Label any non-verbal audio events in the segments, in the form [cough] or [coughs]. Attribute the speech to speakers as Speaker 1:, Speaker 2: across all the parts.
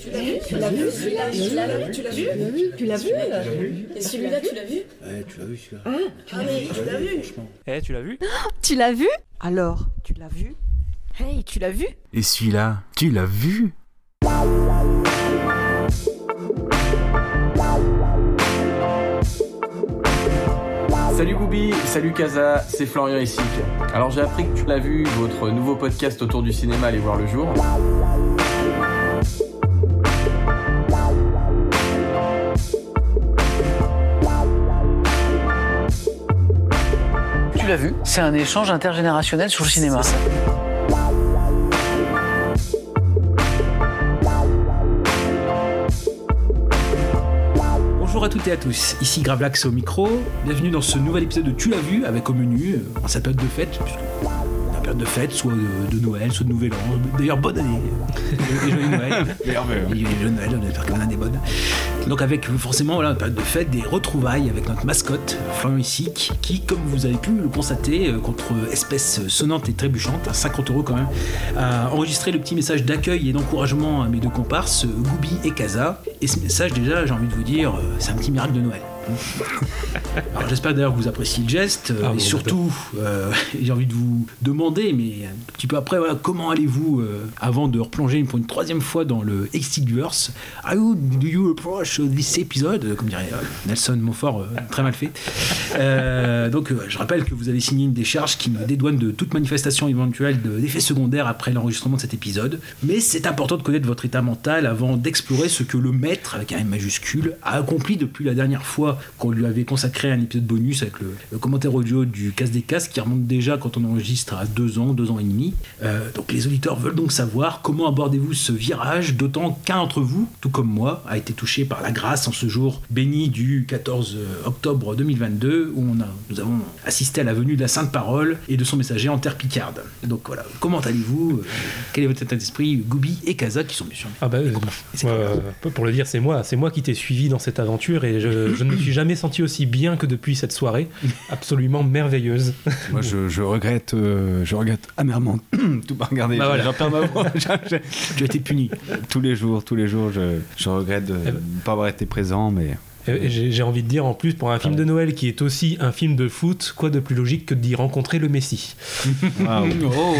Speaker 1: Tu l'as vu Tu l'as vu Tu l'as vu Tu l'as vu Et celui-là, tu l'as vu
Speaker 2: Ouais, tu l'as vu celui-là.
Speaker 1: Ah mais tu l'as vu
Speaker 2: Franchement.
Speaker 3: Eh, tu l'as vu
Speaker 4: Tu l'as vu Alors, tu l'as vu Hey, tu l'as vu
Speaker 5: Et celui-là, tu l'as vu
Speaker 6: Salut Goubi, salut Kaza, c'est Florian Essic. Alors j'ai appris que tu l'as vu, votre nouveau podcast autour du cinéma allait voir le jour.
Speaker 7: L'as vu, c'est un échange intergénérationnel sur le cinéma.
Speaker 8: Bonjour à toutes et à tous, ici Gravelax au micro. Bienvenue dans ce nouvel épisode de Tu l'as vu avec au menu, euh, en sa période de fête, puisque de fête, soit de, de Noël, soit de Nouvel An. D'ailleurs, bonne année. Et joyeux Noël. Et joyeux Noël, on espère que bonne année bonne. Donc avec forcément voilà, une période de fête, des retrouvailles avec notre mascotte, Florian Issic, qui, comme vous avez pu le constater, euh, contre espèce sonnante et trébuchante, à 50 euros quand même, a enregistré le petit message d'accueil et d'encouragement à mes deux comparses, Goubi et Kaza. Et ce message, déjà, j'ai envie de vous dire, euh, c'est un petit miracle de Noël. [laughs] Alors j'espère d'ailleurs que vous appréciez le geste euh,
Speaker 3: Ah,
Speaker 8: et
Speaker 3: bon,
Speaker 8: surtout euh, [laughs] j'ai envie de vous demander mais un petit peu après voilà, comment allez-vous euh, avant de replonger pour une troisième fois dans le Extigverse How do you approach this episode? Euh, comme dirait euh, Nelson Montfort euh, très mal fait. Euh, donc euh, je rappelle que vous avez signé une décharge qui me dédouane de toute manifestation éventuelle de- d'effets secondaires après l'enregistrement de cet épisode. Mais c'est important de connaître votre état mental avant d'explorer ce que le maître avec un M majuscule a accompli depuis la dernière fois qu'on lui avait consacré un épisode bonus avec le, le commentaire audio du casse des casques qui remonte déjà quand on enregistre à deux ans, deux ans et demi. Euh, donc les auditeurs veulent donc savoir comment abordez-vous ce virage, d'autant qu'un d'entre vous, tout comme moi, a été touché par la grâce en ce jour béni du 14 octobre 2022 où on a, nous avons assisté à la venue de la Sainte Parole et de son messager en terre picarde. Donc voilà, comment allez-vous Euh, Quel est votre état d'esprit Goubi et Kaza qui sont bien sûr.
Speaker 3: Ah bah, euh, euh, pour le dire, c'est moi, c'est moi qui t'ai suivi dans cette aventure et je, je ne me suis jamais senti aussi bien que depuis cette soirée, [laughs] absolument merveilleuse.
Speaker 5: Moi, je, je regrette, euh, je regrette amèrement [clears throat] tout pas regarder.
Speaker 3: Bah voilà.
Speaker 5: J'en perds ma voix. [laughs]
Speaker 8: Tu as été puni.
Speaker 5: tous les jours, tous les jours, je, je regrette de
Speaker 3: Eh
Speaker 5: ne
Speaker 3: ben.
Speaker 5: pas avoir été présent, mais
Speaker 3: et J'ai envie de dire en plus pour un film de Noël qui est aussi un film de foot, quoi de plus logique que d'y rencontrer le Messi? [laughs]
Speaker 8: Oh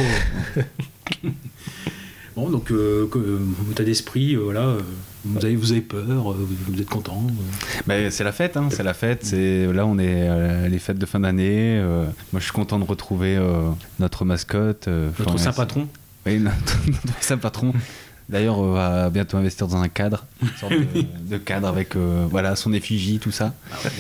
Speaker 8: Bon, donc, euh, que, euh, état d'esprit, euh, voilà, euh, vous, avez, vous avez peur, euh, vous êtes content. euh.
Speaker 5: Bah, c'est la fête, hein, c'est la fête. C'est là, on est euh, les fêtes de fin d'année. euh, moi, je suis content de retrouver euh, notre mascotte,
Speaker 8: Notre
Speaker 5: Florian
Speaker 8: saint
Speaker 5: Essic.
Speaker 8: patron.
Speaker 5: Oui, [laughs] notre, notre saint patron. D'ailleurs, on va bientôt investir dans un cadre, une sorte de, [laughs] de cadre avec euh, voilà son effigie, tout ça.
Speaker 8: Le,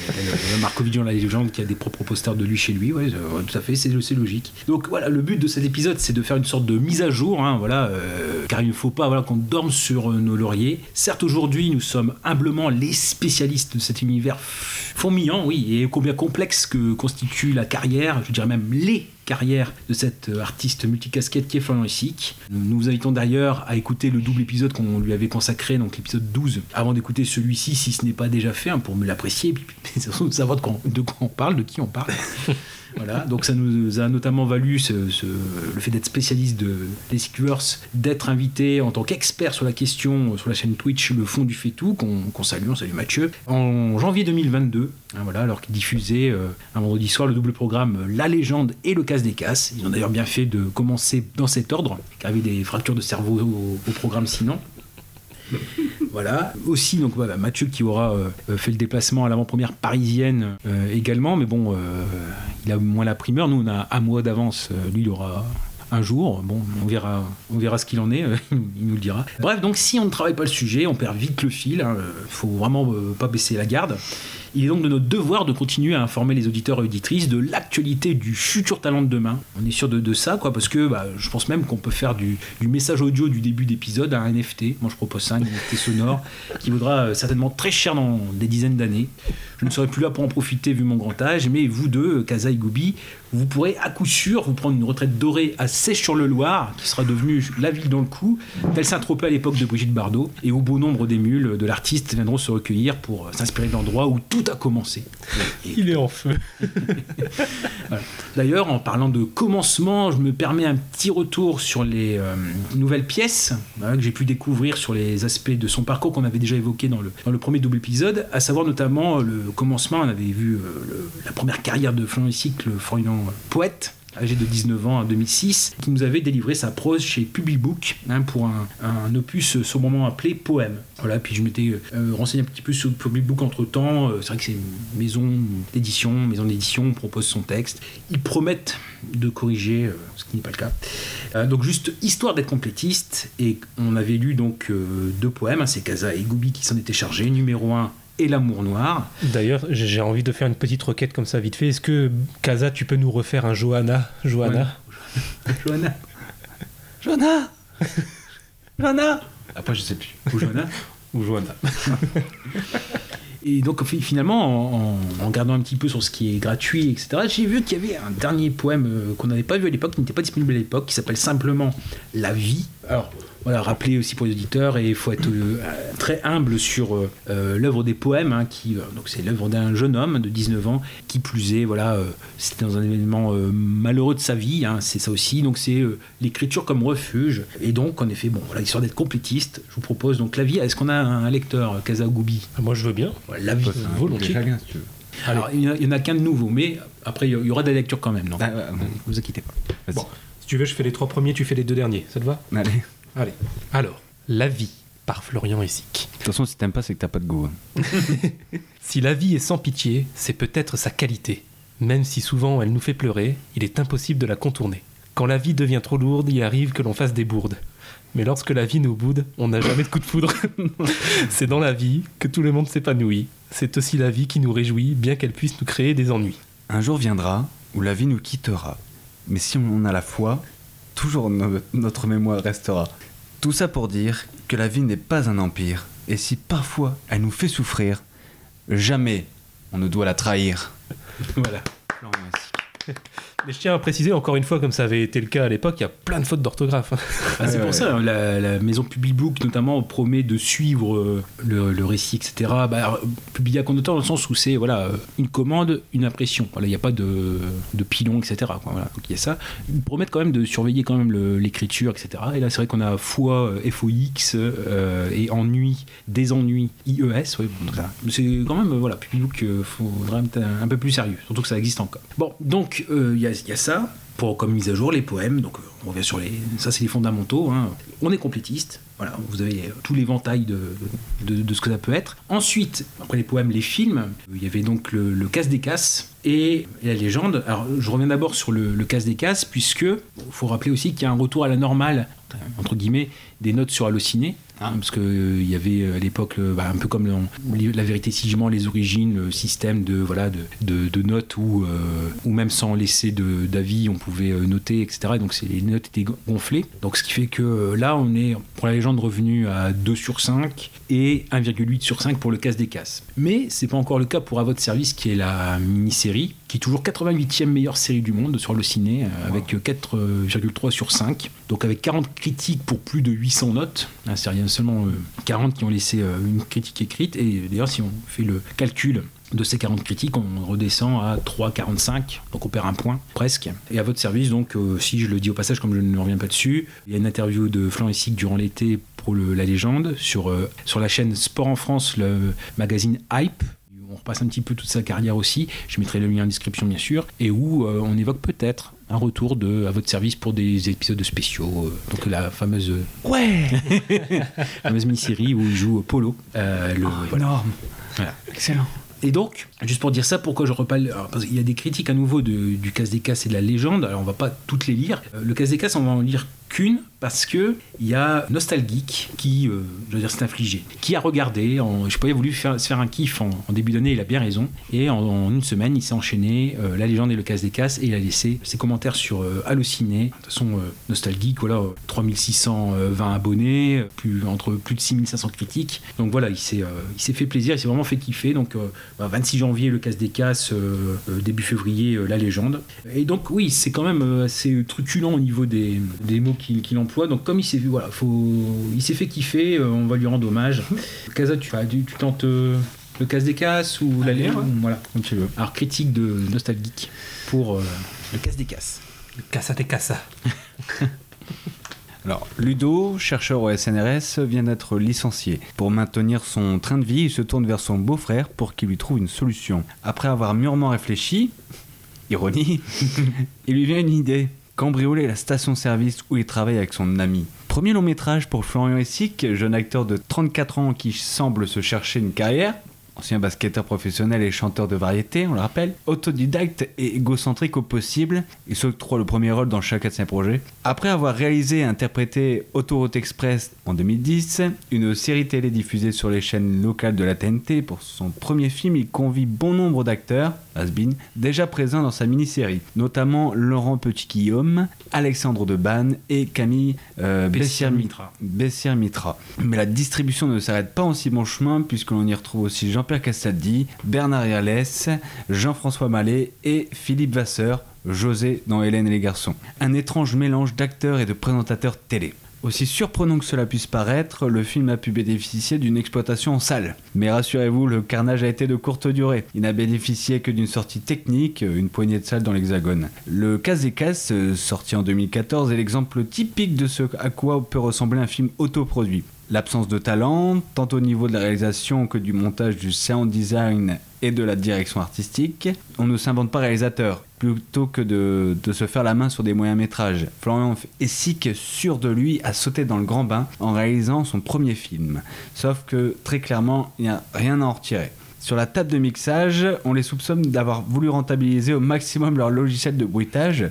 Speaker 8: le Marco Vidian, la légende, qui a des propres posters de lui chez lui, ouais, euh, tout à fait, c'est logique. Donc voilà, le but de cet épisode, c'est de faire une sorte de mise à jour, hein, voilà, euh, car il ne faut pas voilà, qu'on dorme sur euh, nos lauriers. Certes, aujourd'hui, nous sommes humblement les spécialistes de cet univers fourmillant, oui, et combien complexe que constitue la carrière, je dirais même les carrières de cet euh, artiste multicasquette qui est Florian Essic. Nous vous invitons d'ailleurs à écouter le double épisode qu'on lui avait consacré, donc l'épisode 12, avant d'écouter celui-ci, si ce n'est pas déjà fait, hein, pour me l'apprécier, et puis [laughs] de savoir de quoi on parle, de qui on parle. [laughs] Voilà, donc ça nous a notamment valu le fait d'être spécialiste de des Seekers, d'être invité en tant qu'expert sur la question euh, sur la chaîne Twitch Le Fond du Fait Tout, qu'on salue, on salue Mathieu, en janvier 2022, hein, voilà, alors qu'il diffusait euh, un vendredi soir le double programme euh, La Légende et Le Casse des Casses. Ils ont d'ailleurs bien fait de commencer dans cet ordre, car il y avait des fractures de cerveau au, au programme sinon. [laughs] Voilà. Aussi, donc voilà, Mathieu qui aura euh, fait le déplacement à l'avant-première parisienne euh, également, mais bon, euh, il a moins la primeur. Nous, on a un mois d'avance. Euh, lui, il aura un jour. Bon, on verra, on verra ce qu'il en est. euh, [laughs] il nous le dira. Bref, donc si on ne travaille pas le sujet, on perd vite le fil. Il faut vraiment euh, pas baisser la garde. Il est donc de notre devoir de continuer à informer les auditeurs et auditrices de l'actualité du futur talent de demain. On est sûr de, ça, quoi, parce que bah, je pense même qu'on peut faire du, message audio du début d'épisode à un NFT. Moi, je propose ça, un NFT sonore, [laughs] qui vaudra euh, certainement très cher dans des dizaines d'années. Je ne serai plus là pour en profiter vu mon grand âge, mais vous deux, Kaza et Goubi, vous pourrez à coup sûr vous prendre une retraite dorée à Sèche-sur-le-Loir, qui sera devenue la ville dans le coup, tel Saint-Tropez à l'époque de Brigitte Bardot, et où bon nombre d'émules de l'artiste viendront se recueillir pour s'inspirer de l'endroit où tout a commencé. [laughs]
Speaker 3: Il est en feu. [laughs]
Speaker 8: D'ailleurs, en parlant de commencement, je me permets un petit retour sur les euh, nouvelles pièces voilà, que j'ai pu découvrir sur les aspects de son parcours qu'on avait déjà évoqué dans le, dans le premier double épisode, à savoir notamment euh, le commencement. On avait vu euh, le- la première carrière de Florian Essic, le Florian poète âgé de 19 ans en 2006, qui nous avait délivré sa prose chez Publibook hein, pour un, un opus sobrement appelé Poème. Voilà, puis je m'étais euh, renseigné un petit peu sur Publibook entre temps. c'est vrai que c'est maison d'édition, maison d'édition, on propose son texte. Ils promettent de corriger, euh, ce qui n'est pas le cas. Euh, donc juste histoire d'être complétiste, et on avait lu donc euh, deux poèmes, hein, c'est Kaza et Goubi qui s'en étaient chargés. Numéro 1 et l'amour noir.
Speaker 3: D'ailleurs, j'ai envie de faire une petite requête comme ça vite fait. Est-ce que, Kaza, tu peux nous refaire un Johanna Johanna? [laughs]
Speaker 8: Johanna
Speaker 5: Johanna Johanna Après, je sais plus.
Speaker 8: ou Johanna? [laughs]
Speaker 3: Ou Johanna [laughs]
Speaker 8: Et donc fi- finalement, en, en- en regardant un petit peu sur ce qui est gratuit, etc., j'ai vu qu'il y avait un dernier poème euh, qu'on n'avait pas vu à l'époque, qui n'était pas disponible à l'époque, qui s'appelle simplement La vie. Alors voilà, rappeler aussi pour les auditeurs, et il faut être euh, très humble sur euh, euh, l'œuvre des poèmes, hein, qui euh, donc c'est l'œuvre d'un jeune homme de 19 ans, qui plus est, voilà, euh, c'était dans un événement euh, malheureux de sa vie, hein, c'est ça aussi, donc c'est euh, l'écriture comme refuge, et donc en effet, bon, voilà, histoire d'être complétiste, je vous propose donc La vie. Est-ce qu'on a un lecteur, Kazagoubi
Speaker 3: Ah, Moi, je veux bien.
Speaker 8: Voilà, La vie.
Speaker 3: Volontiers.
Speaker 5: chacun, si tu veux.
Speaker 8: Alors, il n'y en a qu'un de nouveau, mais après, il y aura de la lecture quand même, non?
Speaker 5: Ah,
Speaker 8: Ne vous inquiétez pas.
Speaker 3: Bon. Si tu veux, je fais les trois premiers, tu fais les deux derniers. Ça te va?
Speaker 5: Allez. De
Speaker 3: Allez. Alors, La vie par Florian Essic.
Speaker 5: toute façon, si t'aimes pas, c'est que t'as pas de goût. hein. [laughs]
Speaker 3: Si la vie est sans pitié, c'est peut-être sa qualité. Même si souvent elle nous fait pleurer, il est impossible de la contourner. Quand la vie devient trop lourde, il arrive que l'on fasse des bourdes. Mais lorsque la vie nous boude, on n'a jamais de coup de foudre. [laughs] c'est dans la vie que tout le monde s'épanouit. C'est aussi la vie qui nous réjouit, bien qu'elle puisse nous créer des ennuis.
Speaker 5: Un jour viendra où la vie nous quittera. Mais si on a la foi, toujours no- notre mémoire restera. Tout ça pour dire que la vie n'est pas un empire. Et si parfois elle nous fait souffrir, jamais on ne doit la trahir. [laughs]
Speaker 8: Voilà.
Speaker 3: Mais je tiens à préciser encore une fois, comme ça avait été le cas à l'époque, il y a plein de fautes d'orthographe. hein.
Speaker 8: Ah, c'est pour ça, hein, la, maison Publibook notamment promet de suivre euh, le, récit, etc. Bah, publié à dans le sens où c'est voilà, euh, une commande, une impression. Il n'y a pas de, pilon, etc. quoi, voilà. Donc il y a ça. Ils promettent quand même de surveiller quand même l'écriture, etc. Et là, c'est vrai qu'on a foi, euh, FOX euh, et ennui, désennui, IES. ouais, c'est quand même, euh, voilà, Publibook, il faudra être un, peu plus sérieux, surtout que ça existe encore. Bon, donc euh, il y, a, y a ça. Pour, comme mise à jour, les poèmes, donc euh, on revient sur les. Ça, c'est les fondamentaux. hein. On est complétiste. Voilà, vous avez euh, tout l'éventail de, ce que ça peut être. Ensuite, après les poèmes, les films, il y avait donc le, le Casse des Casses et, la légende. Alors, je reviens d'abord sur le, le Casse des Casses, puisque il faut rappeler aussi qu'il y a un retour à la normale, entre guillemets, des notes sur Allociné. hein, parce qu'il y avait euh, à l'époque, euh, bah, un peu comme La vérité sigement, les origines, le système de, voilà, de, de, de notes où, euh, où même sans laisser d'avis, on pouvait euh, noter, etc. Et donc les notes étaient gonflées. Donc ce qui fait que euh, là, on est pour la légende revenu à 2 sur 5 et 1,8 sur 5 pour le casse des casses. Mais c'est pas encore le cas pour À votre service, qui est la mini-série, qui est toujours 88e meilleure série du monde sur le ciné, euh, avec 4,3 sur 5. Donc avec 40 critiques pour plus de 800 notes. Hein, C'est rien seulement euh, 40 qui ont laissé euh, une critique écrite. Et d'ailleurs, si on fait le calcul de ces 40 critiques, on redescend à 3,45, donc on perd un point presque. Et à votre service, donc, euh, si je le dis au passage, comme je ne reviens pas dessus, il y a une interview de Flan Essic durant l'été le- la légende sur, euh, sur la chaîne Sport en France, le magazine Hype. On repasse un petit peu toute sa carrière aussi. Je mettrai le lien en description, bien sûr. Et où euh, on évoque peut-être un retour de à votre service pour des épisodes spéciaux. euh, donc la fameuse
Speaker 5: Ouais [laughs]
Speaker 8: fameuse mini-série où il joue Polo. Le- voilà.
Speaker 5: Énorme
Speaker 8: Voilà.
Speaker 5: Excellent
Speaker 8: Et donc, juste pour dire ça, pourquoi je reparle alors, parce qu'il y a des critiques à nouveau de- du casse des casses et de la légende. Alors, on va pas toutes les lire. Le casse des casses, on va en lire qu'une parce que il y a Nostalgeek qui, euh, je veux dire, s'est infligé, qui a regardé, en, je sais pas, il a voulu faire, se faire un kiff en, début d'année, il a bien raison, et en, une semaine, il s'est enchaîné euh, La légende et le casse des casses, et il a laissé ses commentaires sur euh, Allociné. De toute façon, euh, Nostalgeek, voilà, euh, 3620 abonnés, plus, entre plus de 6500 critiques, donc voilà, il s'est, il s'est fait plaisir, il s'est vraiment fait kiffer, donc euh, bah, 26 janvier, le casse des casses, début février, La légende, et donc oui, c'est quand même assez truculent au niveau des, des mots qu'il emploie. Donc comme il s'est vu, voilà, faut, il s'est fait kiffer, euh, on va lui rendre hommage. [laughs] Casa, tu, ah, tu, tu tentes euh, le casse des casses ou la légende Voilà, comme tu veux. Alors critique de Nostalgeek pour euh, le casse des casses.
Speaker 3: Casa te casa.
Speaker 5: Alors, Ludo, chercheur au SNRS, vient d'être licencié. Pour maintenir son train de vie, il se tourne vers son beau-frère pour qu'il lui trouve une solution. Après avoir mûrement réfléchi, [laughs] ironie, [laughs] il lui vient une idée. Cambrioler la station-service où il travaille avec son ami. Premier long métrage pour Florian Essic, jeune acteur de 34 ans qui semble se chercher une carrière. Ancien basketteur professionnel et chanteur de variété, on le rappelle. Autodidacte et égocentrique au possible, il s'octroie le premier rôle dans chacun de ses projets. Après avoir réalisé et interprété Autoroute Express en 2010, une série télé diffusée sur les chaînes locales de la TNT, pour son premier film, il convie bon nombre d'acteurs, has-been, déjà présents dans sa mini-série, notamment Laurent Petit-Guillaume, Alexandre Debanne et Camille euh,
Speaker 8: Bessières-Mitra.
Speaker 5: Bessières-Mitra. Mais la distribution ne s'arrête pas en si bon chemin, puisque l'on y retrouve aussi Jean-Pierre Castaldi, Bernard Rialès, Jean-François Mallet et Philippe Vasseur, José dans Hélène et les garçons. Un étrange mélange d'acteurs et de présentateurs télé. Aussi surprenant que cela puisse paraître, le film a pu bénéficier d'une exploitation en salle. Mais rassurez-vous, le carnage a été de courte durée. Il n'a bénéficié que d'une sortie technique, une poignée de salles dans l'Hexagone. Le Casses, euh, sorti en 2014, est l'exemple typique de ce à quoi peut ressembler un film autoproduit. L'absence de talent, tant au niveau de la réalisation que du montage du sound design et de la direction artistique. On ne s'invente pas réalisateur, plutôt que de, se faire la main sur des moyens métrages. Florian Essic, sûr de lui, a sauté dans le grand bain en réalisant son premier film. Sauf que, très clairement, il n'y a rien à en retirer. Sur la table de mixage, on les soupçonne d'avoir voulu rentabiliser au maximum leur logiciel de bruitage,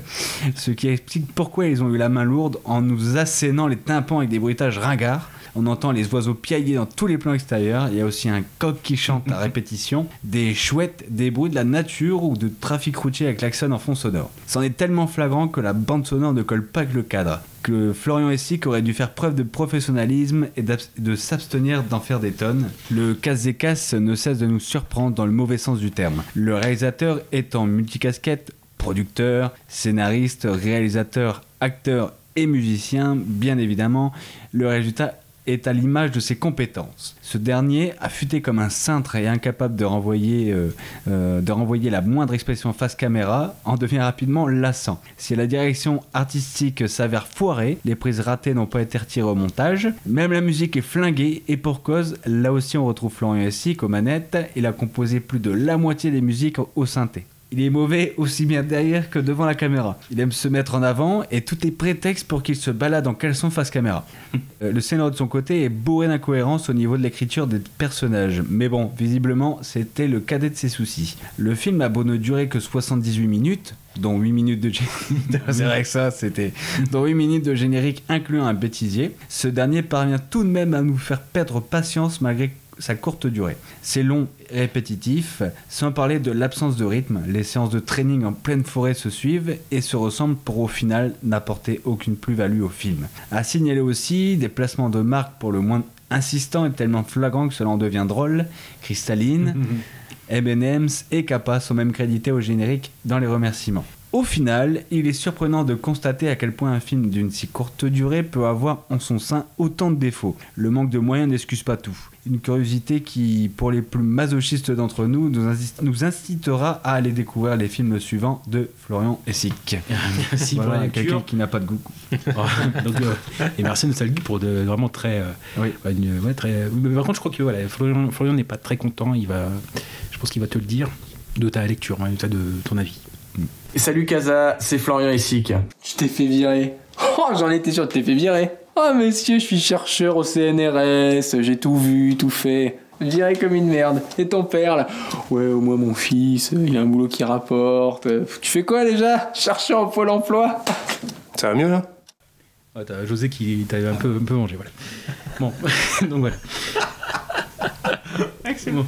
Speaker 5: ce qui explique pourquoi ils ont eu la main lourde en nous assénant les tympans avec des bruitages ringards. On entend les oiseaux piailler dans tous les plans extérieurs. Il y a aussi un coq qui chante à [laughs] répétition, des chouettes, des bruits de la nature ou de trafic routier avec klaxon en fond sonore. C'en est tellement flagrant que la bande sonore ne colle pas avec le cadre. Que Florian Essic aurait dû faire preuve de professionnalisme et de s'abstenir d'en faire des tonnes. Le casse des casses ne cesse de nous surprendre dans le mauvais sens du terme. Le réalisateur étant multicasquette, producteur, scénariste, réalisateur, acteur et musicien, bien évidemment, le résultat est à l'image de ses compétences. Ce dernier, affûté comme un cintre et incapable de renvoyer, euh, euh, de renvoyer la moindre expression face caméra, en devient rapidement lassant. Si la direction artistique s'avère foirée, les prises ratées n'ont pas été retirées au montage, même la musique est flinguée et pour cause, là aussi on retrouve Florian Essic aux manettes, il a composé plus de la moitié des musiques au synthé. Il est mauvais aussi bien derrière que devant la caméra. Il aime se mettre en avant et tout est prétexte pour qu'il se balade en caleçon face caméra. [laughs] Euh, le scénario de son côté est bourré d'incohérences au niveau de l'écriture des personnages. Mais bon, visiblement, c'était le cadet de ses soucis. Le film a beau ne durer que 78 minutes, dont 8 minutes de générique. [laughs] [laughs] C'est vrai que ça, c'était. Dont 8 minutes de générique incluant un bêtisier. Ce dernier parvient tout de même à nous faire perdre patience malgré sa courte durée. C'est long et répétitif, sans parler de l'absence de rythme. Les séances de training en pleine forêt se suivent et se ressemblent pour au final n'apporter aucune plus-value au film. À signaler aussi des placements de marque pour le moins insistants et tellement flagrants que cela en devient drôle. Cristalline, [laughs] M&M's et Kappa sont même crédités au générique dans les remerciements. Au final, il est surprenant de constater à quel point un film d'une si courte durée peut avoir en son sein autant de défauts. Le manque de moyens n'excuse pas tout. Une curiosité qui, pour les plus masochistes d'entre nous, nous, incitera à aller découvrir les films suivants de Florian Essic. [laughs]
Speaker 8: Merci pour
Speaker 5: Voilà,
Speaker 8: la
Speaker 5: quelqu'un qui n'a pas de goût. [laughs]
Speaker 8: Donc, euh, et merci Nostalgie pour de, vraiment très. euh,
Speaker 5: Oui.
Speaker 8: une- ouais, très mais par contre, je crois que voilà, Florian, n'est pas très content. Il va, je pense qu'il va te le dire de ta lecture, hein, de ton avis.
Speaker 6: Salut Casa, c'est Florian Essic.
Speaker 2: Je t'ai fait virer. Oh, j'en étais sûr, je t'ai fait virer. Oh, monsieur, je suis chercheur au CNRS, j'ai tout vu, tout fait. Viré comme une merde. Et ton père, là Ouais, au moins mon fils, il a un boulot qui rapporte. Tu fais quoi déjà? Chercheur au Pôle emploi?
Speaker 9: Ça va mieux là?
Speaker 8: Ah, t'as José qui t'avait un peu, un peu mangé, voilà. Bon, [laughs] donc voilà. Excellent.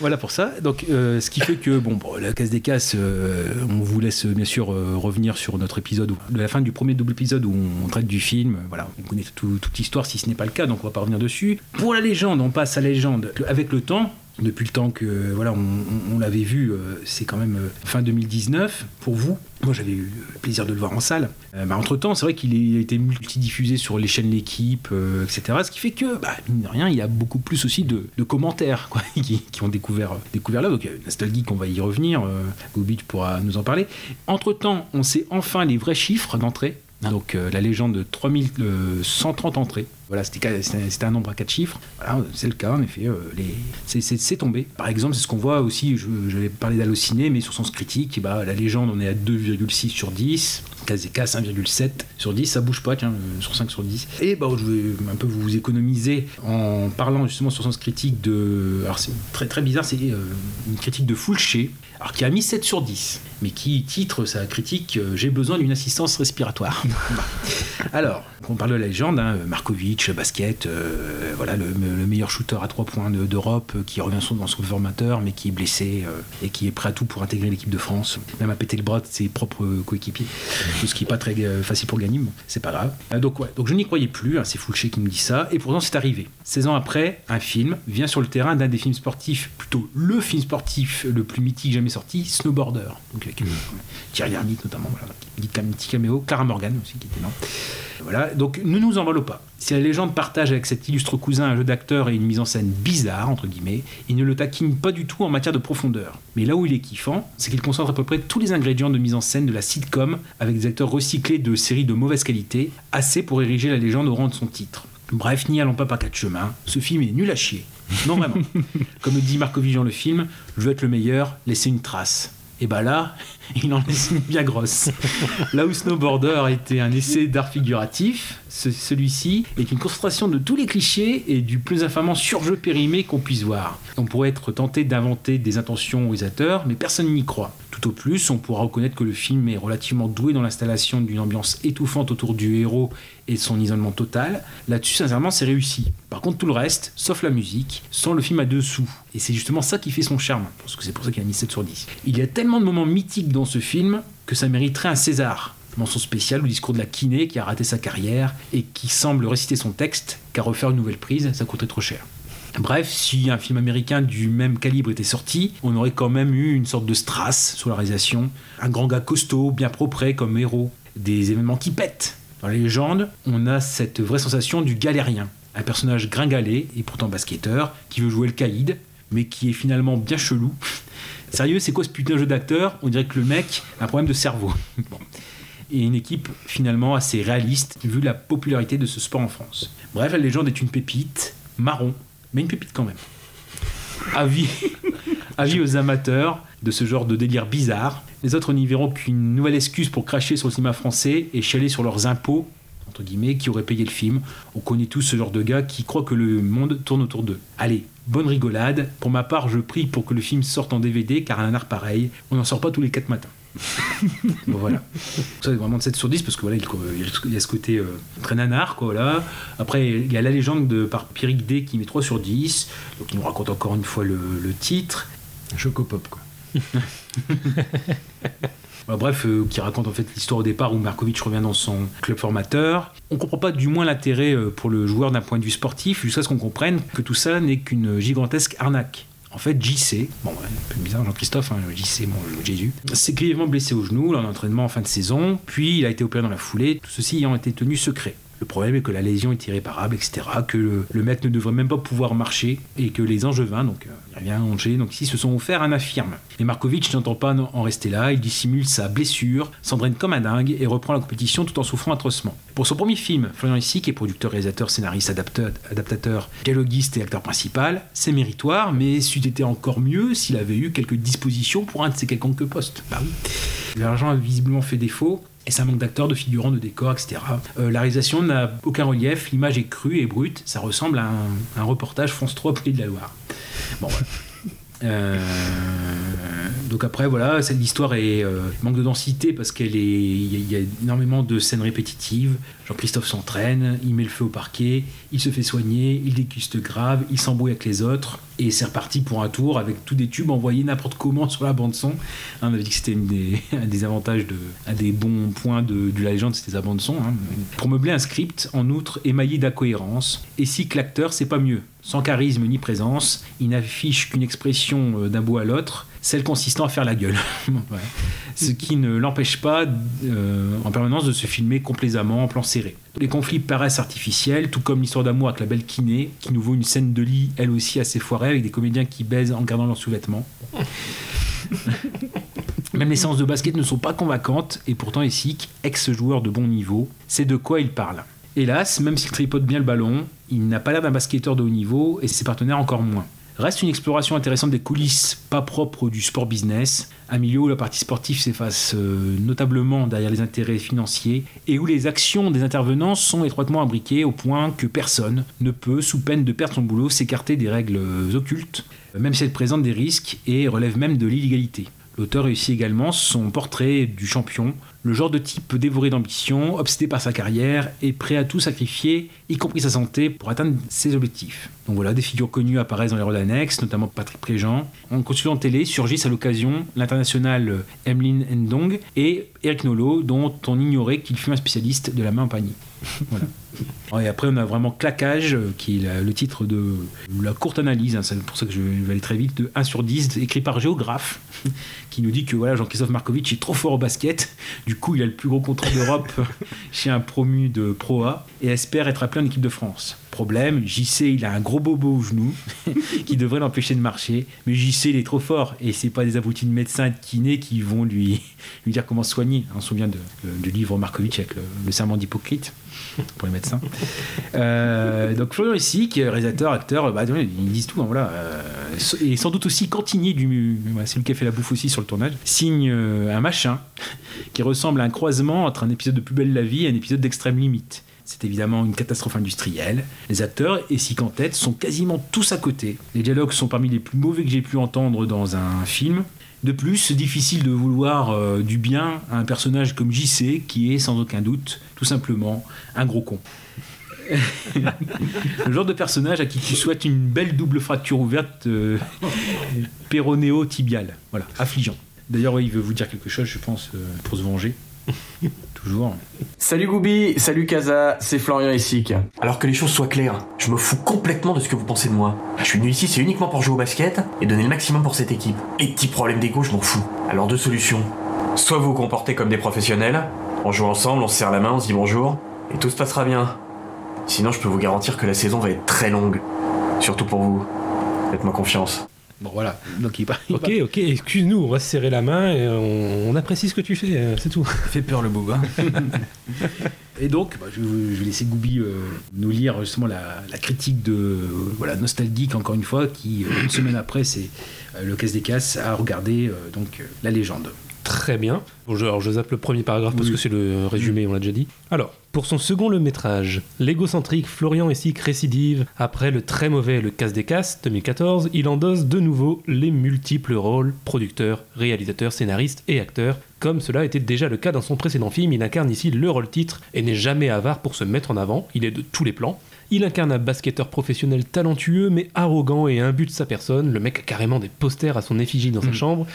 Speaker 8: Voilà pour ça. Donc, euh, ce qui fait que, bon, la case des casses, euh, on vous laisse bien sûr euh, revenir sur notre épisode, de la fin du premier double épisode où on traite du film. Voilà, on connaît tout- toute l'histoire si ce n'est pas le cas, donc on va pas revenir dessus. Pour la légende, on passe à la légende. Avec le temps, depuis le temps que voilà, on, l'avait vu, euh, c'est quand même euh, fin 2019 pour vous. Moi, j'avais eu le plaisir de le voir en salle. entre temps, c'est vrai qu'il a été multidiffusé sur les chaînes L'équipe, euh, etc. Ce qui fait que, bah, mine de rien, il y a beaucoup plus aussi de, commentaires [laughs] qui, ont découvert, découvert là. Donc, euh, Nostalgie, qu'on va y revenir. Euh, Gobi, tu pourras nous en parler. Entre temps, on sait enfin les vrais chiffres d'entrée. Donc, euh, la légende de 3130 entrées. Voilà, c'était un nombre à quatre chiffres. Voilà, c'est le cas, en effet. euh, les- c'est- tombé. Par exemple, c'est ce qu'on voit aussi, j'avais parlé d'Allociné, mais sur Sens Critique, bah, la légende, on est à 2,6 sur 10. Kazeka 5,7 sur 10, ça bouge pas, tiens, euh, sur 5 sur 10. Et bah, je vais un peu vous économiser en parlant justement sur Sens Critique de. Alors, c'est très très bizarre, c'est euh, une critique de Fulché, alors qui a mis 7 sur 10, mais qui titre sa critique euh, J'ai besoin d'une assistance respiratoire. [laughs] Alors, on parle de la légende, hein, Markovic, basket, voilà, le, le meilleur shooter à 3 points de- d'Europe, qui revient dans son formateur, mais qui est blessé et qui est prêt à tout pour intégrer l'équipe de France, même à péter le bras de ses propres coéquipiers. Ce qui n'est pas très euh, facile pour gagner, bon, c'est pas grave. Euh, donc, ouais, donc je n'y croyais plus, hein, c'est Fulché qui me dit ça, et pourtant c'est arrivé. 16 ans après, un film vient sur le terrain d'un des films sportifs, plutôt le film sportif le plus mythique jamais sorti, Snowboarder. Donc avec euh, Thierry Lhermitte notamment, voilà, dit un petit caméo, Clara Morgan aussi qui était là. Voilà, donc ne nous envolons pas. Si la légende partage avec cet illustre cousin un jeu d'acteur et une mise en scène bizarre, entre guillemets, il ne le taquine pas du tout en matière de profondeur. Mais là où il est kiffant, c'est qu'il concentre à peu près tous les ingrédients de mise en scène de la sitcom avec des acteurs recyclés de séries de mauvaise qualité, assez pour ériger la légende au rang de son titre. Bref, n'y allons pas par quatre chemins, ce film est nul à chier. Non vraiment. [laughs] Comme le dit Markovitch dans le film, je veux être le meilleur, laisser une trace. Et bah là, [laughs] il en laisse une bien grosse. Là où Snowboarder était un essai d'art figuratif, ce- celui-ci est une concentration de tous les clichés et du plus infamant surjeu périmé qu'on puisse voir. On pourrait être tenté d'inventer des intentions aux mais personne n'y croit. Tout au plus, on pourra reconnaître que le film est relativement doué dans l'installation d'une ambiance étouffante autour du héros et de son isolement total. Là-dessus, sincèrement, c'est réussi. Par contre, tout le reste, sauf la musique, sent le film à dessous. Et c'est justement ça qui fait son charme, parce que c'est pour ça qu'il a mis 7 sur 10. Il y a tellement de moments mythiques dans ce film que ça mériterait un César. Mention spéciale au discours de la kiné qui a raté sa carrière et qui semble réciter son texte, car refaire une nouvelle prise, ça coûterait trop cher. Bref, si un film américain du même calibre était sorti, on aurait quand même eu une sorte de strass sur la réalisation. Un grand gars costaud, bien propre comme héros. Des événements qui pètent. Dans les légendes, on a cette vraie sensation du galérien. Un personnage gringalé et pourtant basketteur qui veut jouer le caïd, mais qui est finalement bien chelou. [laughs] Sérieux, c'est quoi ce putain de jeu d'acteur? On dirait que le mec a un problème de cerveau. [laughs] Et une équipe finalement assez réaliste vu la popularité de ce sport en France. Bref, la légende est une pépite, marron, mais une pépite quand même. Avis, aux amateurs de ce genre de délire bizarre. Les autres n'y verront qu'une nouvelle excuse pour cracher sur le cinéma français et chialer sur leurs impôts, entre guillemets, qui auraient payé le film. On connaît tous ce genre de gars qui croient que le monde tourne autour d'eux. Allez, bonne rigolade. Pour ma part, je prie pour que le film sorte en DVD, car un art pareil, on n'en sort pas tous les 4 matins. Bon voilà. Ça c'est vraiment de 7 sur 10 parce que voilà, il il y a ce côté euh, très nanar quoi là. Après il y a la légende de par Pierrick D qui met 3 sur 10. Donc il nous raconte encore une fois le, le titre.
Speaker 5: Chocopop quoi. [laughs]
Speaker 8: Bah, bref, euh, qui raconte en fait l'histoire au départ où Markovic revient dans son club formateur. On comprend pas du moins l'intérêt euh, pour le joueur d'un point de vue sportif, jusqu'à ce qu'on comprenne que tout ça n'est qu'une gigantesque arnaque. En fait, JC, bon, un peu bizarre, Jean-Christophe, hein, JC, bon, Jésus, s'est grièvement blessé au genou lors d'un entraînement en fin de saison, puis il a été opéré dans la foulée, tout ceci ayant été tenu secret. Le problème est que la lésion est irréparable, etc., que le, le mec ne devrait même pas pouvoir marcher, et que les Angevins, donc euh, il revient à Angers, donc ici se sont offerts un infirme. Et Markovic n'entend pas en rester là, il dissimule sa blessure, s'entraîne comme un dingue et reprend la compétition tout en souffrant atrocement. Pour son premier film, Florian Issy, qui est producteur, réalisateur, scénariste, adapteur, adaptateur, dialoguiste et acteur principal, c'est méritoire, mais c'eût été encore mieux s'il avait eu quelques dispositions pour un de ses quelconques postes. Bah oui. L'argent a visiblement fait défaut, et ça manque d'acteurs, de figurants, de décors, etc. Euh, la réalisation n'a aucun relief, l'image est crue et brute, ça ressemble à un, un reportage France 3 Pays de la Loire. Bon, voilà. [laughs] Euh, donc après, voilà, cette histoire est, euh, manque de densité parce qu'elle est, il y, a- il y a énormément de scènes répétitives. Jean-Christophe s'entraîne, il met le feu au parquet, il se fait soigner, il décuste grave, il s'embrouille avec les autres et c'est reparti pour un tour avec tous des tubes envoyés n'importe comment [laughs] sur la bande son. Hein, on avait dit que c'était [laughs] un des avantages de, un des bons points de, la légende, c'était sa bande son. hein. Pour meubler un script, en outre, émaillé d'incohérences. Et si l'acteur, c'est pas mieux. Sans charisme ni présence, il n'affiche qu'une expression euh, d'un bout à l'autre, celle consistant à faire la gueule. [laughs] Ce qui ne l'empêche pas euh, en permanence de se filmer complaisamment en plan serré. Les conflits paraissent artificiels, tout comme l'histoire d'amour avec la belle kiné, qui nous vaut une scène de lit, elle aussi assez foirée, avec des comédiens qui baisent en gardant leurs sous-vêtements. [laughs] Même les séances de basket ne sont pas convaincantes, et pourtant Essig, ex-joueur de bon niveau, sait de quoi il parle. Hélas, même s'il tripote bien le ballon, il n'a pas l'air d'un basketteur de haut niveau, et ses partenaires encore moins. Reste une exploration intéressante des coulisses pas propres du sport business, un milieu où la partie sportive s'efface euh, notablement derrière les intérêts financiers et où les actions des intervenants sont étroitement imbriquées au point que personne ne peut, sous peine de perdre son boulot, s'écarter des règles occultes, même si elles présentent des risques et relèvent même de l'illégalité. L'auteur réussit également son portrait du champion, le genre de type dévoré d'ambition, obsédé par sa carrière et prêt à tout sacrifier, y compris sa santé, pour atteindre ses objectifs. Donc voilà, des figures connues apparaissent dans les rôles annexes, notamment Patrick Préjean. En consultant télé surgissent à l'occasion l'international Emeline Ndong et Eric Nolot, dont on ignorait qu'il fut un spécialiste de la main en panier. [laughs] Voilà. Et après, on a vraiment Claquage, euh, qui est le titre de la courte analyse, hein, c'est pour ça que je vais aller très vite, de 1 sur 10, écrit par Géographe, [laughs] qui nous dit que voilà, Jean-Christophe Markovitch est trop fort au basket, du coup il a le plus gros contrat d'Europe [laughs] chez un promu de Pro A, et espère être appelé en équipe de France. Problème, JC il a un gros bobo au genou, [laughs] qui devrait l'empêcher de marcher, mais JC il est trop fort, et c'est pas des abrutis de médecins et de kinés qui vont lui, [laughs] lui dire comment soigner. On se souvient du livre Markovitch avec le, le serment d'Hippocrate pour les médecins. Euh, donc Florian ici, qui est réalisateur, acteur, bah, ils disent tout. hein, euh, et sans doute aussi cantinier c'est lui qui a fait la bouffe aussi sur le tournage, signe euh, un machin [laughs] qui ressemble à un croisement entre un épisode de Plus belle la vie et un épisode d'Extrême Limite. C'est évidemment une catastrophe industrielle. Les acteurs, et qu'en tête, sont quasiment tous à côté. Les dialogues sont parmi les plus mauvais que j'ai pu entendre dans un film. De plus, difficile de vouloir euh, du bien à un personnage comme JC, qui est sans aucun doute, tout simplement, un gros con. [laughs] le genre de personnage à qui tu souhaites une belle double fracture ouverte euh, [laughs] péronéo-tibiale. Voilà, affligeant. D'ailleurs, ouais, il veut vous dire quelque chose, je pense, euh, pour se venger. [laughs] Toujours.
Speaker 6: Salut Goubi, salut Kaza, c'est Florian Essic.
Speaker 9: Alors que les choses soient claires, je me fous complètement de ce que vous pensez de moi. Je suis venu ici, c'est uniquement pour jouer au basket et donner le maximum pour cette équipe. Et petits problèmes d'ego, je m'en fous. Alors deux solutions. Soit vous vous comportez comme des professionnels, on joue ensemble, on se serre la main, on se dit bonjour, et tout se passera bien. Sinon, je peux vous garantir que la saison va être très longue. Surtout pour vous. Faites-moi confiance.
Speaker 8: Bon, voilà. Donc, il part. il
Speaker 3: Ok, ok, excuse-nous, on va se serrer la main et on, on apprécie ce que tu fais, euh, c'est tout. [laughs]
Speaker 5: fait peur le hein. [laughs]
Speaker 8: Et donc, bah, je, je vais laisser Goubi euh, nous lire justement la, la critique de euh, voilà nostalgique encore une fois, qui euh, une semaine après, c'est euh, le casse des casses à regarder euh, donc euh, la légende.
Speaker 3: Très bien. Bon, je, alors je zappe le premier paragraphe parce
Speaker 8: Oui.
Speaker 3: que c'est le résumé, on l'a déjà dit. Alors, pour son second le métrage, l'égocentrique Florian Essic récidive. Après le très mauvais Le Casse des Casses 2014, il endosse de nouveau les multiples rôles producteur, réalisateur, scénariste et acteur. Comme cela était déjà le cas dans son précédent film, il incarne ici le rôle titre et n'est jamais avare pour se mettre en avant. Il est de tous les plans. Il incarne un basketteur professionnel talentueux mais arrogant et imbu de sa personne. Le mec a carrément des posters à son effigie dans sa chambre.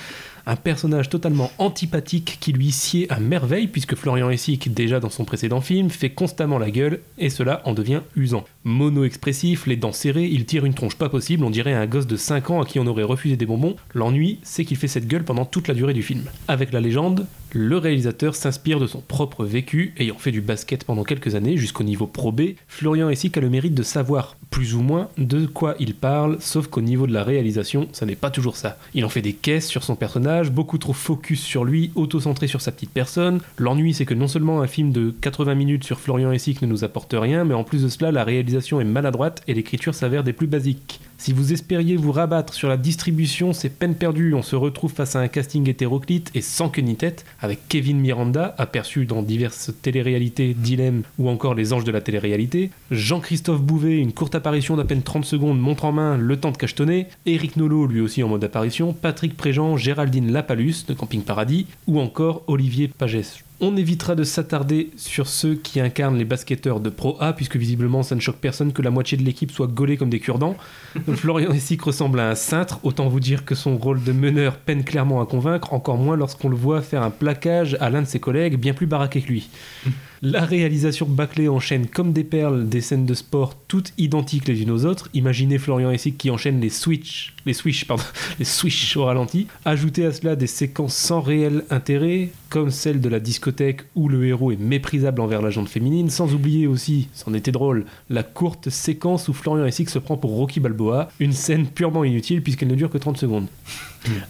Speaker 3: Un personnage totalement antipathique qui lui sied à merveille puisque Florian Essic, déjà dans son précédent film, fait constamment la gueule et cela en devient usant. Mono-expressif, les dents serrées, il tire une tronche pas possible, on dirait un gosse de 5 ans à qui on aurait refusé des bonbons. L'ennui, c'est qu'il fait cette gueule pendant toute la durée du film. Avec la légende, le réalisateur s'inspire de son propre vécu, ayant fait du basket pendant quelques années jusqu'au niveau Pro. Florian Essic a le mérite de savoir, plus ou moins, de quoi il parle, sauf qu'au niveau de la réalisation, ça n'est pas toujours ça. Il en fait des caisses sur son personnage, beaucoup trop focus sur lui, auto-centré sur sa petite personne. L'ennui, c'est que non seulement un film de 80 minutes sur Florian Essic ne nous apporte rien, mais en plus de cela, la réalisation est maladroite et l'écriture s'avère des plus basiques. Si vous espériez vous rabattre sur la distribution, c'est peine perdue. On se retrouve face à un casting hétéroclite et sans queue ni tête, avec Kevin Miranda, aperçu dans diverses téléréalités, Dilemme ou encore Les Anges de la télé-réalité, Jean-Christophe Bouvet, une courte apparition d'à peine 30 secondes, montre en main, le temps de cachetonner, Eric Nolot, lui aussi en mode apparition, Patrick Préjean, Géraldine Lapalus de Camping Paradis, ou encore Olivier Pagès. On évitera de s'attarder sur ceux qui incarnent les basketteurs de Pro A, puisque visiblement ça ne choque personne que la moitié de l'équipe soit gaulée comme des cure-dents. [laughs] Florian Essic ressemble à un cintre, autant vous dire que son rôle de meneur peine clairement à convaincre, encore moins lorsqu'on le voit faire un plaquage à l'un de ses collègues bien plus baraqué que lui. [laughs] La réalisation bâclée enchaîne comme des perles des scènes de sport toutes identiques les unes aux autres. Imaginez Florian Essic qui enchaîne les switch, les switch, pardon, [laughs] les au ralenti. Ajoutez à cela des séquences sans réel intérêt, comme celle de la discothèque où le héros est méprisable envers la jante féminine, sans oublier aussi, c'en était drôle, la courte séquence où Florian Essic se prend pour Rocky Balboa, une scène purement inutile puisqu'elle ne dure que 30 secondes.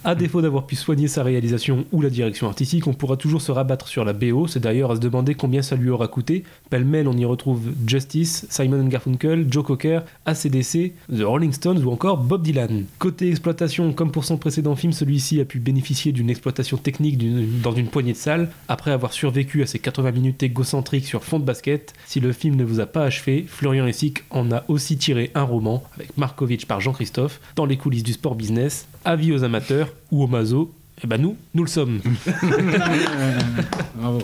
Speaker 3: À défaut d'avoir pu soigner sa réalisation ou la direction artistique, on pourra toujours se rabattre sur la BO. C'est d'ailleurs à se demander combien ça lui aura coûté. Pêle-mêle, on y retrouve Justice, Simon Garfunkel, Joe Cocker, ACDC, The Rolling Stones ou encore Bob Dylan. Côté exploitation, comme pour son précédent film, celui-ci a pu bénéficier d'une exploitation technique dans une poignée de salles. Après avoir survécu à ses 80 minutes égocentriques sur fond de basket, si le film ne vous a pas achevé, Florian Essic en a aussi tiré un roman avec Markovitch par Jean-Christophe dans les coulisses du sport business. Avis aux amateurs ou aux masos, eh ben nous, nous le sommes. [laughs] [laughs]
Speaker 8: Bravo.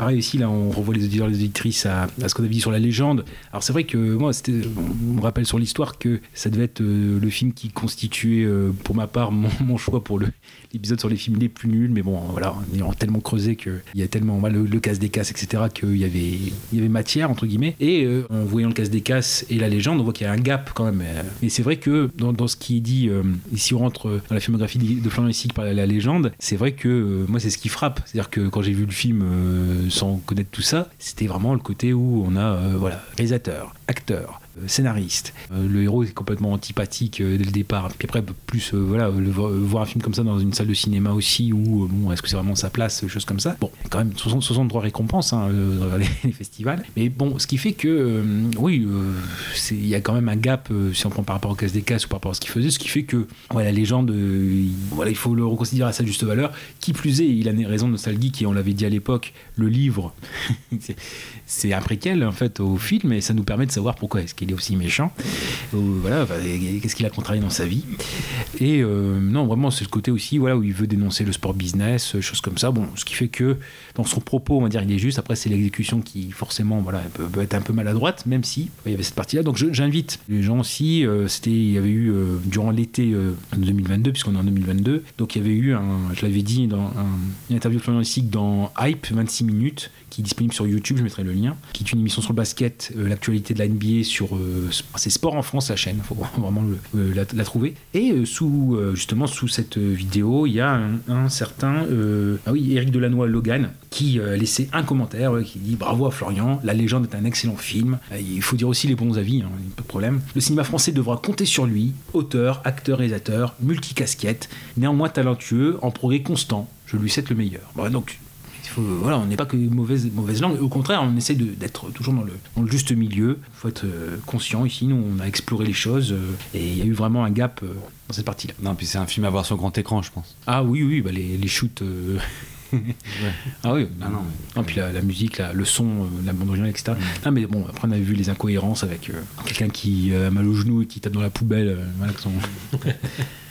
Speaker 8: Pareil ici, là, on revoit les auditeurs et les auditrices à, ce qu'on avait dit sur la légende. Alors c'est vrai que moi, on me rappelle sur l'histoire que ça devait être euh, le film qui constituait, euh, pour ma part, mon, choix pour l'épisode sur les films les plus nuls. Mais bon, voilà, en ayant tellement creusé qu'il y a tellement voilà, le, le casse des casses, etc., qu'il y avait, il y avait matière entre guillemets. Et euh, en voyant le casse des casses et la légende, on voit qu'il y a un gap quand même. Mais c'est vrai que dans, ce qui est dit, ici on rentre dans la filmographie de Florian Essic par la, la légende, c'est vrai que moi c'est ce qui frappe. C'est-à-dire que quand j'ai vu le film sans connaître tout ça, c'était vraiment le côté où on a euh, voilà réalisateur, acteur, scénariste. Euh, le héros est complètement antipathique euh, dès le départ. Puis après plus euh, voilà voir un film comme ça dans une salle de cinéma aussi où bon est-ce que c'est vraiment sa place, choses comme ça? Bon, quand même 60 63 récompenses hein, dans les, [laughs] les festivals. Mais bon, ce qui fait que oui, il y a quand même un gap si on prend par rapport au casse des casses ou par rapport à ce qu'il faisait, ce qui fait que voilà, légende, euh, il, voilà, il faut le reconsidérer à sa juste valeur. Qui plus est, il a raison de nostalgie, et on l'avait dit à l'époque, le livre, [laughs] c'est un préquel en fait au film, et ça nous permet de savoir pourquoi est-ce qu'il aussi méchant. Ou, voilà, qu'est-ce qu'il a contrarié dans sa vie? Et euh, non, vraiment, c'est le côté aussi voilà, où il veut dénoncer le sport business, euh, choses comme ça. Bon, ce qui fait que dans son propos, on va dire, il est juste. Après, c'est l'exécution qui, forcément, voilà, peut, être un peu maladroite, même si il y avait cette partie-là. Donc, j'invite les gens aussi. euh, c'était, il y avait eu euh, durant l'été euh, 2022, puisqu'on est en 2022. Donc, il y avait eu, je l'avais dit, dans un, une interview de Florian dans Hype, 26 minutes, qui est disponible sur YouTube. Je mettrai le lien. Qui est une émission sur le basket, euh, l'actualité de la NBA sur, euh, c'est Sport en France, la chaîne. Faut [laughs] vraiment euh, la, trouver. Et euh, sous, euh, justement, sous cette euh, vidéo, il y a un, certain, euh, ah oui, Eric Delannoy Logan, qui euh, laissait un commentaire euh, qui dit bravo à Florian, La Légende est un excellent film. Euh, il faut dire aussi les bons avis, hein, pas de problème. Le cinéma français devra compter sur lui, auteur, acteur, réalisateur, multicasquette, néanmoins talentueux, en progrès constant. Je lui souhaite le meilleur. Bon, donc faut, voilà, on n'est pas que mauvaise, mauvaise langue. Au contraire, on essaie d'être toujours dans le, dans le juste milieu. Il faut être euh, conscient ici. Nous, on a exploré les choses euh, et il y a eu vraiment un gap euh, dans cette partie-là.
Speaker 5: Non, puis c'est un film à voir sur grand écran, je pense.
Speaker 8: Ah oui, oui, bah les, les shoots. euh, [laughs] Ah oui,
Speaker 5: Ah non,
Speaker 8: non, puis la, la musique, la- le son, euh, la bande originale, etc. Ah, mais bon, après on a vu les incohérences avec euh, quelqu'un qui euh, a mal au genou et qui tape dans la poubelle. voilà, son- [laughs]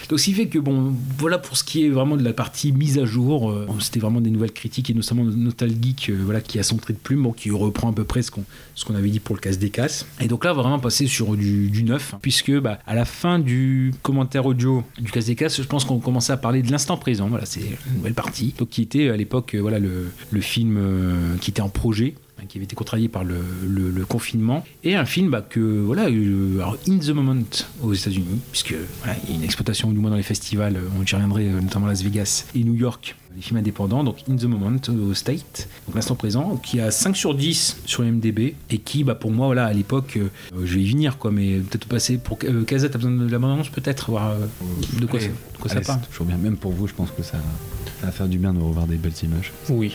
Speaker 8: Donc, ce qui fait que, bon, voilà pour ce qui est vraiment de la partie mise à jour. euh, C'était vraiment des nouvelles critiques et notamment Nostalgeek, euh, voilà, qui a son trait de plume, bon, qui reprend à peu près ce qu'on avait dit pour le casse des casses. Et donc là, vraiment passer sur du, neuf, puisque bah, à la fin du commentaire audio du casse des casses, je pense qu'on commençait à parler de l'instant présent. Voilà, c'est une nouvelle partie. Donc, qui était à l'époque, euh, voilà, le, film euh, qui était en projet qui avait été contrarié par le, le- le confinement et un film bah, que voilà euh, alors In the Moment aux États-Unis puisque voilà, il y a une exploitation du moins dans les festivals euh, on y reviendrait euh, notamment Las Vegas et New York les films indépendants donc In the Moment au State donc l'instant présent qui a 5 sur 10 sur MDB et qui bah, pour moi voilà à l'époque euh, je vais y venir quoi mais peut-être passer pour euh, Casa t'as besoin de l'abondance peut-être voir euh, de quoi,
Speaker 5: Allez,
Speaker 8: ça, de quoi ça parle
Speaker 5: c'est toujours bien. Même pour vous, je pense que ça, ça va faire du bien de revoir des belles images.
Speaker 3: Oui.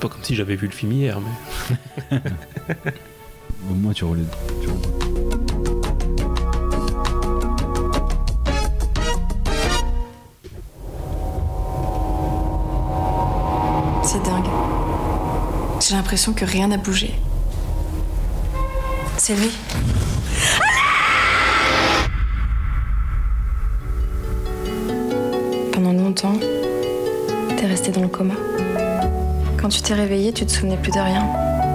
Speaker 3: Pas comme si j'avais vu le film hier, mais. [laughs]
Speaker 5: Au moins, tu roules. Tu roules. C'est dingue.
Speaker 1: J'ai l'impression que rien n'a bougé. C'est lui. Pendant longtemps, t'es resté dans le coma. Quand tu t'es réveillé, tu te souvenais plus de rien.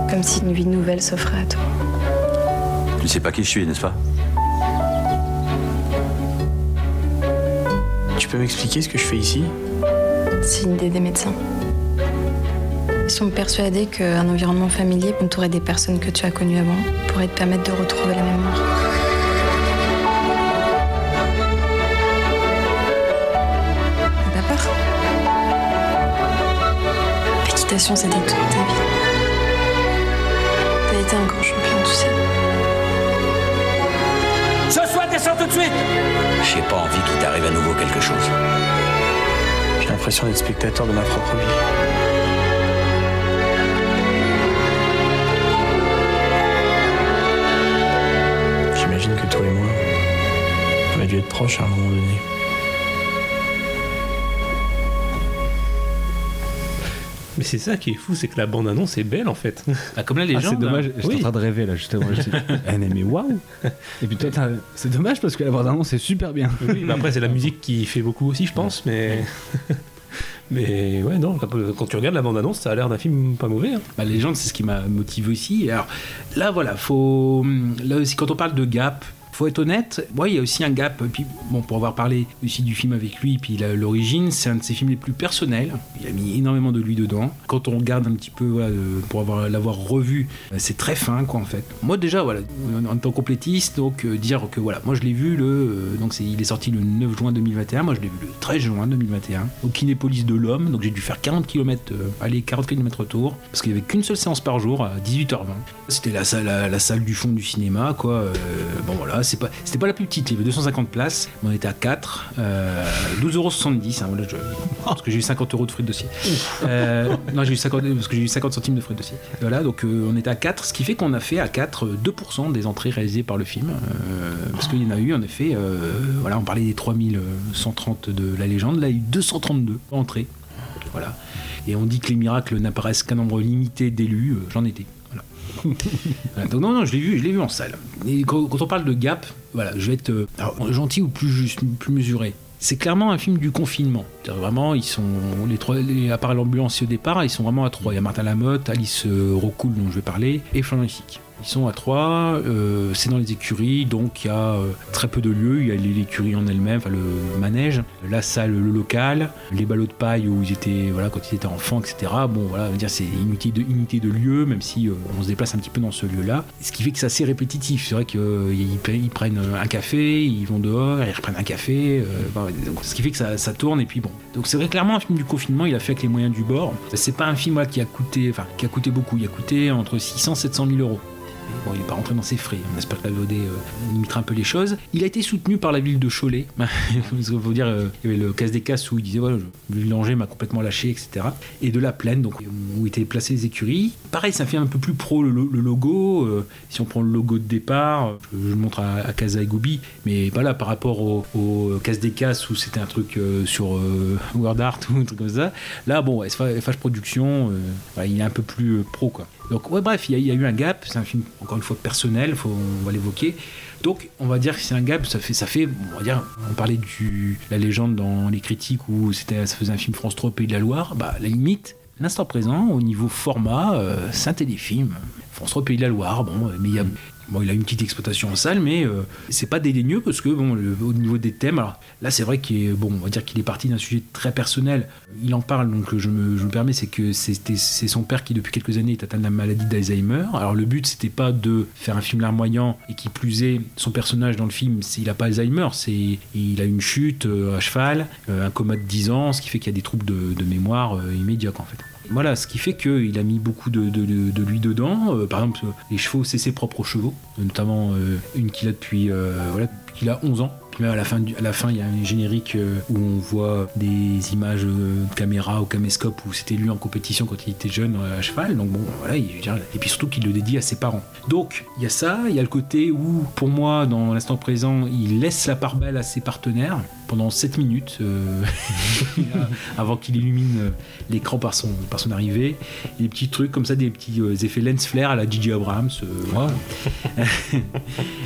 Speaker 1: Comme si une vie nouvelle s'offrait à toi.
Speaker 10: Tu sais pas qui je suis, n'est-ce pas?
Speaker 9: Tu peux m'expliquer ce que je fais ici?
Speaker 1: C'est une idée des médecins. Ils sont persuadés qu'un environnement familier entouré des personnes que tu as connues avant pourrait te permettre de retrouver la mémoire. L'équitation, c'était toute ta vie. T'as été un grand champion, tu sais.
Speaker 10: Joshua, descends tout de suite J'ai pas envie qu'il t'arrive à nouveau quelque chose.
Speaker 9: J'ai l'impression d'être spectateur de ma propre vie. J'imagine que toi et moi, on a dû être proches à un moment donné.
Speaker 3: Mais c'est ça qui est fou, c'est que la bande-annonce est belle en fait.
Speaker 8: Ah, comme la
Speaker 5: Ah,
Speaker 8: légende.
Speaker 5: c'est dommage,
Speaker 8: hein.
Speaker 5: j'étais
Speaker 3: Oui.
Speaker 5: en train de rêver là justement. Je eh, mais waouh Et puis toi, t'as- c'est dommage parce que la bande-annonce est super bien.
Speaker 3: Oui, mais après c'est la musique qui fait beaucoup aussi, je pense, mais. [laughs] Mais ouais, non, quand quand tu regardes la bande-annonce, ça a l'air d'un film pas mauvais. hein.
Speaker 8: Bah, légende, c'est ce qui m'a motivé aussi. Alors là, voilà, faut. Là aussi, quand on parle de gap, faut être honnête. Moi, il y a aussi un gap. Et puis, bon, pour avoir parlé aussi du film avec lui, puis l'origine, c'est un de ses films les plus personnels. Il a mis énormément de lui dedans. Quand on regarde un petit peu, pour avoir l'avoir revu, euh, c'est très fin, quoi, en fait. Moi, déjà, voilà, en tant que complétiste, donc euh, dire que voilà, moi, je l'ai vu le. euh, donc, c'est- il est sorti le 9 juin 2021. Moi, je l'ai vu le 13 juin 2021 au Kinépolis de l'Homme. Donc, j'ai dû faire 40 km aller, 40 km retour, parce qu'il y avait qu'une seule séance par jour à 18h20. C'était la salle, la, salle du fond du cinéma, quoi. Euh, bon, voilà, c'est pas, c'était pas la plus petite. Il y avait 250 places. mais On était à 4. Euh, 12,70€. Hein, voilà, je- parce que j'ai eu 50 euros de frais de dossier. Euh, non, j'ai eu 50, parce que j'ai eu 50 centimes de frais de dossier. Voilà, donc euh, on était à 4, ce qui fait qu'on a fait à 4 euh, 2% des entrées réalisées par le film. Euh, parce qu'il y en a eu, en effet, euh, voilà, on parlait des 3130 de la légende. Là, il y a eu 232 entrées. Voilà. Et on dit que les miracles n'apparaissent qu'un nombre limité d'élus. euh, J'en étais. Voilà, [laughs] donc non, non, je l'ai vu, je l'ai vu en salle. Quand, on parle de gap, voilà, je vais être euh, gentil ou plus juste, plus mesuré. C'est clairement un film du confinement. Vraiment, ils sont les trois, à part l'ambulancier au départ, ils sont vraiment à trois. Il y a Martin Lamotte, Alice euh, Rocoul dont je vais parler, et Florian Essic. Ils sont à trois, euh, c'est dans les écuries, donc il y a euh, très peu de lieux. Il y a l'écurie en elle-même, le manège, la salle, le local, les ballots de paille où ils étaient, voilà, quand ils étaient enfants, etc. Bon, voilà, dire c'est unité de, unité de lieu, même si euh, on se déplace un petit peu dans ce lieu-là. Ce qui fait que c'est assez répétitif. C'est vrai qu'ils ils prennent un café, ils vont dehors, ils reprennent un café. ce qui fait que ça, tourne et puis bon. Donc c'est vrai clairement un film du confinement, il a fait avec les moyens du bord. C'est pas un film qui a coûté, qui a coûté beaucoup. Il a coûté entre 600 et 700 000 euros. Bon, il n'est pas rentré dans ses frais. On espère que la VOD euh, limitera un peu les choses. Il a été soutenu par la ville de Cholet. [laughs] Qu'il faut dire, euh, il y avait le casse des casses où il disait voilà, le danger m'a complètement lâché, etc. Et de la plaine, donc où étaient placées les écuries. Pareil, ça fait un peu plus pro le, lo- le logo. Euh, si on prend le logo de départ, euh, je, le montre à, Casa et Goubi, mais voilà, par rapport au, au casse des casses où c'était un truc sur [laughs] Word Art ou un truc comme ça, là, bon, FH, Production, il est un peu plus pro, quoi. Donc, ouais, bref, il y, a- eu un gap. C'est un film, encore une fois, personnel, faut, on va l'évoquer. Donc, on va dire que c'est un gap. Ça fait, ça fait, on va dire, on parlait du la légende dans les critiques où c'était, ça faisait un film France 3 Pays de la Loire. Bah, la limite, l'instant présent, au niveau format, euh, c'est un téléfilm. France 3 Pays de la Loire, bon, mais il y a. Bon, il a une petite exploitation en salle, mais euh, c'est pas dédaigneux parce que bon, au niveau des thèmes, là c'est vrai qu'il est bon, on va dire qu'il est parti d'un sujet très personnel. Il en parle, donc je me, permets, c'est que c'était- c'est son père qui depuis quelques années est atteint de la maladie d'Alzheimer. Alors le but c'était pas de faire un film larmoyant et qui plus est, son personnage dans le film, il a pas Alzheimer, c'est il a une chute euh, à cheval, euh, un coma de 10 ans, ce qui fait qu'il y a des troubles de, mémoire euh, immédiats en fait. Voilà, ce qui fait qu'il a mis beaucoup de, lui dedans. Euh, par exemple, les chevaux, c'est ses propres chevaux, notamment euh, une qu'il a depuis, euh, voilà, qu'il a 11 ans. Puis même à la fin, à la fin, il y a un générique où on voit des images de caméra au caméscope où c'était lui en compétition quand il était jeune à cheval. Donc bon, voilà, il- et puis surtout qu'il le dédie à ses parents. Donc il y a ça, il y a le côté où, pour moi, dans l'instant présent, il laisse la part belle à ses partenaires. Pendant 7 minutes euh, [laughs] avant qu'il illumine euh, l'écran par son, par son arrivée. Des petits trucs comme ça, des petits euh, effets lens flare à la DJ Abrams. euh, [laughs]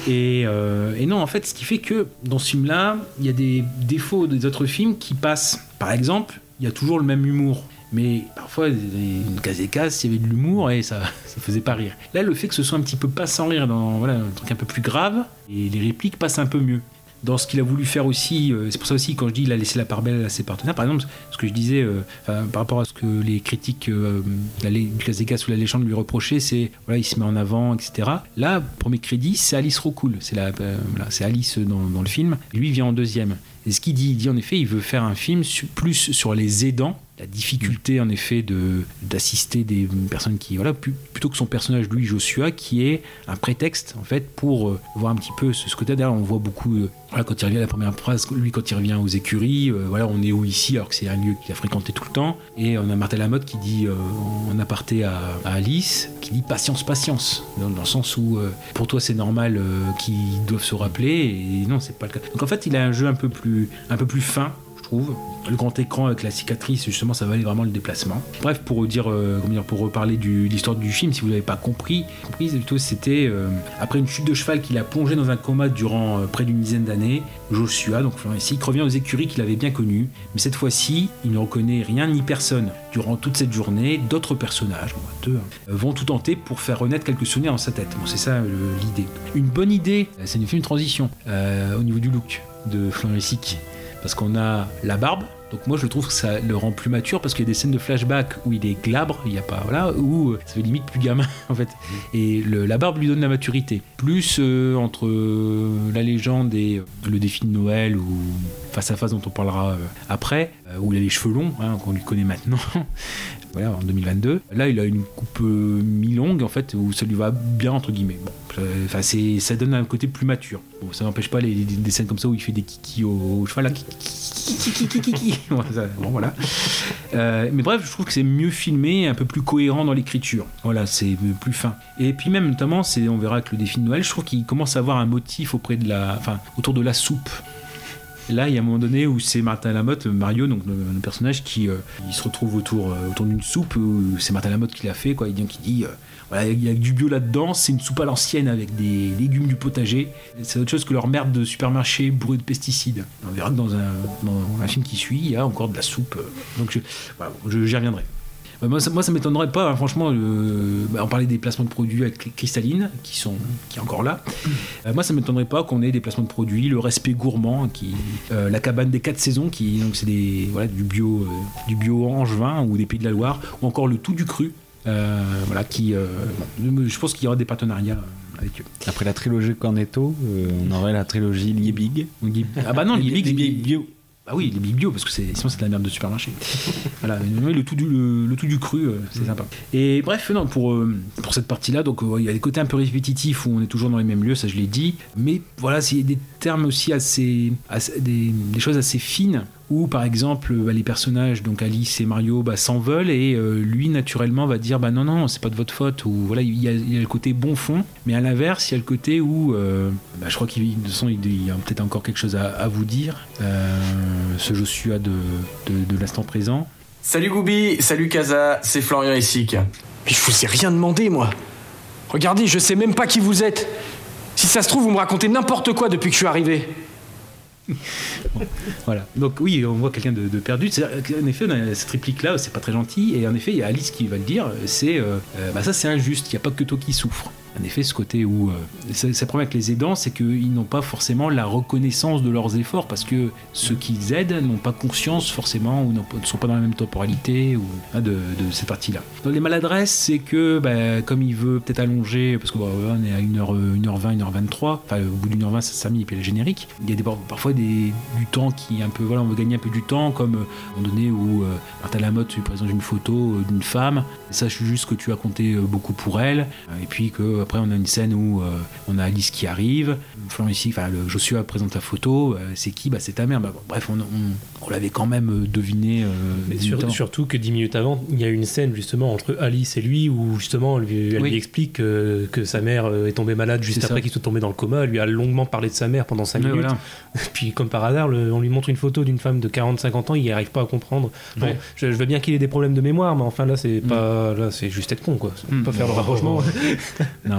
Speaker 8: et, euh, et non, en fait, ce qui fait que dans ce film-là, il y a des défauts des autres films qui passent. Par exemple, il y a toujours le même humour. Mais parfois, une case des cases, il y avait de l'humour et ça, ça faisait pas rire. Là, le fait que ce soit un petit peu pas sans rire, dans voilà, un truc un peu plus grave, et les répliques passent un peu mieux. Dans ce qu'il a voulu faire aussi, euh, c'est pour ça aussi quand je dis il a laissé la part belle à ses partenaires, par exemple, ce que je disais euh, par rapport à ce que les critiques euh, la du Caségas ou la légende lui reprochaient, c'est voilà, il se met en avant, etc. Là, premier crédit, c'est Alice Rocoul, c'est la, euh, Alice dans, le film. Lui vient en deuxième. Et ce qu'il dit, il dit en effet, il veut faire un film plus sur les aidants, la difficulté en effet de d'assister des personnes qui voilà plutôt que son personnage lui Joshua qui est un prétexte en fait pour euh, voir un petit peu ce, ce côté. D'ailleurs on voit beaucoup euh, voilà quand il revient à la première phrase lui quand il revient aux écuries euh, voilà on est où ici alors que c'est un lieu qu'il a fréquenté tout le temps. Et on a Martin Lamotte qui dit en aparté à, à Alice qui dit patience patience dans, dans le sens où pour toi c'est normal qu'ils doivent se rappeler et non c'est pas le cas. Donc en fait il a un jeu un peu plus un peu plus fin Le grand écran avec la cicatrice, justement, ça valait vraiment le déplacement. Bref, pour dire, euh, comment dire, pour reparler de l'histoire du film, si vous n'avez pas compris, c'était euh, après une chute de cheval qu'il a plongé dans un coma durant euh, près d'une dizaine d'années. Joshua, donc Essic, revient aux écuries qu'il avait bien connues, mais cette fois-ci, il ne reconnaît rien ni personne. Durant toute cette journée, d'autres personnages, deux, hein, vont tout tenter pour faire renaître quelques souvenirs dans sa tête. C'est ça l'idée. Une bonne idée, c'est une de transition au niveau du look de Florent Essic parce qu'on a la barbe. Donc moi je trouve que ça le rend plus mature parce qu'il y a des scènes de flashback où il est glabre, il y a pas voilà, où euh, ça fait limite plus gamin [laughs] en fait. Et la barbe lui donne la maturité. Plus euh, entre euh, la légende et le défi de Noël ou face à face dont on parlera après, où il a les cheveux longs hein, qu'on lui connaît maintenant. [laughs] voilà en 2022. Là il a une coupe mi-longue en fait où ça lui va bien entre guillemets. Enfin, c'est, ça donne un côté plus mature. Ça n'empêche pas les, des scènes comme ça où il fait des kikis au, cheval. Là, voilà. Euh, mais bref, je trouve que c'est mieux filmé, un peu plus cohérent dans l'écriture. Voilà, c'est plus fin. Et puis même, notamment, c'est, on verra avec le défi de Noël, je trouve qu'il commence à avoir un motif auprès de la, enfin, autour de la soupe. Là, il y a un moment donné où c'est Martin Lamotte, Mario, donc le, personnage, qui euh, il se retrouve autour, euh, autour d'une soupe. C'est Martin Lamotte qui l'a fait, quoi. Il dit, qui dit euh, il y a du bio là-dedans. C'est une soupe à l'ancienne avec des légumes du potager. C'est autre chose que leur merde de supermarché bourrée de pesticides. On verra dans un, dans un film qui suit, il y a encore de la soupe. Donc, je- j'y reviendrai. Bah, moi, ça, moi, ça m'étonnerait pas, hein, franchement. le- bah, on parlait des placements de produits avec Cristalline, qui, sont, qui est encore là. Euh, moi, ça m'étonnerait pas qu'on ait des placements de produits, le respect gourmand, qui, euh, la cabane des quatre saisons, qui donc c'est des voilà du bio, euh, du bio angevin ou des Pays de la Loire, ou encore le tout du cru. euh, voilà, qui, euh, bon, je pense qu'il y aura des partenariats euh, avec eux.
Speaker 5: Après la trilogie Cornetto, euh, on aurait la trilogie Liebig.
Speaker 8: Ah bah non, les
Speaker 5: Les-
Speaker 8: Big
Speaker 5: les
Speaker 8: bio. Ah oui, les Big Bio, parce que c'est- sinon c'est de la merde de supermarché. [laughs] voilà, mais le tout du, le, le tout du cru, euh, c'est sympa. Et bref, non, pour, euh, pour cette partie-là, donc euh, il y a des côtés un peu répétitifs où on est toujours dans les mêmes lieux, ça je l'ai dit. Mais voilà, c'est des termes aussi assez. assez- des, des choses assez fines où par exemple bah, les personnages donc Alice et Mario bah, s'en veulent et euh, lui naturellement va dire bah non non c'est pas de votre faute ou voilà il y, a, il y a le côté bon fond mais à l'inverse il y a le côté où euh, bah, je crois qu'il de toute façon, il il y a peut-être encore quelque chose à, à vous dire euh, ce Joshua de, de, de l'instant présent
Speaker 6: Salut Goubi, salut Kaza, c'est Florian Essic.
Speaker 9: Mais je vous ai rien demandé, moi. Regardez, je sais même pas qui vous êtes. Si ça se trouve, vous me racontez n'importe quoi depuis que je suis arrivé.
Speaker 8: Voilà. Donc oui, on voit quelqu'un de, perdu. En effet, cette réplique-là, c'est pas très gentil. Et en effet, il y a Alice qui va le dire. C'est, euh, euh, bah ça, c'est injuste. Il n'y a pas que toi qui souffres. En effet, ce côté où euh, c'est le problème avec les aidants, c'est qu'ils n'ont pas forcément la reconnaissance de leurs efforts parce que ceux qu'ils aident n'ont pas conscience forcément ou ne sont pas dans la même temporalité ou hein, de, de cette partie-là. Dans les maladresses, c'est que bah, comme il veut peut-être allonger, parce que bah, on est à 1h, 1h20, 1h23, enfin au bout d'une heure 20 ça mis et puis la générique, il y a parfois du temps qui est un peu, voilà, on veut gagner un peu du temps, comme euh, à un moment donné où euh, Martha Lamotte lui présente une photo euh, d'une femme, sache juste que tu as compté euh, beaucoup pour elle, euh, et puis que après, on a une scène où euh, on a Alice qui arrive, Florent ici, enfin, le Joshua présente la photo, euh, c'est qui? Bah, C'est ta mère. Bah, bon, bref, on, on- on l'avait quand même euh, deviné.
Speaker 3: Mais sur- surtout que dix minutes avant, il y a une scène justement entre Alice et lui où justement elle lui, elle
Speaker 8: Oui.
Speaker 3: lui explique que sa mère est tombée malade juste après qu'il soit tombé dans le coma. Elle lui a longuement parlé de sa mère pendant 5
Speaker 8: Ouais,
Speaker 3: minutes.
Speaker 8: voilà. [laughs]
Speaker 3: Puis comme par hasard, le- on lui montre une photo d'une femme de 40-50 ans, il n'y arrive pas à comprendre. Bon,
Speaker 8: Ouais.
Speaker 3: je, je veux bien qu'il ait des problèmes de mémoire, mais enfin là c'est pas là c'est juste être con quoi.
Speaker 8: Mm.
Speaker 3: Pas faire le
Speaker 8: Oh.
Speaker 3: rapprochement. [laughs] [laughs]
Speaker 8: non,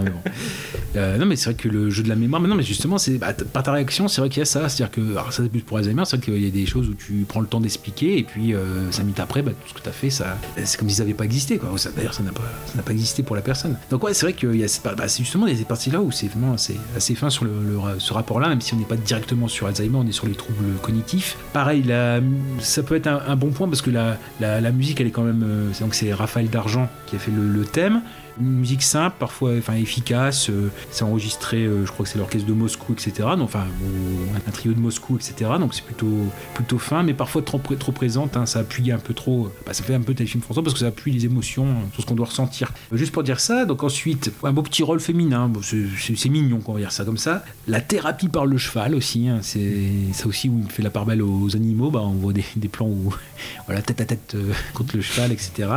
Speaker 8: Euh, non, mais c'est vrai que le jeu de la mémoire, mais non, mais justement, c'est bah, par ta réaction, c'est vrai qu'il y a ça. C'est-à-dire que, ça c'est plus pour Alzheimer, c'est vrai qu'il y a des choses où tu prends le temps d'expliquer, et puis euh, cinq minutes après, bah, tout ce que tu as fait, ça, c'est comme si ça n'avait pas existé. Quoi. D'ailleurs, ça n'a pas, ça n'a pas existé pour la personne. Donc, ouais, c'est vrai qu'il y bah, c'est justement a ces parties-là où c'est vraiment assez, assez fin sur le, ce rapport-là, même si on n'est pas directement sur Alzheimer, on est sur les troubles cognitifs. Pareil, la- ça peut être un, bon point parce que la, la, musique, elle est quand même. euh, c'est- donc, c'est Raphaël Dargent qui a fait le thème. Musique simple, parfois enfin, efficace. euh, c'est enregistré, euh, je crois que c'est l'orchestre de Moscou, etc. Donc, enfin, un trio de Moscou, etc. Donc c'est plutôt, plutôt fin, mais parfois trop, trop présente. hein, ça appuie un peu trop. bah, ça fait un peu téléfilm français parce que ça appuie les émotions, euh, sur ce qu'on doit ressentir. Euh, Juste pour dire ça, donc ensuite, un beau petit rôle féminin. C'est- mignon, qu'on va dire ça comme ça. La thérapie par le cheval aussi. hein, c'est ça aussi où il fait la part belle aux animaux. Bah, on voit des, plans où, [laughs] voilà, tête à tête euh, contre le cheval, etc.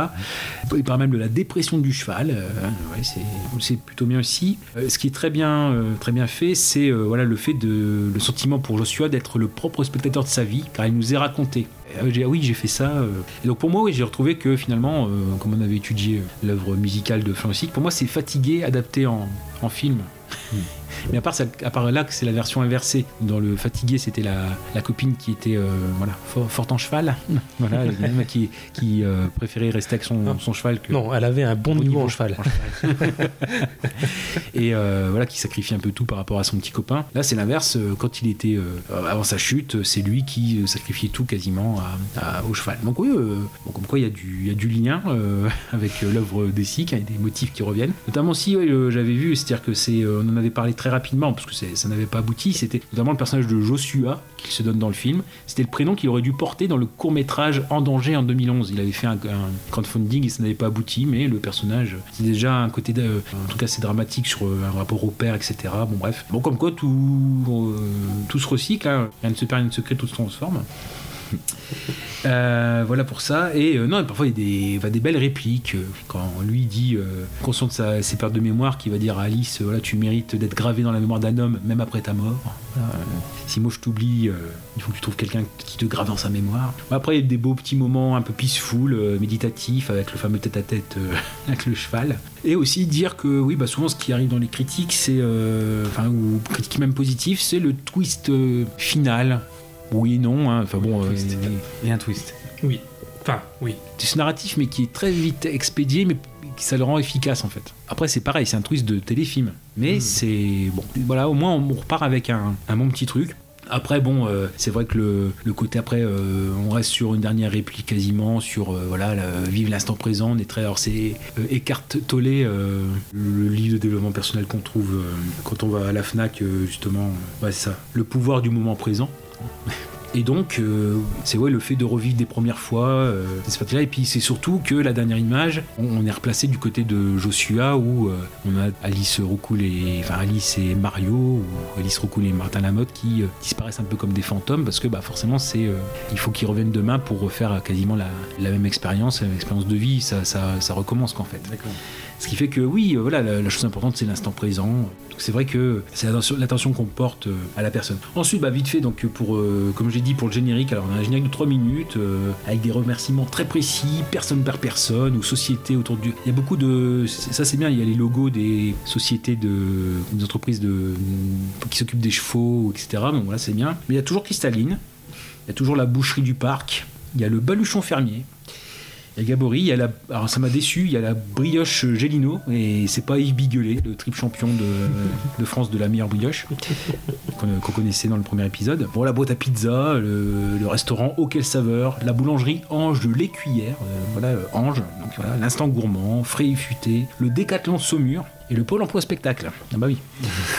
Speaker 8: Il parle même de la dépression du cheval. euh, ouais, c'est- plutôt bien aussi. Euh, ce qui est très bien, euh, très bien fait, c'est euh, voilà, le fait de le sentiment pour Joshua d'être le propre spectateur de sa vie, car il nous est raconté. Euh, j'ai- ah oui, j'ai fait ça. euh. Et donc pour moi, oui, j'ai retrouvé que finalement, euh, comme on avait étudié l'œuvre musicale de Florent Sick, pour moi, c'est fatigué adapté en, en film. [laughs] Mais à part, ça- à part là, que c'est la version inversée. Dans le fatigué, c'était la, la copine qui était euh, voilà, fort, forte en cheval. [laughs] voilà, qui, qui euh, préférait rester avec son, son cheval que.
Speaker 3: Non, elle avait un bon niveau en cheval. [laughs]
Speaker 8: et euh, voilà qui sacrifie un peu tout par rapport à son petit copain. Là, c'est l'inverse. Quand il était avant sa chute, c'est lui qui sacrifiait tout quasiment au cheval. Donc oui, euh, bon, comme quoi il y a du, lien euh, [laughs] avec euh, l'œuvre d'Essic, il y a des motifs qui reviennent. Notamment le- j'avais vu, c'est-à-dire que c'est, on en avait parlé très rapidement parce que ça n'avait pas abouti. C'était notamment le personnage de Joshua qui se donne dans le film. C'était le prénom qu'il aurait dû porter dans le court métrage En danger en 2011. Il avait fait un, un crowdfunding et ça n'avait pas abouti, mais le personnage, c'est déjà un côté, de- en tout cas, c'est dramatique sur un rapport au père, etc. Bon bref, bon comme quoi tout, tout se recycle, hein. rien ne se perd, rien ne se crée, tout se transforme. [laughs] Euh, voilà pour ça. Et euh, non, et parfois il y a des, des belles répliques. euh, quand lui dit, euh, conscient de sa- ses pertes de mémoire, qui va dire à Alice euh, voilà, Tu mérites d'être gravé dans la mémoire d'un homme, même après ta mort. Euh, si moi je t'oublie, euh, il faut que tu trouves quelqu'un qui te grave dans sa mémoire. Après, il y a des beaux petits moments un peu peaceful, euh, méditatifs, avec le fameux tête à tête avec le cheval. Et aussi dire que, oui, bah, souvent ce qui arrive dans les critiques, c'est. euh, Enfin, ou critiques même positives, c'est le twist euh, final. Oui, non, hein, enfin bon. euh,
Speaker 5: Et un twist.
Speaker 3: Oui. Enfin, oui.
Speaker 8: C'est narratif, mais qui est très vite expédié, mais qui ça le rend efficace en fait. Après, c'est pareil, c'est un twist de téléfilm. Mais c'est. Bon, voilà, au moins on repart avec un, un bon petit truc. Après, bon, euh, c'est vrai que le, le côté après, euh, on reste sur une dernière réplique quasiment, sur euh, voilà, vive l'instant présent. On est très. Alors, c'est euh, Eckhart Tolle, euh, le livre de développement personnel qu'on trouve euh, quand on va à la Fnac, euh, justement. Ouais, c'est ça. Le pouvoir du moment présent. Et donc, euh, c'est ouais, le fait de revivre des premières fois, euh, partie-là. Et puis, c'est surtout que la dernière image, on, est replacé du côté de Joshua où euh, on a Alice Roucoul et enfin Alice et Mario ou Alice Roucoul et Martin Lamotte qui euh, disparaissent un peu comme des fantômes parce que bah forcément c'est il faut qu'ils reviennent demain pour refaire quasiment la, même expérience, la expérience de vie. Ça recommence qu'en fait. Ce qui fait que oui, euh, voilà, la, chose importante c'est l'instant présent. C'est vrai que c'est l'attention- qu'on porte euh, à la personne. Ensuite, bah, vite fait, donc pour, euh, comme j'ai dit pour le générique, alors on a un générique de 3 minutes avec des remerciements très précis, personne par personne ou société autour du. Il y a beaucoup de. Ça c'est bien, il y a les logos des sociétés de des entreprises de qui s'occupent des chevaux, etc. Donc voilà, c'est bien. Mais il y a toujours Cristalline, il y a toujours la boucherie du parc, il y a le baluchon fermier. Il y a Gabory, il y a la, alors ça m'a déçu, il y a la brioche Gélino, et c'est pas Yves Biguelet, le triple champion de, [laughs] de France de la meilleure brioche, qu'on connaissait dans le premier épisode. Bon, la boîte à pizza, le, le restaurant Auquel Saveur, la boulangerie Ange de l'Écuyère, euh, voilà, euh, Ange, donc voilà, l'instant gourmand, frais et futé, le décathlon Saumur, et le pôle emploi spectacle. Ah bah oui.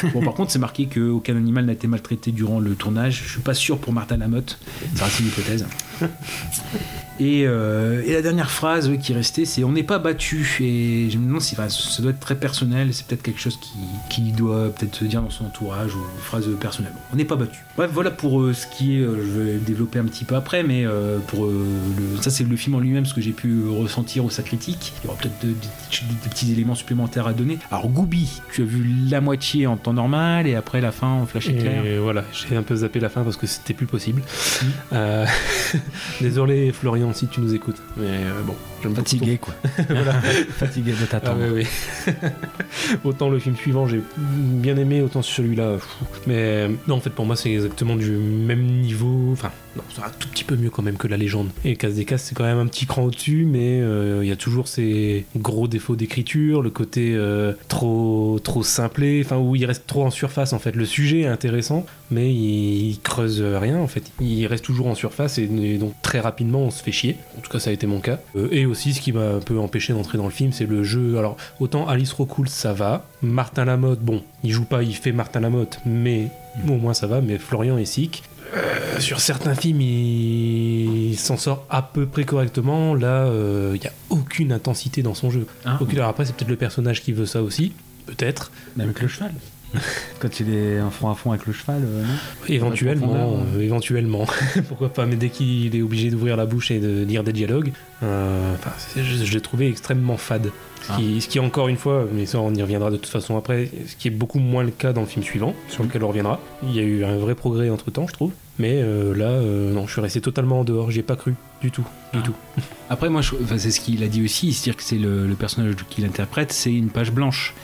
Speaker 8: [laughs] Bon, par contre, c'est marqué qu'aucun animal n'a été maltraité durant le tournage. Je suis pas sûr pour Martin Lamotte. Ça reste une hypothèse. [laughs] Et, euh, et la dernière phrase oui, qui est restée, c'est on n'est pas battu. Et je me demande si enfin, ça doit être très personnel, c'est peut-être quelque chose qui, qui doit peut-être se dire dans son entourage ou une phrase personnelle. On n'est pas battu. Bref, voilà pour euh, ce qui est, euh, je vais développer un petit peu après, mais pour le- ça c'est le film en lui-même, ce que j'ai pu ressentir ou sa critique. Il y aura peut-être de- de- des petits éléments supplémentaires à donner. Alors Goubi, tu as vu la moitié en temps normal et après la fin en flash éclair.
Speaker 3: Et voilà, j'ai un peu zappé la fin parce que c'était plus possible.
Speaker 8: Mm.
Speaker 3: Euh, [laughs] Désolé Florian si tu nous écoutes, mais euh, bon,
Speaker 5: Fatigué, quoi. [laughs]
Speaker 3: voilà. [laughs]
Speaker 5: Fatigué de t'attendre.
Speaker 3: Ah, ouais. [laughs] autant le film suivant j'ai bien aimé, autant celui-là. Mais non, en fait pour moi c'est exactement du même niveau. Enfin, non, c'est un tout petit peu mieux quand même que la légende. Et Casse des Casses c'est quand même un petit cran au-dessus, mais euh, il y a toujours ces gros défauts d'écriture, le côté euh, trop trop simplé, enfin où il reste trop en surface en fait. Le sujet est intéressant, mais il, il creuse rien en fait. Il reste toujours en surface et, et donc très rapidement on se fait chier. En tout cas ça a été mon cas. Euh, et aussi ce qui m'a un peu empêché d'entrer dans le film, c'est le jeu. Alors autant Alice Rocool ça va, Martin Lamotte bon, il joue pas, il fait Martin Lamotte, mais au moins ça va. Mais Florian est sick. Euh, sur certains films, il, il s'en sort à peu près correctement. Là, euh, il n'y a aucune intensité dans son jeu.
Speaker 8: Ah.
Speaker 3: Aucune- Alors après, c'est peut-être le personnage qui veut ça aussi, peut-être.
Speaker 5: Même avec le cheval. [laughs] Quand il est en front à fond avec le cheval, euh, non
Speaker 3: Éventuellement, euh, éventuellement. [laughs] Pourquoi pas, mais dès qu'il est obligé d'ouvrir la bouche et de dire des dialogues, euh, je, je l'ai trouvé extrêmement fade. Ce,
Speaker 8: Ah.
Speaker 3: qui, ce qui, encore une fois, mais ça on y reviendra de toute façon après, ce qui est beaucoup moins le cas dans le film suivant, sur lequel on reviendra. Il y a eu un vrai progrès entre temps, je trouve. Mais euh, là, euh, non, je suis resté totalement en dehors, j'y ai pas cru du tout, du
Speaker 8: Ah.
Speaker 3: tout. [laughs]
Speaker 8: Après, moi, enfin, c'est ce qu'il a dit aussi, c'est-à-dire que c'est le, le personnage qu'il interprète, c'est une page blanche.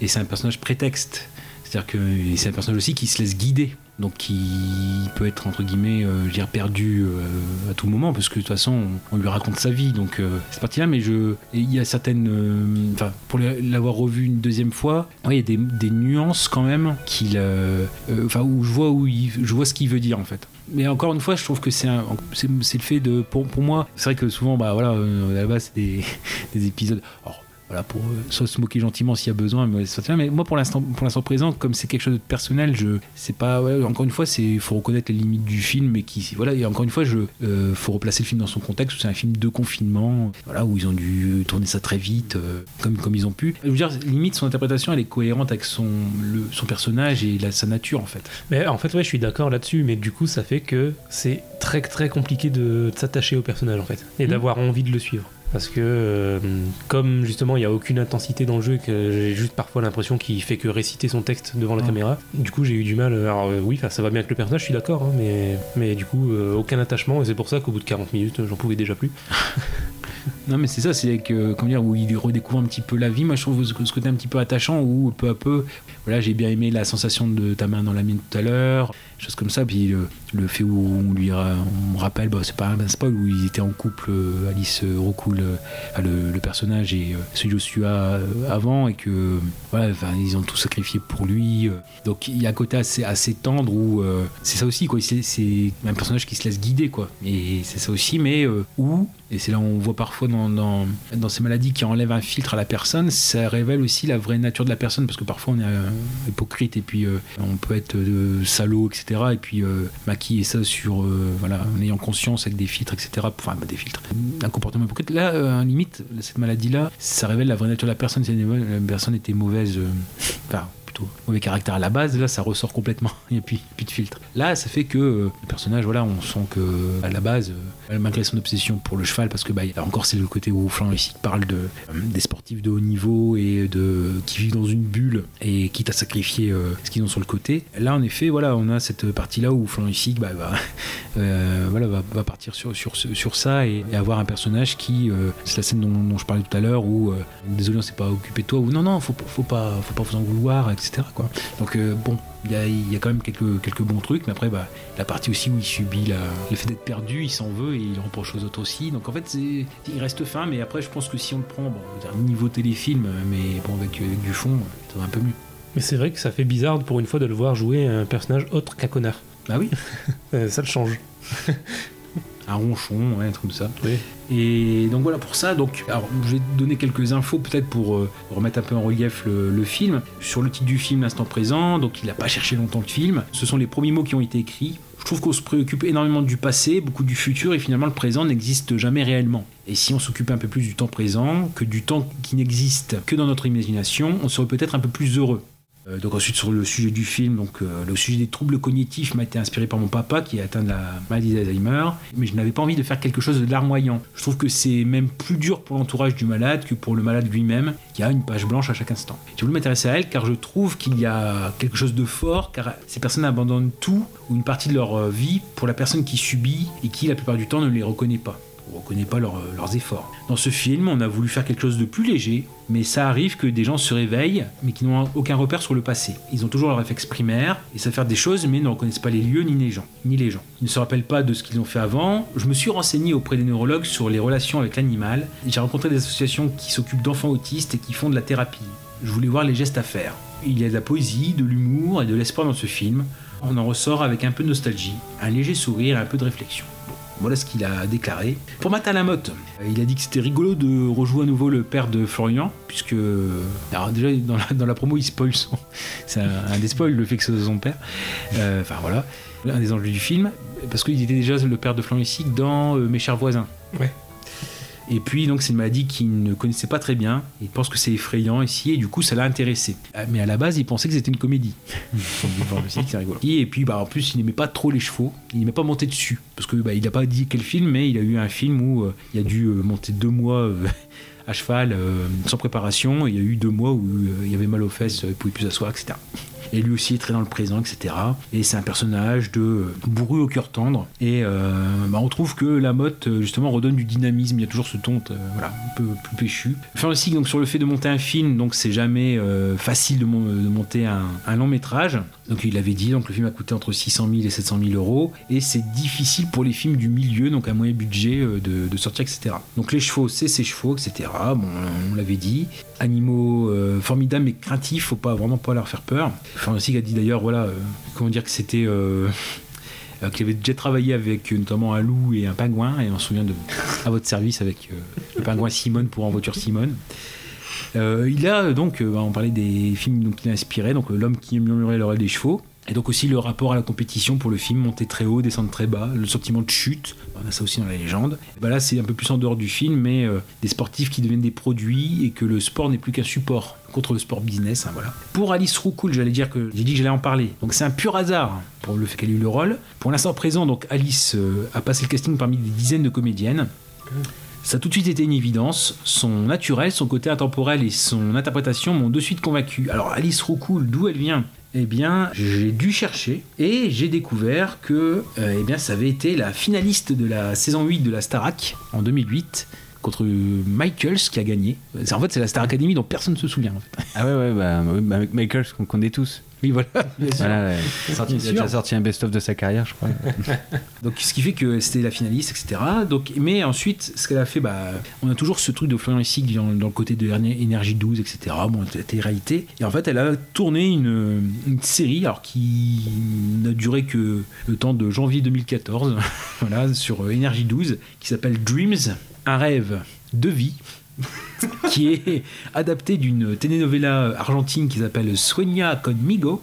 Speaker 8: Et c'est un personnage prétexte. C'est-à-dire que c'est un personnage aussi qui se laisse guider. Donc qui peut être, entre guillemets, euh, dire, perdu euh, à tout moment, parce que de toute façon, on, lui raconte sa vie. Donc euh, c'est parti là, mais je, il y a certaines. Enfin, pour l'avoir revu une deuxième fois, ouais, il y a des, des nuances quand même qu'il. Enfin, où je vois, où il- je vois ce qu'il veut dire en fait. Mais encore une fois, je trouve que c'est le fait de. Pour, pour moi, c'est vrai que souvent, bah voilà, base, c'est des, [laughs] des épisodes. Alors, voilà, pour euh, soit se moquer gentiment s'il y a besoin, mais, mais moi, pour l'instant, pour l'instant présent, comme c'est quelque chose de personnel, je, c'est pas. ouais, encore une fois, c'est faut reconnaître les limites du film, mais qui, voilà, et encore une fois, je, euh, faut replacer le film dans son contexte. où C'est un film de confinement, voilà, où ils ont dû tourner ça très vite, euh, comme comme ils ont pu. Je veux dire, limite, son interprétation, elle est cohérente avec son le, son personnage et la, sa nature, en fait.
Speaker 3: Mais en fait, ouais, je suis d'accord là-dessus, mais du coup, ça fait que c'est très très compliqué de, de s'attacher au personnage en fait, et
Speaker 8: Mhm.
Speaker 3: d'avoir envie de le suivre. Parce que, euh, comme justement, il n'y a aucune intensité dans le jeu, et que j'ai juste parfois l'impression qu'il fait que réciter son texte devant la caméra, du coup, j'ai eu du mal. Alors, euh, oui, ça va bien avec le personnage, je suis d'accord, hein, mais, mais du coup, euh, aucun attachement, et c'est pour ça qu'au bout de 40 minutes, j'en pouvais déjà plus. [laughs]
Speaker 8: Non, mais c'est ça, c'est que, comment dire, où il redécouvre un petit peu la vie. Moi, je trouve ce, ce côté un petit peu attachant où peu à peu, voilà, j'ai bien aimé la sensation de ta main dans la mienne tout à l'heure, choses comme ça. Puis le, le fait où on lui on rappelle, bah, c'est pas un spoil, où ils étaient en couple, euh, Alice euh, Rocoul, euh, le, personnage et euh, ce Joshua euh, avant, et que, voilà, ils ont tout sacrifié pour lui. euh. Donc il y a un côté assez, tendre où euh, c'est ça aussi, quoi. C'est, un personnage qui se laisse guider, quoi. Et c'est ça aussi, mais euh, où, et c'est là où on voit parfois dans, dans, dans ces maladies qui enlèvent un filtre à la personne, ça révèle aussi la vraie nature de la personne, parce que parfois on est euh, hypocrite et puis euh, on peut être euh, salaud, etc. Et puis euh, maquiller ça sur, euh, voilà, en ayant conscience avec des filtres, etc. Enfin, des filtres, un comportement hypocrite. Là, euh, limite, cette maladie-là, ça révèle la vraie nature de la personne. Si la personne était mauvaise, enfin, mauvais caractère à la base, là ça ressort complètement, [laughs] il n'y a plus, de filtre. Là ça fait que euh, le personnage, voilà, on sent que à la base, euh, malgré son obsession pour le cheval, parce que bah, encore c'est le côté où Flan ici parle de, euh, des sportifs de haut niveau et de qui vivent dans une bulle et quitte à sacrifier euh, ce qu'ils ont sur le côté. Là en effet, voilà, on a cette partie-là où Flan ici bah, [laughs] euh, voilà, va, partir sur, sur, sur ça et, avoir un personnage qui, euh, c'est la scène dont, je parlais tout à l'heure où euh, désolé on s'est pas occupé de toi ou non non faut, faut pas faut pas vous en vouloir etc quoi donc euh, bon il y a, il y a quand même quelques, quelques bons trucs mais après bah, la partie aussi où il subit la- le fait d'être perdu il s'en veut et il reproche aux autres aussi donc en fait il reste fin mais après je pense que si on le prend bon, niveau téléfilm mais bon avec, avec du fond ça va un peu mieux
Speaker 3: Mais c'est vrai que ça fait bizarre pour une fois de le voir jouer un personnage autre qu'un connard.
Speaker 8: Ah oui [laughs]
Speaker 3: Euh, Ça le change. [laughs]
Speaker 8: un ronchon, ouais, un truc comme ça.
Speaker 3: Oui.
Speaker 8: Et donc voilà pour ça. Donc, alors, je vais donner quelques infos peut-être pour euh, remettre un peu en relief le, le film. Sur le titre du film, l'instant présent, donc il n'a pas cherché longtemps le film. Ce sont les premiers mots qui ont été écrits. Je trouve qu'on se préoccupe énormément du passé, beaucoup du futur, et finalement le présent n'existe jamais réellement. Et si on s'occupait un peu plus du temps présent, que du temps qui n'existe que dans notre imagination, on serait peut-être un peu plus heureux. Euh, donc ensuite sur le sujet du film, donc euh, le sujet des troubles cognitifs m'a été inspiré par mon papa qui est atteint de la maladie d'Alzheimer, mais je n'avais pas envie de faire quelque chose de larmoyant. Je trouve que c'est même plus dur pour l'entourage du malade que pour le malade lui-même, qui a une page blanche à chaque instant. J'ai voulu m'intéresser à elle car je trouve qu'il y a quelque chose de fort, car ces personnes abandonnent tout ou une partie de leur euh, vie pour la personne qui subit et qui la plupart du temps ne les reconnaît pas on ne reconnaît pas leurs efforts. Dans ce film, on a voulu faire quelque chose de plus léger, mais ça arrive que des gens se réveillent, mais qui n'ont aucun repère sur le passé. Ils ont toujours leur réflexe primaire, et savent faire des choses, mais ne reconnaissent pas les lieux ni les gens. Ni les gens. Ils ne se rappellent pas de ce qu'ils ont fait avant. Je me suis renseigné auprès des neurologues sur les relations avec l'animal. J'ai rencontré des associations qui s'occupent d'enfants autistes et qui font de la thérapie. Je voulais voir les gestes à faire. Il y a de la poésie, de l'humour et de l'espoir dans ce film. On en ressort avec un peu de nostalgie, un léger sourire et un peu de réflexion. Voilà ce qu'il a déclaré. Pour Matt Lamotte, il a dit que c'était rigolo de rejouer à nouveau le père de Florian, puisque. Alors, déjà, dans la, promo, il spoil son. C'est un, des spoils, le fait que c'est son père. Euh, enfin, voilà. Un des enjeux du film, parce qu'il était déjà le père de Florian ici dans euh, Mes chers voisins.
Speaker 3: Ouais.
Speaker 8: Et puis, donc, c'est une maladie qu'il ne connaissait pas très bien. Il pense que c'est effrayant ici, et du coup, ça l'a intéressé. Ah, mais à la base, il pensait que c'était une comédie. [laughs] c'est. Et puis, bah, en plus, il n'aimait pas trop les chevaux. Il n'aimait pas monter dessus. Parce que bah, il n'a pas dit quel film, mais il a eu un film où euh, il a dû euh, monter deux mois. Euh, [laughs] à cheval sans préparation, il y a eu deux mois où il avait mal aux fesses, il ne pouvait plus s'asseoir, etc et lui aussi est très dans le présent, etc. Et c'est un personnage de bourru au cœur tendre. Et euh, bah, on trouve que la motte justement redonne du dynamisme. Il y a toujours ce ton, euh, voilà, un peu plus péchu. Enfin aussi donc sur le fait de monter un film, donc c'est jamais euh, facile de, monter un, long métrage. Donc il avait dit, donc le film a coûté entre 600 000 et 700 000 euros, et c'est difficile pour les films du milieu, donc à moyen budget, de, sortir, etc. Donc les chevaux, c'est ses chevaux, etc. Bon, on l'avait dit. Animaux formidables mais craintifs, faut pas vraiment pas leur faire peur. Francis a dit d'ailleurs, voilà, euh, comment dire que c'était. Euh, [laughs] euh, qu'il avait déjà travaillé avec notamment un loup et un pingouin, et on se souvient de à votre service avec le pingouin Simone pour En voiture Simone. Il a donc, bah, on parlait des films qu'il a inspiré, donc L'homme qui murmurait l'oreille des chevaux, et donc aussi le rapport à la compétition pour le film, monter très haut, descendre très bas, le sentiment de chute, on a ça aussi dans la légende. Bah là c'est un peu plus en dehors du film, mais des sportifs qui deviennent des produits et que le sport n'est plus qu'un support contre le sport business. Hein, voilà. Pour Alice Roucoul, j'allais dire que j'ai dit que j'allais en parler. Donc c'est un pur hasard pour le fait qu'elle ait eu le rôle. Pour l'instant présent, donc Alice euh, a passé le casting parmi des dizaines de comédiennes. Ça a tout de suite été une évidence. Son naturel, son côté intemporel et son interprétation m'ont de suite convaincu. Alors Alice Roucoul, d'où elle vient? Eh bien, j'ai dû chercher et j'ai découvert que euh, eh ça avait été la finaliste de la saison 8 de la Starac en 2008 contre Michaels qui a gagné. En fait, c'est la Star Academy dont personne ne se souvient.
Speaker 5: Ah ouais, ouais, bah, bah Michaels qu'on connaît tous.
Speaker 8: Oui, voilà.
Speaker 5: voilà il a déjà sorti un best-of de sa carrière, je crois. [laughs]
Speaker 8: donc, ce qui fait que c'était la finaliste, etc. Donc, mais ensuite, ce qu'elle a fait, bah, on a toujours ce truc de Florian Issig dans, dans, le côté de Énergie 12, etc. Bon, c'était réalité. Et en fait, elle a tourné une, une, série alors qui n'a duré que le temps de janvier 2014, [laughs] voilà, sur Énergie 12, qui s'appelle Dreams un rêve de vie [laughs] qui est adapté d'une telenovela argentine qui s'appelle Sueña conmigo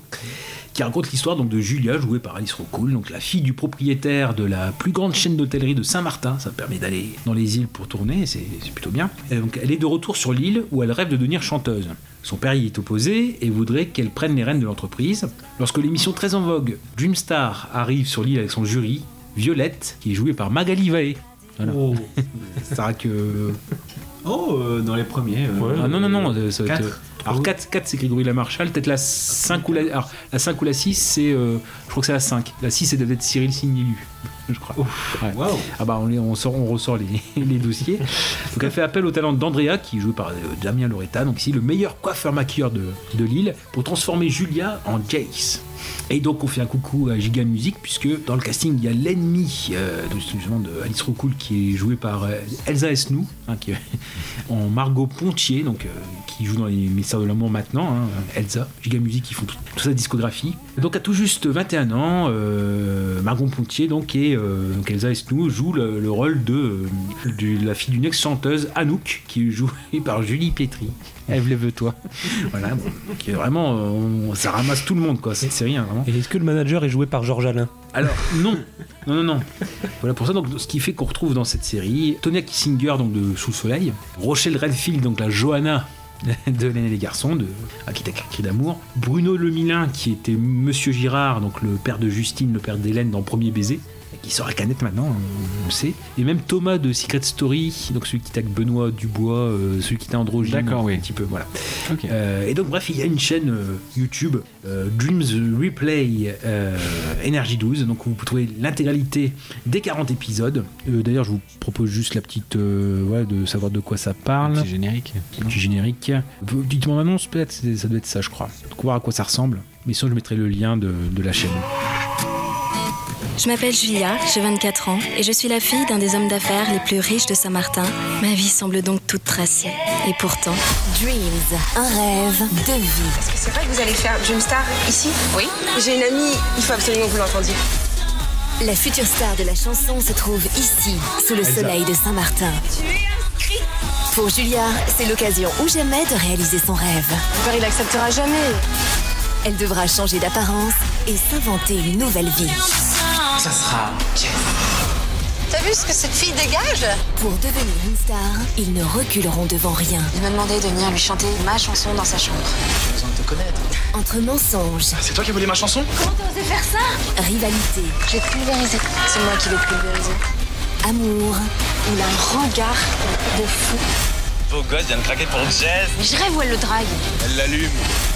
Speaker 8: qui raconte l'histoire donc de Julia jouée par Alice Rocoul, donc la fille du propriétaire de la plus grande chaîne d'hôtellerie de Saint-Martin. Ça permet d'aller dans les îles pour tourner, c'est plutôt bien. donc elle est de retour sur l'île où elle rêve de devenir chanteuse. Son père y est opposé et voudrait qu'elle prenne les rênes de l'entreprise. Lorsque l'émission très en vogue Dreamstar arrive sur l'île avec son jury, Violette, qui est jouée par Magali Vae, voilà. Oh. [laughs] ça que.
Speaker 5: Oh, euh, dans les premiers.
Speaker 8: Euh, ah, non, non, non. Ça alors 4, 4 c'est Grégory Lamarchal, peut-être la 5 ou la, alors, la 5 ou la 6 c'est, euh, je crois que c'est la 5. La 6 c'est peut-être Cyril Signilu, [laughs] je crois. Ah bah on, on, sort, on ressort les, [laughs] les, dossiers. Donc elle fait appel au talent d'Andrea qui est joué par Damien Loretta, donc ici le meilleur coiffeur maquilleur de, de Lille, pour transformer Julia en Jace. Et donc on fait un coucou à Giga Music puisque dans le casting il y a l'ennemi euh, justement de Alice Rocoul qui est joué par euh, Elsa Esnou, hein, qui, [laughs] en Margot Pontier, donc euh, qui joue dans les Mystères de l'amour maintenant, hein, Elsa, Giga Music qui font toute sa discographie. Donc à tout juste 21 ans, Margon Pontier, donc, et euh, donc Elsa Esnou joue le, le rôle de, euh, la fille d'une ex-chanteuse, Anouk, qui est jouée [laughs] par Julie Pietri. Ève lève-toi. voilà, bon, qui est vraiment. euh, on- ça ramasse tout le monde, quoi. Cette série, hein, vraiment.
Speaker 3: Et est-ce que le manager est joué par Georges Alain?
Speaker 8: Alors non, non, non, non. Voilà pour ça. Donc, ce qui fait qu'on retrouve dans cette série Tonya Kissinger donc de Sous le Soleil, Rochelle Redfield donc la Johanna [laughs] de l'aîné des garçons, de qui était Cri d'amour, Bruno Lemilin qui était Monsieur Girard, donc le père de Justine, le père d'Hélène dans Premier baiser. Qui sort à Canette maintenant, on le sait. Et même Thomas de Secret Story, donc celui qui avec Benoît Dubois, euh, celui qui était androgyne.
Speaker 11: D'accord, oui.
Speaker 8: Un petit peu, voilà. Euh, et donc, bref, il y a une chaîne euh, YouTube, Dreams Replay Energy 12, donc vous pouvez trouver l'intégralité des 40 épisodes. D'ailleurs, je vous propose juste la petite. ouais, de savoir de quoi ça parle.
Speaker 11: Petit générique.
Speaker 8: Petit générique. Dites-moi annonce, peut-être, ça doit être ça, je crois. Donc, voir à quoi ça ressemble. Mais sinon, je mettrai le lien de, de la chaîne.
Speaker 12: Je m'appelle Julia, j'ai 24 ans et je suis la fille d'un des hommes d'affaires les plus riches de Saint-Martin. Ma vie semble donc toute tracée. Et pourtant,
Speaker 13: Dreams, un rêve de vie.
Speaker 14: Est-ce que c'est vrai que vous allez faire Dreamstar ici Oui. J'ai une amie, il faut absolument que vous l'entendiez.
Speaker 13: La future star de la chanson se trouve ici, sous le
Speaker 14: Elsa.
Speaker 13: soleil de Saint-Martin. Pour Julia, c'est l'occasion ou jamais de réaliser son rêve.
Speaker 14: Père, il acceptera jamais.
Speaker 13: Elle devra changer d'apparence et s'inventer une nouvelle vie.
Speaker 10: Ça sera
Speaker 13: T'as vu ce que cette fille dégage? Pour devenir une star, ils ne reculeront devant rien.
Speaker 14: Il m'a demandé de venir lui chanter ma chanson dans sa chambre.
Speaker 10: J'ai besoin de te connaître.
Speaker 13: Entre mensonges,
Speaker 10: C'est toi qui as volé ma chanson?
Speaker 13: Comment t'as osé faire ça? Rivalité,
Speaker 14: J'ai pulvérisé. C'est moi qui l'ai pulvérisé.
Speaker 13: amour,
Speaker 14: Il a un regard de fou.
Speaker 10: Beau gosse vient de craquer pour Jazz.
Speaker 14: Mais je rêve où elle le drague.
Speaker 10: Elle l'allume.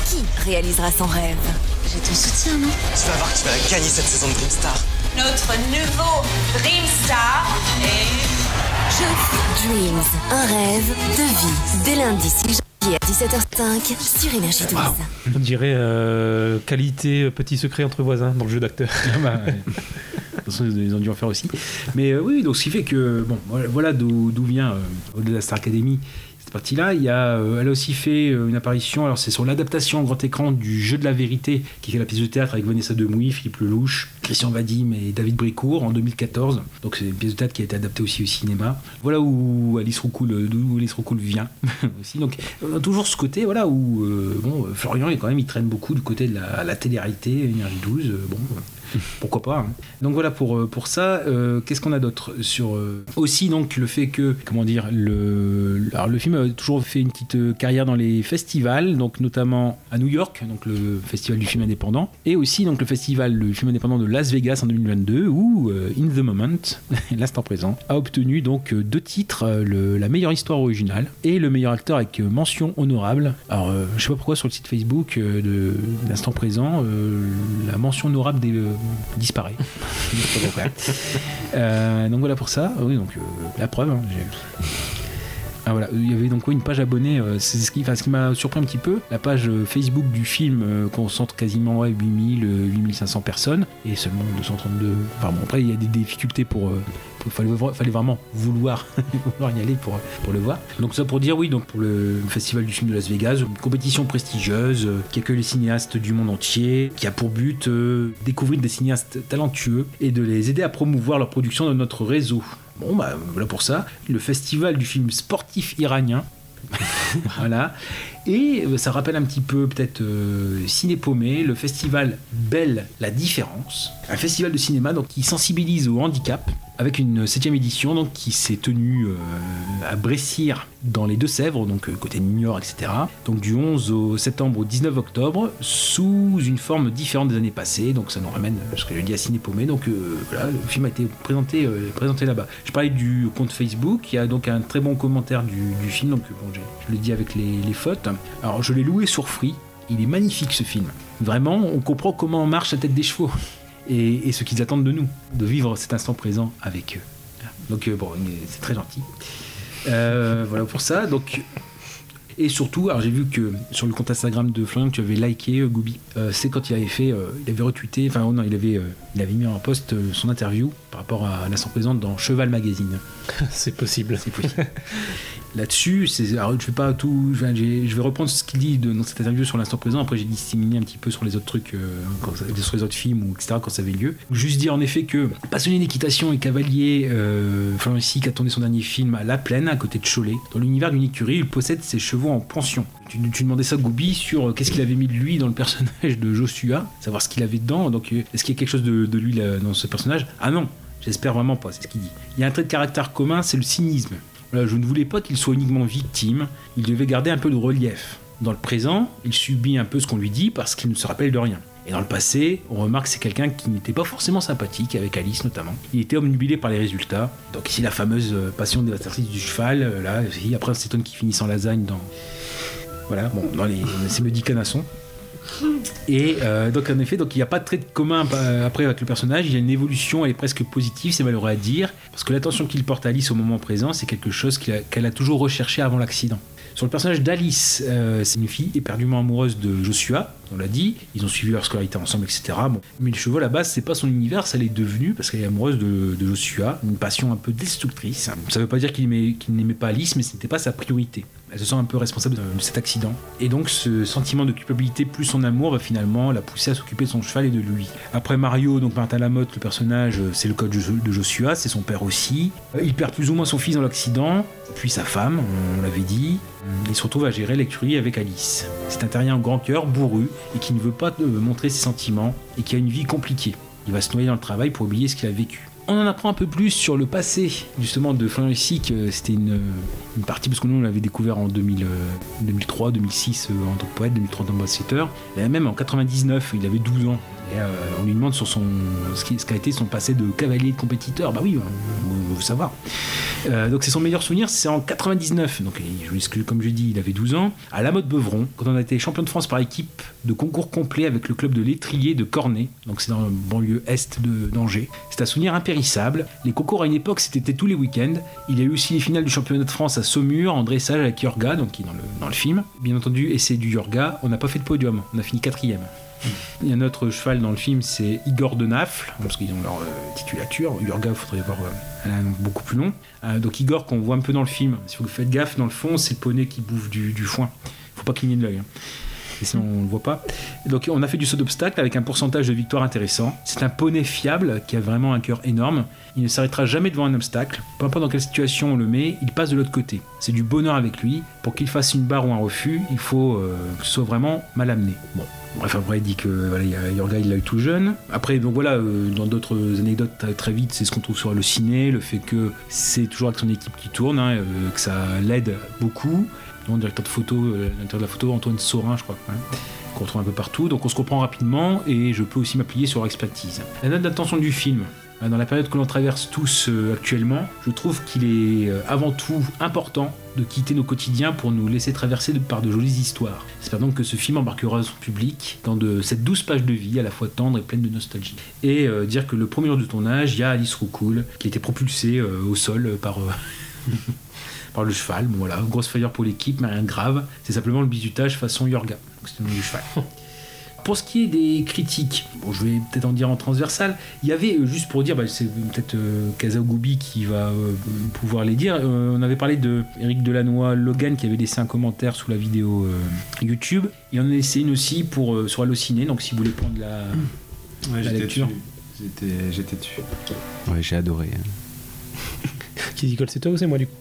Speaker 13: qui réalisera son rêve?
Speaker 14: J'ai ton soutien, non?
Speaker 10: Tu vas voir que tu vas gagner cette saison de Dreamstar.
Speaker 15: Notre nouveau Dream Star est...
Speaker 13: Dreams, un rêve de vie. Dès lundi 6 janvier à 17h05 sur Énergie 12.
Speaker 3: On dirait euh, qualité euh, petit secret entre voisins dans le jeu d'acteur.
Speaker 8: Bah, toute façon, ils ont dû en faire aussi. Mais euh, oui, donc ce qui fait que, bon, voilà- d'où d'où vient euh, de la Star Academy cette partie-là. Il y a, euh, elle a aussi fait euh, une apparition, alors c'est sur l'adaptation en grand écran du Jeu de la vérité, qui est la pièce de théâtre avec Vanessa Demouy, Philippe Lelouch, Christian Vadim et David Bricourt en 2014. Donc c'est une pièce de théâtre qui a été adaptée aussi au cinéma. Voilà où Alice Roucoul, d'où Alice Roucoul vient [laughs] aussi. Donc on a toujours ce côté, voilà, où euh, bon, Florian, est quand même, il traîne beaucoup du côté de la, télé-réalité, Énergie 12. euh, bon, euh, [laughs] pourquoi pas. hein. Donc voilà pour, euh, pour ça. Euh, Qu'est-ce qu'on a d'autre sur euh, aussi donc le fait que comment dire le alors le film a toujours fait une petite carrière dans les festivals donc notamment à New York donc le festival du film indépendant et aussi donc le festival du film indépendant de Las Vegas en 2022 où In the Moment [laughs] l'instant présent a obtenu donc deux titres le- la meilleure histoire originale et le meilleur acteur avec mention honorable. Alors je sais pas pourquoi sur le site Facebook de l'instant présent la mention honorable des, disparaît. Euh, donc voilà pour ça. Oui, donc euh, la preuve. hein, ah voilà, il y avait donc une page abonnée, euh, c'est ce qui, ce qui m'a surpris un petit peu, la page Facebook du film concentre quasiment ouais, 8000, euh, 8500 personnes et seulement 232. Enfin bon, après il y a des difficultés pour, pour- fallait, vra- fallait vraiment [laughs] vouloir, y aller pour, pour le voir. Donc ça pour dire oui, donc pour le festival du film de Las Vegas, une compétition prestigieuse euh, qui accueille les cinéastes du monde entier, qui a pour but euh, découvrir des cinéastes talentueux et de les aider à promouvoir leur production dans notre réseau. Bon, bah voilà pour ça. Le festival du film sportif iranien. [laughs] voilà. Et euh, ça rappelle un petit peu peut-être euh, Ciné Paumé, le festival Belle la différence, un festival de cinéma donc, qui sensibilise au handicap avec une septième édition donc, qui s'est tenue euh, à Brécire dans les Deux-Sèvres, donc euh, côté Niort, etc. Donc du 11 au septembre au 19 octobre, sous une forme différente des années passées. Donc ça nous ramène euh, ce que je dis à Ciné Paumé. Donc voilà, le film a été présenté, présenté là-bas. Je parlais du compte Facebook, il y a donc un très bon commentaire du, film, donc bon, je le dis avec les, les fautes. Alors je l'ai loué sur Free, il est magnifique ce film. Vraiment, on comprend comment marche la tête des chevaux [laughs] et, et ce qu'ils attendent de nous, de vivre cet instant présent avec eux. Donc euh, bon, c'est très gentil. Euh, voilà pour ça. Donc et surtout, alors j'ai vu que sur le compte Instagram de Florian tu avais liké euh, Gooby, euh, c'est quand il avait fait, euh, il avait retweeté, enfin oh non, il avait, il avait mis en post euh, son interview par rapport à l'instant présente dans Cheval Magazine. [laughs]
Speaker 3: c'est possible.
Speaker 8: C'est possible. [laughs] là-dessus. Alors, je vais pas tout, je vais, reprendre ce qu'il dit dans cette interview sur l'instant présent. Après, j'ai disséminé un petit peu sur les autres trucs, euh, quand sur les autres films ou etc. quand ça avait lieu. Juste dire en effet que passionné d'équitation et cavalier, euh, a tourné son dernier film à La Plaine, à côté de Cholet. Dans l'univers d'une écurie, il possède ses chevaux en pension. Tu, demandais ça à Goubi sur euh, qu'est-ce qu'il avait mis de lui dans le personnage de Joshua, savoir ce qu'il avait dedans. Donc, euh, est-ce qu'il y a quelque chose de, lui dans ce personnage? Ah non, j'espère vraiment pas, c'est ce qu'il dit. Il y a un trait de caractère commun, c'est le cynisme. Voilà, je ne voulais pas qu'il soit uniquement victime, il devait garder un peu de relief. Dans le présent, il subit un peu ce qu'on lui dit parce qu'il ne se rappelle de rien. Et dans le passé, on remarque que c'est quelqu'un qui n'était pas forcément sympathique, avec Alice notamment. Il était omnubilé par les résultats. Donc ici, la fameuse euh, passion dévastatrice du cheval, euh, là, après, c'est Tom qui finit sans lasagne dans... Voilà, bon, dans les... c'est Mehdi Canasson. Et euh, donc en effet, donc il n'y a pas de trait de commun euh, après avec le personnage. Il y a une évolution, elle est presque positive, c'est malheureux à dire, parce que l'attention qu'il porte à Alice au moment présent, c'est quelque chose qu'elle a toujours recherché avant l'accident. Sur le personnage d'Alice, euh, c'est une fille éperdument amoureuse de Joshua, on l'a dit. Ils ont suivi leur scolarité ensemble, etc. Bon. Mais le chevaux, à la base, c'est pas son univers, ça l'est devenu parce qu'elle est amoureuse de, Joshua, une passion un peu destructrice. Ça veut pas dire qu'il n'aimait pas Alice, mais ce n'était pas sa priorité. Elle se sent un peu responsable de, cet accident. Et donc, ce sentiment de culpabilité plus son amour finalement la pousser à s'occuper de son cheval et de lui. Après Mario, donc Martin Lamotte, le personnage, euh, c'est le code de Joshua, c'est son père aussi. Euh, Il perd plus ou moins son fils dans l'accident, puis sa femme, on l'avait dit. Il se retrouve à gérer l'écurie avec Alice. C'est un terrien au grand cœur, bourru, et qui ne veut pas euh, montrer ses sentiments, et qui a une vie compliquée. Il va se noyer dans le travail pour oublier ce qu'il a vécu. On en apprend un peu plus sur le passé, justement, de Florian Essic. Euh, C'était une, une partie, parce que nous, on l'avait découvert en 2000, euh, 2003, 2006 euh, en tant que poète, 2003 en tant que même en 99, il avait 12 ans. Euh, on lui demande sur son, ce qu'a été son passé de cavalier de compétiteur. Bah oui, on veut savoir. Euh, donc c'est son meilleur souvenir, c'est en 99. Donc comme je dis, il avait 12 ans. À la mode Beuvron, quand on a été champion de France par équipe de concours complet avec le club de l'étrier de Cornet. Donc c'est dans le banlieue est d'Angers. C'est un souvenir impérissable. Les concours à une époque, c'était tous les week-ends. Il y a eu aussi les finales du championnat de France à Saumur, en dressage avec Yorga, donc qui dans le, film. Bien entendu, et du Yorga. On n'a pas fait de podium, on a fini quatrième. Il y a notre cheval dans le film, c'est Igor de Nafle, parce qu'ils ont leur euh, titulature. Yorga, il faudrait voir, elle a un nom beaucoup plus long. Euh, donc Igor, qu'on voit un peu dans le film, si vous faites gaffe, dans le fond, c'est le poney qui bouffe du, du foin. faut pas cligner de l'œil. hein. Sinon, on ne le voit pas. Donc, on a fait du saut d'obstacle avec un pourcentage de victoire intéressant. C'est un poney fiable qui a vraiment un cœur énorme. Il ne s'arrêtera jamais devant un obstacle. Peu importe dans quelle situation on le met, il passe de l'autre côté. C'est du bonheur avec lui. Pour qu'il fasse une barre ou un refus, il faut euh, que ce soit vraiment mal amené. Bon. Bref, après, il dit que Yorga, il l'a eu tout jeune. Après, donc voilà, euh, dans d'autres anecdotes très, vite, c'est ce qu'on trouve sur le ciné, le fait que c'est toujours avec son équipe qui tourne, hein, euh, que ça l'aide beaucoup. Le directeur de photo, euh, directeur de la photo, Antoine Saurin, je crois. hein, qu'on retrouve un peu partout. Donc on se comprend rapidement et je peux aussi m'appuyer sur leur expertise. La note d'attention du film. Euh, Dans la période que l'on traverse tous euh, actuellement, je trouve qu'il est euh, avant tout important de quitter nos quotidiens pour nous laisser traverser par de jolies histoires. J'espère donc que ce film embarquera son public dans cette douce page de vie à la fois tendre et pleine de nostalgie. Et dire que le premier jour du tournage, il y a Alice Roucoul qui été propulsée au sol [laughs] par... le cheval. Bon voilà, grosse frayeur pour l'équipe, mais rien de grave. C'est simplement le bizutage façon Yorga. Donc c'était le cheval. [laughs] Pour ce qui est des critiques, bon, je vais peut-être en dire en transversal. Il y avait, euh, juste pour dire, bah, c'est peut-être euh, Kazagoubi qui va euh, pouvoir les dire. euh, on avait parlé de Eric Delannoy, Logan, qui avait laissé un commentaire sous la vidéo euh, YouTube. Il en a laissé une aussi pour, euh, sur Allociné, donc si vous voulez prendre la,
Speaker 5: Ouais,
Speaker 8: la lecture.
Speaker 5: dessus. J'étais, j'étais dessus. Ouais, j'ai adoré. hein. [laughs]
Speaker 3: Qui dit c'est toi ou c'est moi du coup?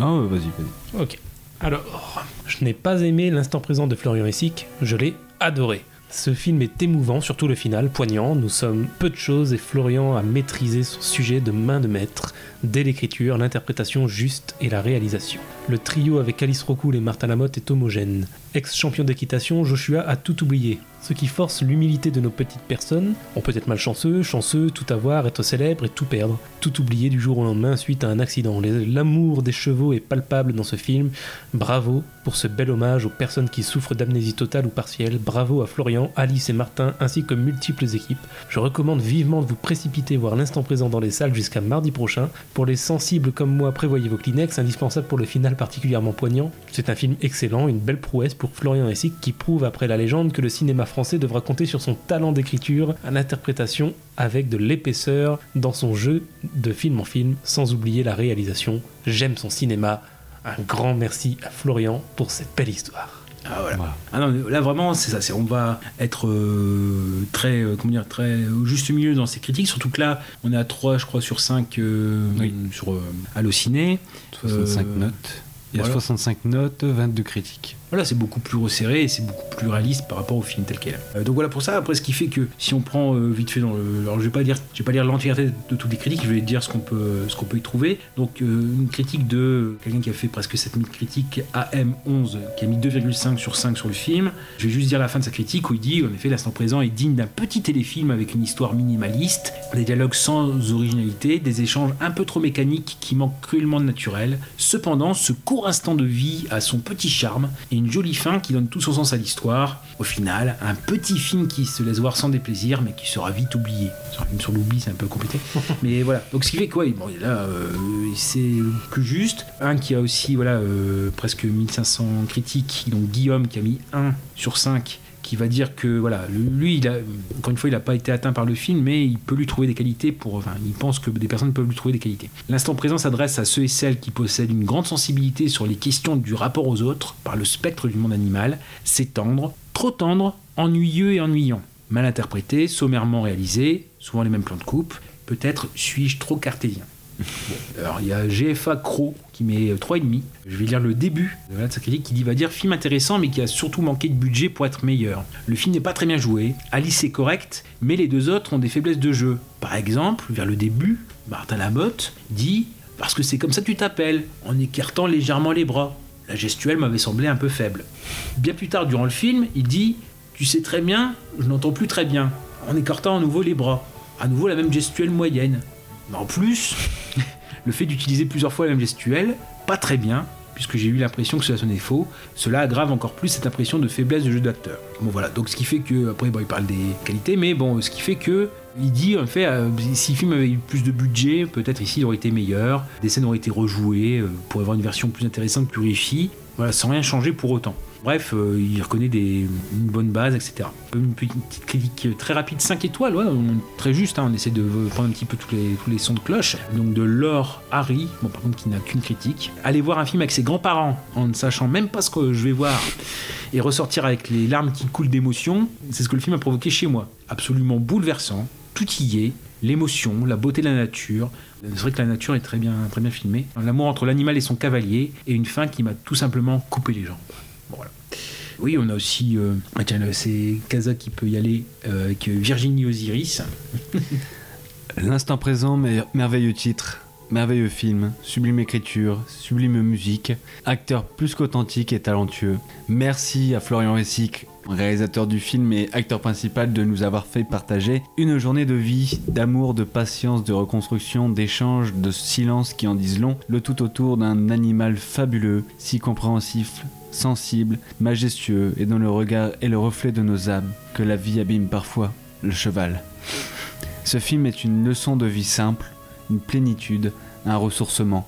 Speaker 5: Ah, ouais, vas-y, vas-y.
Speaker 3: Ok. Alors, je n'ai pas aimé l'instant présent de Florian Essic, je l'ai adoré. Ce film est émouvant, surtout le final, poignant. Nous sommes peu de choses et Florian a maîtrisé son sujet de main de maître, dès l'écriture, l'interprétation juste et la réalisation. Le trio avec Alice Rocoul et Martin Lamotte est homogène. Ex-champion d'équitation, Joshua a tout oublié, ce qui force l'humilité de nos petites personnes. On peut être malchanceux, chanceux, tout avoir, être célèbre et tout perdre. Tout oublier du jour au lendemain suite à un accident. L'amour des chevaux est palpable dans ce film. Bravo pour ce bel hommage aux personnes qui souffrent d'amnésie totale ou partielle. Bravo à Florian, Alice et Martin ainsi que multiples équipes. Je recommande vivement de vous précipiter voir l'instant présent dans les salles jusqu'à mardi prochain. Pour les sensibles comme moi, prévoyez vos Kleenex, indispensable pour le final particulièrement poignant. C'est un film excellent, une belle prouesse pour Florian Essic qui prouve après la légende que le cinéma français devra compter sur son talent d'écriture, à l'interprétation avec de l'épaisseur dans son jeu de film en film, sans oublier la réalisation. J'aime son cinéma. Un grand merci à Florian pour cette belle histoire.
Speaker 8: Ah voilà. Ah non, là vraiment c'est ça, c'est on va être euh, très euh, comment dire très au juste milieu dans ces critiques, surtout que là on est à 3 je crois sur 5 euh, sur Allociné.
Speaker 5: 65 notes. Il y a 65 notes, 22 critiques.
Speaker 8: Voilà, c'est beaucoup plus resserré et c'est beaucoup plus réaliste par rapport au film tel quel. Euh, donc voilà pour ça. Après, ce qui fait que si on prend euh, vite fait dans le, alors je vais pas dire, vais pas lire l'entièreté de toutes les critiques, je vais dire ce qu'on peut, peut y trouver. Donc euh, une critique de quelqu'un qui a fait presque 7000 critiques, AM11, qui a mis 2,5 sur 5 sur le film. Je vais juste dire la fin de sa critique où il dit, en effet, l'instant présent est digne d'un petit téléfilm avec une histoire minimaliste, des dialogues sans originalité, des échanges un peu trop mécaniques qui manquent cruellement de naturel. Cependant, ce court instant de vie a son petit charme et une jolie fin qui donne tout son sens à l'histoire. Au final, un petit film qui se laisse voir sans déplaisir, mais qui sera vite oublié. Sur un film sur l'oubli, c'est un peu compliqué. [laughs] mais voilà. Donc ce qui fait quoi bon, là, euh, c'est plus juste. Un qui a aussi voilà euh, presque 1500 critiques, donc Guillaume qui a mis 1 sur 5 qui va dire que voilà, lui, il encore une fois, il n'a pas été atteint par le film, mais il peut lui trouver des qualités pour, enfin, il pense que des personnes peuvent lui trouver des qualités. L'instant présent s'adresse à ceux et celles qui possèdent une grande sensibilité sur les questions du rapport aux autres par le spectre du monde animal. C'est tendre, trop tendre, ennuyeux et ennuyant, mal interprété, sommairement réalisé, souvent les mêmes plans de coupe. Peut-être suis-je trop cartésien. Alors il y a GFA Cro qui met 3,5. Je vais lire le début de sa critique qui dit va dire film intéressant mais qui a surtout manqué de budget pour être meilleur. Le film n'est pas très bien joué, Alice est correcte, mais les deux autres ont des faiblesses de jeu. Par exemple, vers le début, Martin Lamotte dit parce que c'est comme ça tu t'appelles, en écartant légèrement les bras. La gestuelle m'avait semblé un peu faible. Bien plus tard durant le film, il dit Tu sais très bien, je n'entends plus très bien, en écartant à nouveau les bras. À nouveau la même gestuelle moyenne. En plus, [laughs] le fait d'utiliser plusieurs fois la même gestuelle, pas très bien, puisque j'ai eu l'impression que cela sonnait faux, cela aggrave encore plus cette impression de faiblesse de jeu d'acteur. Bon voilà, donc ce qui fait que, après bon, il parle des qualités, mais bon, ce qui fait que, il dit en fait, euh, si le film avait eu plus de budget, peut-être ici il aurait été meilleur, des scènes auraient été rejouées, euh, pour avoir une version plus intéressante, plus réussie, voilà, sans rien changer pour autant. Bref, euh, il reconnaît des, une bonne base, etc. Une petite critique très rapide, 5 étoiles, très juste, hein, on essaie de prendre un petit peu tous les, tous les sons de cloche. Donc de Laure Harry, bon par contre qui n'a qu'une critique. Aller voir un film avec ses grands-parents en ne sachant même pas ce que je vais voir et ressortir avec les larmes qui coulent d'émotion, c'est ce que le film a provoqué chez moi. Absolument bouleversant, tout y est, l'émotion, la beauté de la nature. C'est vrai que la nature est très bien, très bien filmée. L'amour entre l'animal et son cavalier, et une fin qui m'a tout simplement coupé les jambes. Oui, on a aussi. Euh, ah, c'est Kaza qui peut y aller euh, avec Virginie Osiris. [laughs]
Speaker 5: L'instant présent, merveilleux titre, merveilleux film, sublime écriture, sublime musique, acteur plus qu'authentique et talentueux. Merci à Florian Ressic, réalisateur du film et acteur principal, de nous avoir fait partager une journée de vie, d'amour, de patience, de reconstruction, d'échange, de silence qui en disent long, le tout autour d'un animal fabuleux, si compréhensif, sensible, majestueux et dont le regard est le reflet de nos âmes, que la vie abîme parfois, le cheval. Ce film est une leçon de vie simple, une plénitude, un ressourcement.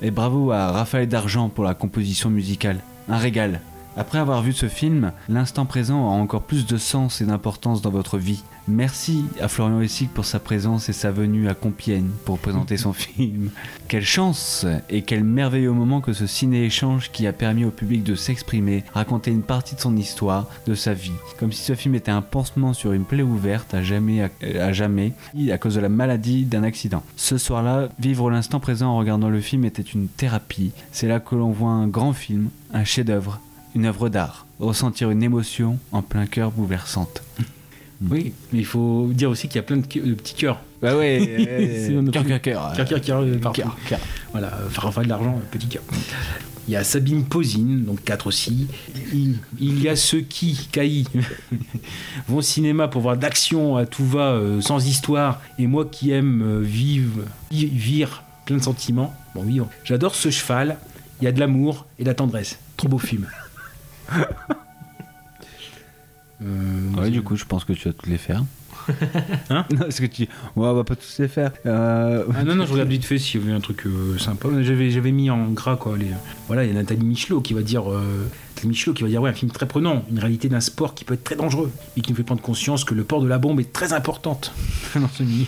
Speaker 5: Et bravo à Raphaël D'Argent pour la composition musicale. Un régal. Après avoir vu ce film, l'instant présent a encore plus de sens et d'importance dans votre vie. Merci à Florian Essic pour sa présence et sa venue à Compiègne pour présenter son [laughs] film. Quelle chance et quel merveilleux moment que ce ciné-échange qui a permis au public de s'exprimer, raconter une partie de son histoire, de sa vie. Comme si ce film était un pansement sur une plaie ouverte à jamais, à, jamais, à cause de la maladie d'un accident. Ce soir-là, vivre l'instant présent en regardant le film était une thérapie. C'est là que l'on voit un grand film, un chef-d'œuvre, une œuvre d'art, ressentir une émotion en plein cœur bouleversante. [laughs]
Speaker 8: Oui, mais il faut dire aussi qu'il y a plein de, petits cœurs.
Speaker 5: Bah ouais, [laughs]
Speaker 8: cœur, cœur, cœur. Cœur, cœur, cœur, Voilà, Raphaël d'argent, petit cœur. Il y a Sabine Posine, donc 4 aussi. Il, y a ceux qui, Caï, [laughs] vont au cinéma pour voir d'action à tout va, euh, sans histoire. Et moi qui aime euh, vivre, vivre plein de sentiments. Bon, vivre. J'adore ce cheval. Il y a de l'amour et de la tendresse. Trop beau film. [laughs]
Speaker 5: Euh, ouais, du coup, je pense que tu vas toutes les faire. [laughs] hein Non, ce que tu. Ouais, on va pas tous les faire. Euh...
Speaker 8: Ah non, non, je [laughs] regarde vite fait s'il y avait un truc euh, sympa. J'avais, j'avais mis en gras, quoi. Les... Voilà, il y a Nathalie Michelot qui va dire. Euh, Michelot qui va dire ouais, un film très prenant, une réalité d'un sport qui peut être très dangereux et qui nous fait prendre conscience que le port de la bombe est très importante dans ce milieu.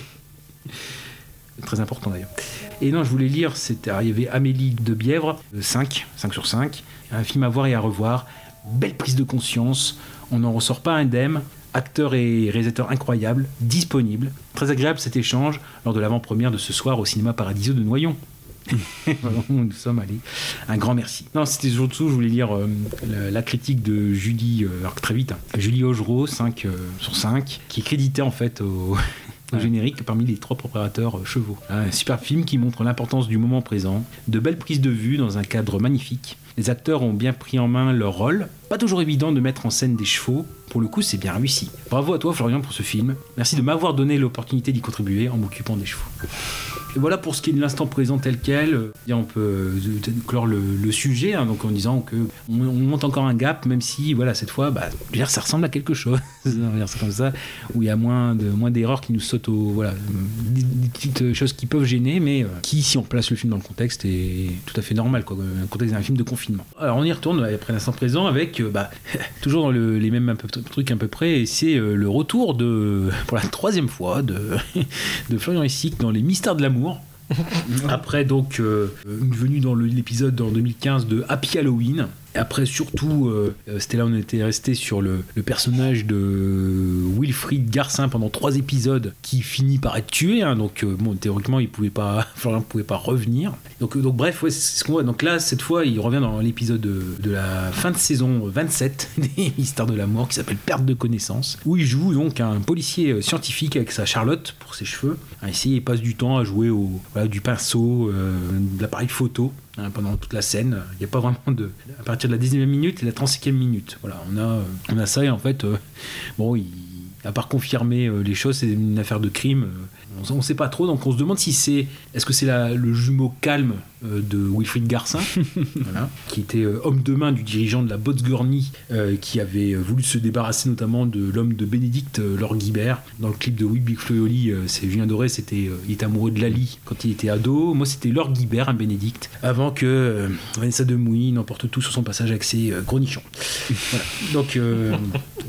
Speaker 8: Très important d'ailleurs. Et non, je voulais lire, c'était, y avait Amélie de Bièvre, 5, 5 sur 5, un film à voir et à revoir, belle prise de conscience, on n'en ressort pas indemne, acteur et réalisateur incroyable, disponible. Très agréable cet échange lors de l'avant-première de ce soir au cinéma Paradiso de Noyon. [laughs] nous sommes allés. Un grand merci. Non, c'était surtout, je voulais lire euh, la, la, critique de Julie, euh, alors très vite, hein, Julie Augereau, 5 euh, sur 5, qui est créditée en fait au, [laughs] au générique parmi les trois euh, chevaux. Un super film qui montre l'importance du moment présent, de belles prises de vue dans un cadre magnifique. Les acteurs ont bien pris en main leur rôle. Pas toujours évident de mettre en scène des chevaux. Pour le coup, c'est bien réussi. Bravo à toi, Florian, pour ce film. Merci de m'avoir donné l'opportunité d'y contribuer en m'occupant des chevaux. Et voilà pour ce qui est de l'instant présent tel quel. On peut clore le, sujet hein, donc en disant que on, on, monte encore un gap, même si voilà cette fois, bah, ça ressemble à quelque chose. [laughs] c'est comme ça où il y a moins de moins d'erreurs qui nous sautent au voilà des, petites choses qui peuvent gêner, mais euh, qui, si on place le film dans le contexte, est tout à fait normal. Quoi. Un contexte d'un film de confinement. Alors on y retourne après l'instant présent avec bah, [laughs] toujours dans le, les mêmes trucs à peu près. Et c'est euh, le retour de [laughs] pour la troisième fois de de Florian Essic dans les mystères de l'amour. [laughs] Après donc euh, une venue dans l'épisode en 2015 de Happy Halloween. Après surtout, euh, c'était là on était resté sur le, personnage de Wilfried Garcin pendant trois épisodes qui finit par être tué. Hein, donc euh, théoriquement il pouvait pas, [laughs] Florian pouvait pas revenir. Donc, bref c'est ce qu'on voit. Donc là cette fois il revient dans l'épisode de, de, la fin de saison 27 [laughs] des Mystères de la mort qui s'appelle Perte de connaissance où il joue donc un policier scientifique avec sa Charlotte ses cheveux. Ici il passe du temps à jouer au voilà, du pinceau, euh, de l'appareil photo hein, pendant toute la scène. Il n'y a pas vraiment de. À partir de la 19e minute et la 35e minute. Voilà, on a, on a ça et en fait, euh, bon, il, à part confirmer euh, les choses, c'est une affaire de crime. on ne sait pas trop, donc on se demande si c'est. Est-ce que c'est le jumeau calme euh, de Wilfried Garcin, [laughs] voilà, qui était euh, homme de main du dirigeant de la Botsgurny, euh, qui avait voulu se débarrasser notamment de l'homme de Bénédicte, Laure Guibert. Dans le clip de Oui Big Floyoli, c'est Julien Doré, c'était, il était amoureux de Lali quand il était ado. Moi, c'était Laure Guibert, un Bénédicte, avant que Vanessa de Mouy n'emporte tout sur son passage avec ses voilà. Donc, [laughs]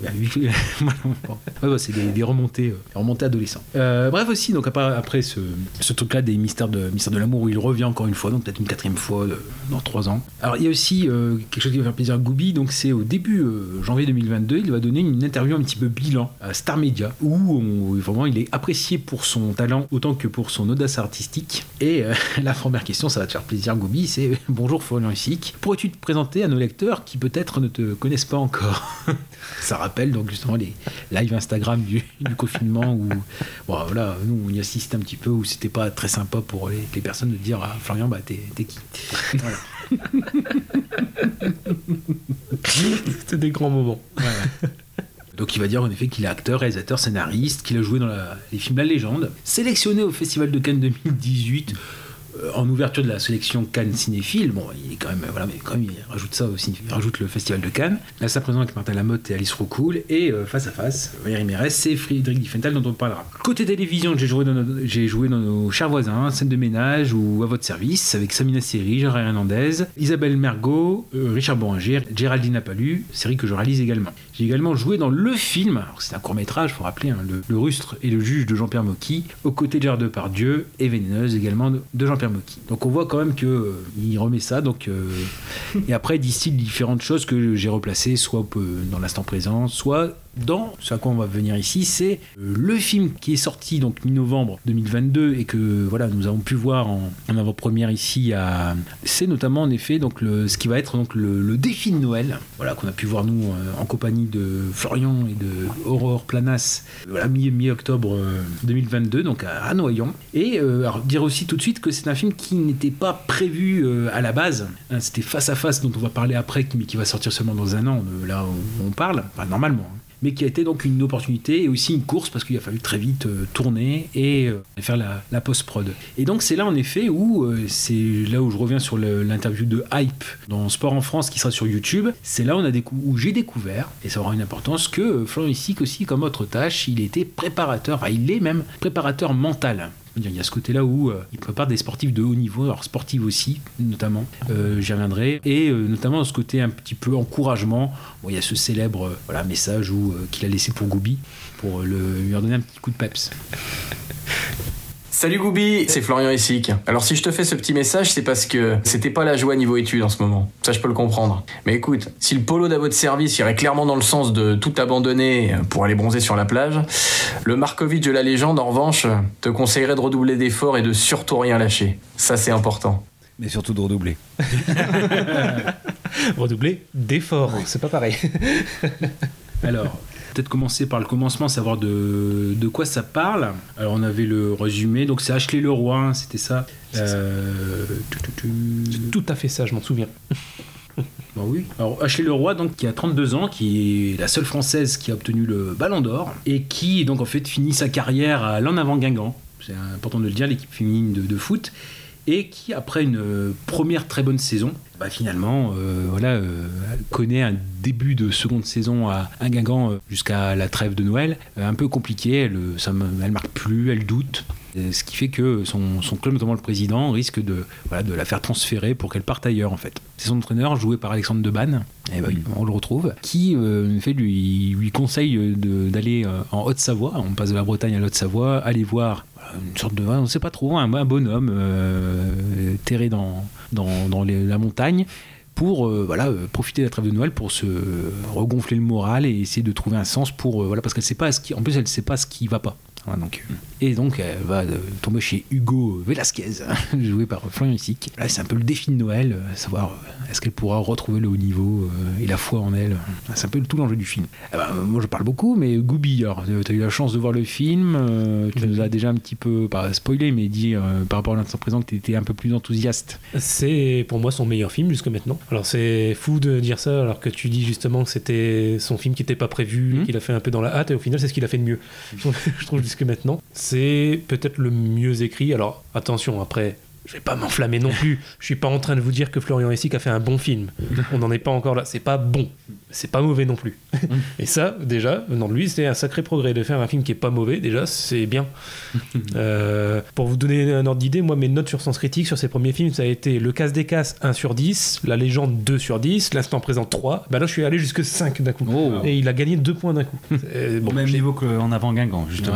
Speaker 8: [laughs] ouais, c'est des, des, remontées, remontées adolescents. bref, aussi, donc après, après ce, ce truc-là des mystères de, mystères de l'amour où il revient encore une fois, donc peut-être une quatrième fois euh, dans trois ans. Alors il y a aussi euh, quelque chose qui va faire plaisir à Goubi, donc c'est au début euh, janvier 2022, il va donner une interview un petit peu bilan à Star Media, où vraiment il est apprécié pour son talent autant que pour son audace artistique. Et [laughs] la première question, ça va te faire plaisir Goubi, c'est [laughs] bonjour Florian Hissic, pourrais-tu te présenter à nos lecteurs qui peut-être ne te connaissent pas encore? [laughs] Ça rappelle donc justement les lives Instagram du, confinement où voilà, nous on y assiste un petit peu où c'était pas très sympa pour les, personnes de dire ah, Florian bah t'es qui voilà. [laughs]
Speaker 3: C'était des grands moments.
Speaker 8: Ouais. Donc il va dire en effet qu'il est acteur, réalisateur, scénariste, qu'il a joué dans la, les films La Légende, sélectionné au Festival de Cannes 2018 euh, en ouverture de la sélection Cannes cinéphile, bon, il est quand rajoute ça rajoute le Festival de Cannes. Là, ça présente avec Martin Lamotte et Alice Rocoul, et euh, face à face, Valérie Mérès, c'est Friedrich Diffenthal dont on parlera. Côté télévision, j'ai joué, dans nos, j'ai joué dans nos chers voisins, scène de ménage ou à votre service, avec Samina Seri, Gérard Hernandez, Isabelle Mergot, euh, Richard Boranger, Géraldine Apalu, série que je réalise également. J'ai également joué dans le film, c'est un court métrage, faut rappeler, hein, le, Rustre et le juge de Jean-Pierre Mocky, aux côtés de Gérard Depardieu et Vénéneuse également de, Jean-Pierre Mocky. Donc on voit quand même que euh, remet ça. Donc euh, et après distille différentes choses que j'ai replacées, soit dans l'instant présent, soit dans ce à quoi on va venir ici, c'est le film qui est sorti donc mi-novembre 2022 et que voilà nous avons pu voir en, avant-première ici à c'est notamment en effet donc ce qui va être donc le, défi de Noël voilà qu'on a pu voir nous euh, en compagnie de Florian et de Aurore Planas voilà mi-octobre euh, 2022 donc à, à Noyon. Et euh, dire aussi tout de suite que c'est un film qui n'était pas prévu euh, à la base hein, c'était face à face dont on va parler après mais qui va sortir seulement dans un an là où on parle enfin, normalement hein mais qui a été donc une opportunité et aussi une course parce qu'il a fallu très vite euh, tourner et euh, faire la, post-prod. Et donc c'est là en effet où euh, c'est là où je reviens sur l'interview de Hype dans Sport en France qui sera sur YouTube. C'est là où, j'ai découvert, et ça aura une importance, que Florent aussi comme autre tâche, il était préparateur, il est même préparateur mental il y a ce côté-là où euh, il prépare des sportifs de haut niveau, alors sportifs aussi, notamment, euh, j'y reviendrai, et euh, notamment ce côté un petit peu encouragement. Il y a ce célèbre voilà, message qu'il a laissé pour Goubi, pour lui redonner un petit coup de peps.
Speaker 6: Salut Goubi, c'est Florian Essic. Alors si je te fais ce petit message, c'est parce que c'était pas la joie niveau études en ce moment. Ça je peux le comprendre. Mais écoute, si le polo d'à votre service irait clairement dans le sens de tout abandonner pour aller bronzer sur la plage, le Markovic de la légende en revanche te conseillerait de redoubler d'efforts et de surtout rien lâcher. Ça c'est important.
Speaker 5: Mais surtout de redoubler. [laughs]
Speaker 3: Redoubler d'efforts, c'est pas pareil.
Speaker 8: Alors, peut-être commencer par le commencement, savoir de, de quoi ça parle. Alors, on avait le résumé, donc c'est Ashley Leroy, hein, c'était ça. Euh, tu, tu, tu.
Speaker 3: C'est tout à fait ça, je m'en souviens.
Speaker 8: Bah oui. Alors Ashley Leroy, donc qui a 32 ans, qui est la seule française qui a obtenu le Ballon d'Or et qui donc en fait finit sa carrière à l'en avant Guingamp. C'est important de le dire, l'équipe féminine de, de foot et qui après une première très bonne saison, bah, finalement euh, voilà euh, connaît un début de seconde saison à, à Guingamp euh, jusqu'à la trêve de Noël euh, un peu compliqué. Elle, ça, elle marque plus, elle doute. Ce qui fait que son, son club, notamment le président, risque de, voilà, de la faire transférer pour qu'elle parte ailleurs en fait. C'est son entraîneur, joué par Alexandre Debanne, et ben, on le retrouve, qui euh, fait, lui, lui conseille d'aller en Haute-Savoie, on passe de la Bretagne à la Haute-Savoie, aller voir une sorte de, on ne sait pas trop, un, un bonhomme euh, terré dans, dans, la montagne pour euh, voilà euh, profiter de la trêve de Noël pour se regonfler le moral et essayer de trouver un sens pour euh, voilà parce qu'elle sait pas ce qui en plus elle sait pas ce qui va pas Donc, euh, et donc elle va euh, tomber chez Hugo Velasquez [laughs] joué par Florian là c'est un peu le défi de Noël euh, savoir est-ce qu'elle pourra retrouver le haut niveau euh, et la foi en elle. C'est un peu tout l'enjeu du film. Eh ben, moi je parle beaucoup mais Goubi tu as eu la chance de voir le film euh, tu nous as déjà un petit peu pas spoilé mais dit par rapport à l'instant présent que tu étais un peu plus enthousiaste.
Speaker 3: C'est pour moi son meilleur film jusque maintenant. Alors c'est fou de dire ça alors que tu dis justement que c'était son film qui n'était pas prévu, qu'il a fait un peu dans la hâte et au final c'est ce qu'il a fait de mieux. [laughs] je trouve jusque maintenant. C'est peut-être le mieux écrit. Alors attention après. Je vais pas m'enflammer non plus. Je suis pas en train de vous dire que Florian Essic a fait un bon film. On n'en est pas encore là. C'est pas bon. C'est pas mauvais non plus. [laughs] Et ça, déjà, venant de lui, c'est un sacré progrès de faire un film qui est pas mauvais. Déjà, c'est bien. [laughs] Euh, pour vous donner un ordre d'idée, moi, mes notes sur Sens Critique sur ses premiers films, ça a été Le Casse des Casses 1 sur 10, La Légende 2 sur 10, L'Instant Présent 3. Bah là, je suis allé jusque 5 d'un coup. Et il a gagné 2 points d'un coup. [laughs] Bon,
Speaker 5: Au même niveau qu'en avant Guingamp, justement.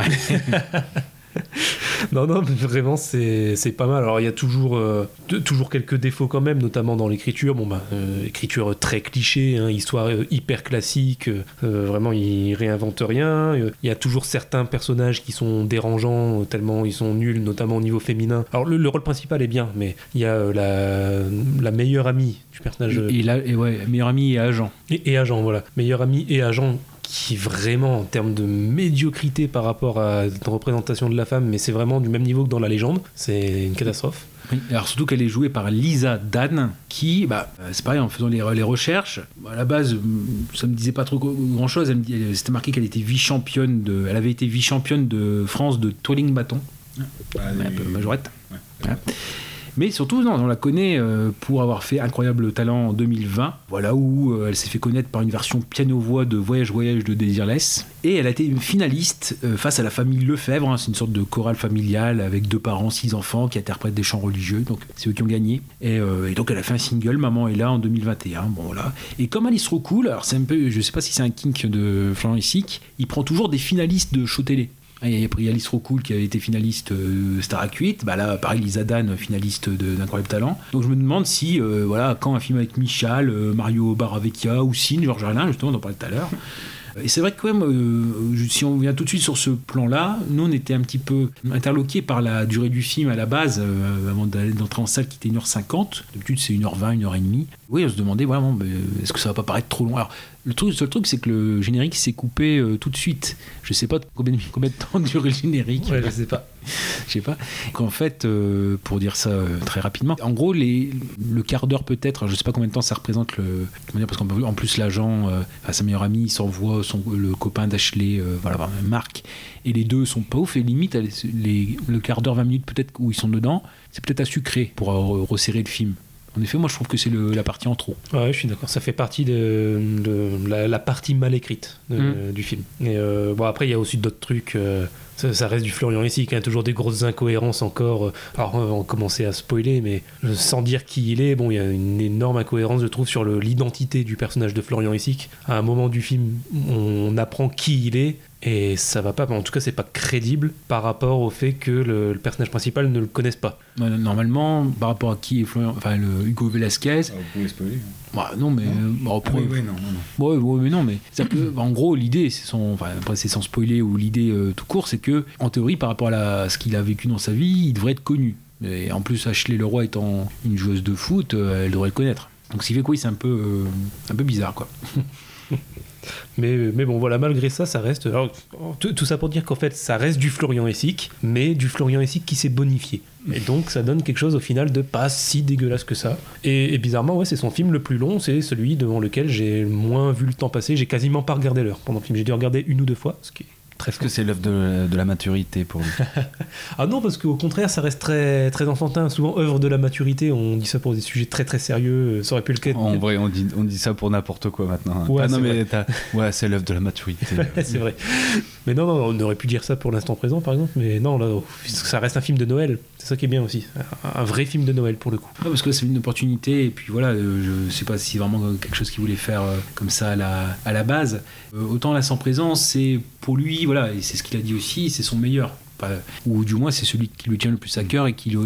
Speaker 5: [laughs]
Speaker 3: non, non, mais vraiment, c'est pas mal. Alors, il y a toujours, euh, de- toujours quelques défauts quand même, notamment dans l'écriture. Bon, bah, euh, écriture très cliché, hein, histoire euh, hyper classique. vraiment, il réinvente rien. Il y a toujours certains personnages qui sont dérangeants, tellement ils sont nuls, notamment au niveau féminin. Alors, le, le rôle principal est bien, mais il y a la, la meilleure amie du personnage.
Speaker 8: et, et ouais, meilleur ami et agent.
Speaker 3: et, et agent, voilà. Meilleur ami et agent qui vraiment, en termes de médiocrité par rapport à la représentation de la femme, mais c'est vraiment du même niveau que dans la légende, c'est une catastrophe.
Speaker 8: Oui, alors surtout qu'elle est jouée par Lisa Dan, qui, bah, euh, c'est pareil, en faisant les, les recherches, bah, à la base, hum, ça me disait pas trop grand chose. Elle me dit- elle- C'était marqué qu'elle était vice-championne de, elle avait été vice-championne de France de twirling bâton, un peu majorette. Voilà. Mais surtout, non, on la connaît euh, pour avoir fait Incroyable Talent en 2020, voilà où euh, elle s'est fait connaître par une version piano-voix de Voyage Voyage de Desireless. Et elle a été une finaliste euh, face à la famille Lefebvre, hein, c'est une sorte de chorale familiale avec deux parents, six enfants qui interprètent des chants religieux, donc c'est eux qui ont gagné. Et, donc elle a fait un single, Maman est là, en 2021. Bon, voilà. Et comme Alice trop cool, alors c'est un peu, je sais pas si c'est un kink de Florent il prend toujours des finalistes de show télé. Il y a pris Alice Rocoul qui avait été finaliste euh, Star 8, bah là pareil Lisa Dan finaliste d'Incroyable Talent. Donc je me demande si euh, voilà quand un film avec Michal, euh, Mario Baravecchia ou Georges Alain justement on en parlait tout à l'heure. Et c'est vrai que quand même, euh, si on vient tout de suite sur ce plan-là, nous on était un petit peu interloqués par la durée du film à la base, avant d'entrer en salle qui était 1h50. D'habitude c'est 1h20, 1h30. Oui, on se demandait vraiment, est-ce que ça va pas paraître trop long? Le, truc, le seul truc, c'est que le générique s'est coupé euh, tout de suite. Je sais pas combien, de- combien de temps [laughs] dure le générique.
Speaker 3: Ouais, je sais pas.
Speaker 8: je sais pas. Qu'en fait, euh, pour dire ça euh, très rapidement, en gros, les, le quart d'heure peut-être, je sais pas combien de temps ça représente le. comment dire, parce qu'en en plus, l'agent, enfin, sa meilleure amie, s'envoie son, le copain d'Ashley, voilà, Marc, et les deux sont pas ouf, et limite, les, le quart d'heure, 20 minutes peut-être où ils sont dedans, c'est peut-être à sucrer pour resserrer le film. En effet, moi je trouve que c'est la partie en trop.
Speaker 3: Ouais, je suis d'accord. Ça fait partie de, de la, la partie mal écrite de-
Speaker 8: Mm.
Speaker 3: du film. Et euh, bon, après, il y a aussi d'autres trucs. euh, ça, ça reste du Florian ici, qui a toujours des grosses incohérences encore. euh. Alors, on va commencer à spoiler, mais sans dire qui il est, bon, il y a une énorme incohérence, je trouve, sur l'identité du personnage de Florian Essic. À un moment du film, on apprend qui il est, Et ça va pas, en tout cas, c'est pas crédible par rapport au fait que le, le personnage principal ne le connaisse pas.
Speaker 8: Ouais, Normalement, par rapport à qui est Florian, enfin le Hugo Velasquez.
Speaker 5: Vous pouvez spoiler.
Speaker 8: Bah, non, mais euh, bon, après-
Speaker 5: Oui, oui, non, non,
Speaker 8: Ouais, ouais, mais non, mais ça peut- [clears throat] en gros, l'idée, c'est son, enfin, après, c'est sans spoiler ou l'idée euh, tout court, c'est que en théorie, par rapport à, la- à ce qu'il a vécu dans sa vie, il devrait être connu. Et en plus, Ashley Leroy étant une joueuse de foot, euh, elle devrait le connaître. Donc, ce qui fait que oui, c'est un peu, euh, un peu bizarre, quoi. [laughs]
Speaker 3: Mais, mais bon, voilà, malgré ça, ça reste. alors, tout, ça pour dire qu'en fait, ça reste du Florian Essic, mais du Florian Essic qui s'est bonifié. Et donc, ça donne quelque chose au final de pas si dégueulasse que ça. Et, et bizarrement, ouais, c'est son film le plus long, c'est celui devant lequel j'ai moins vu le temps passer. J'ai quasiment pas regardé l'heure pendant le film. J'ai dû regarder une ou deux fois, ce qui est très
Speaker 5: Est-ce que c'est l'œuvre de, de la maturité pour lui [laughs]
Speaker 3: Ah non, parce qu'au contraire, ça reste très, très enfantin. Souvent, œuvre de la maturité, on dit ça pour des sujets très très sérieux. Ça aurait pu le cas.
Speaker 5: En vrai, on dit, on dit ça pour n'importe quoi maintenant.
Speaker 3: Ouais,
Speaker 5: Ah non,
Speaker 3: c'est
Speaker 5: mais ouais, c'est l'œuvre de la maturité. [laughs]
Speaker 3: c'est vrai. Mais non, non, on aurait pu dire ça pour l'instant présent, par exemple. Mais non, là, ça reste un film de Noël. C'est ça qui est bien aussi. Un, un vrai film de Noël pour le coup.
Speaker 8: Ouais, parce que là, c'est une opportunité, et puis voilà, euh, je sais pas si c'est vraiment quelque chose qu'il voulait faire euh, comme ça à la, à la base. Euh, autant là, sans présence, c'est pour lui, voilà, et c'est ce qu'il a dit aussi, c'est son meilleur. Pas- ou du moins, c'est celui qui lui tient le plus à cœur et qu'il-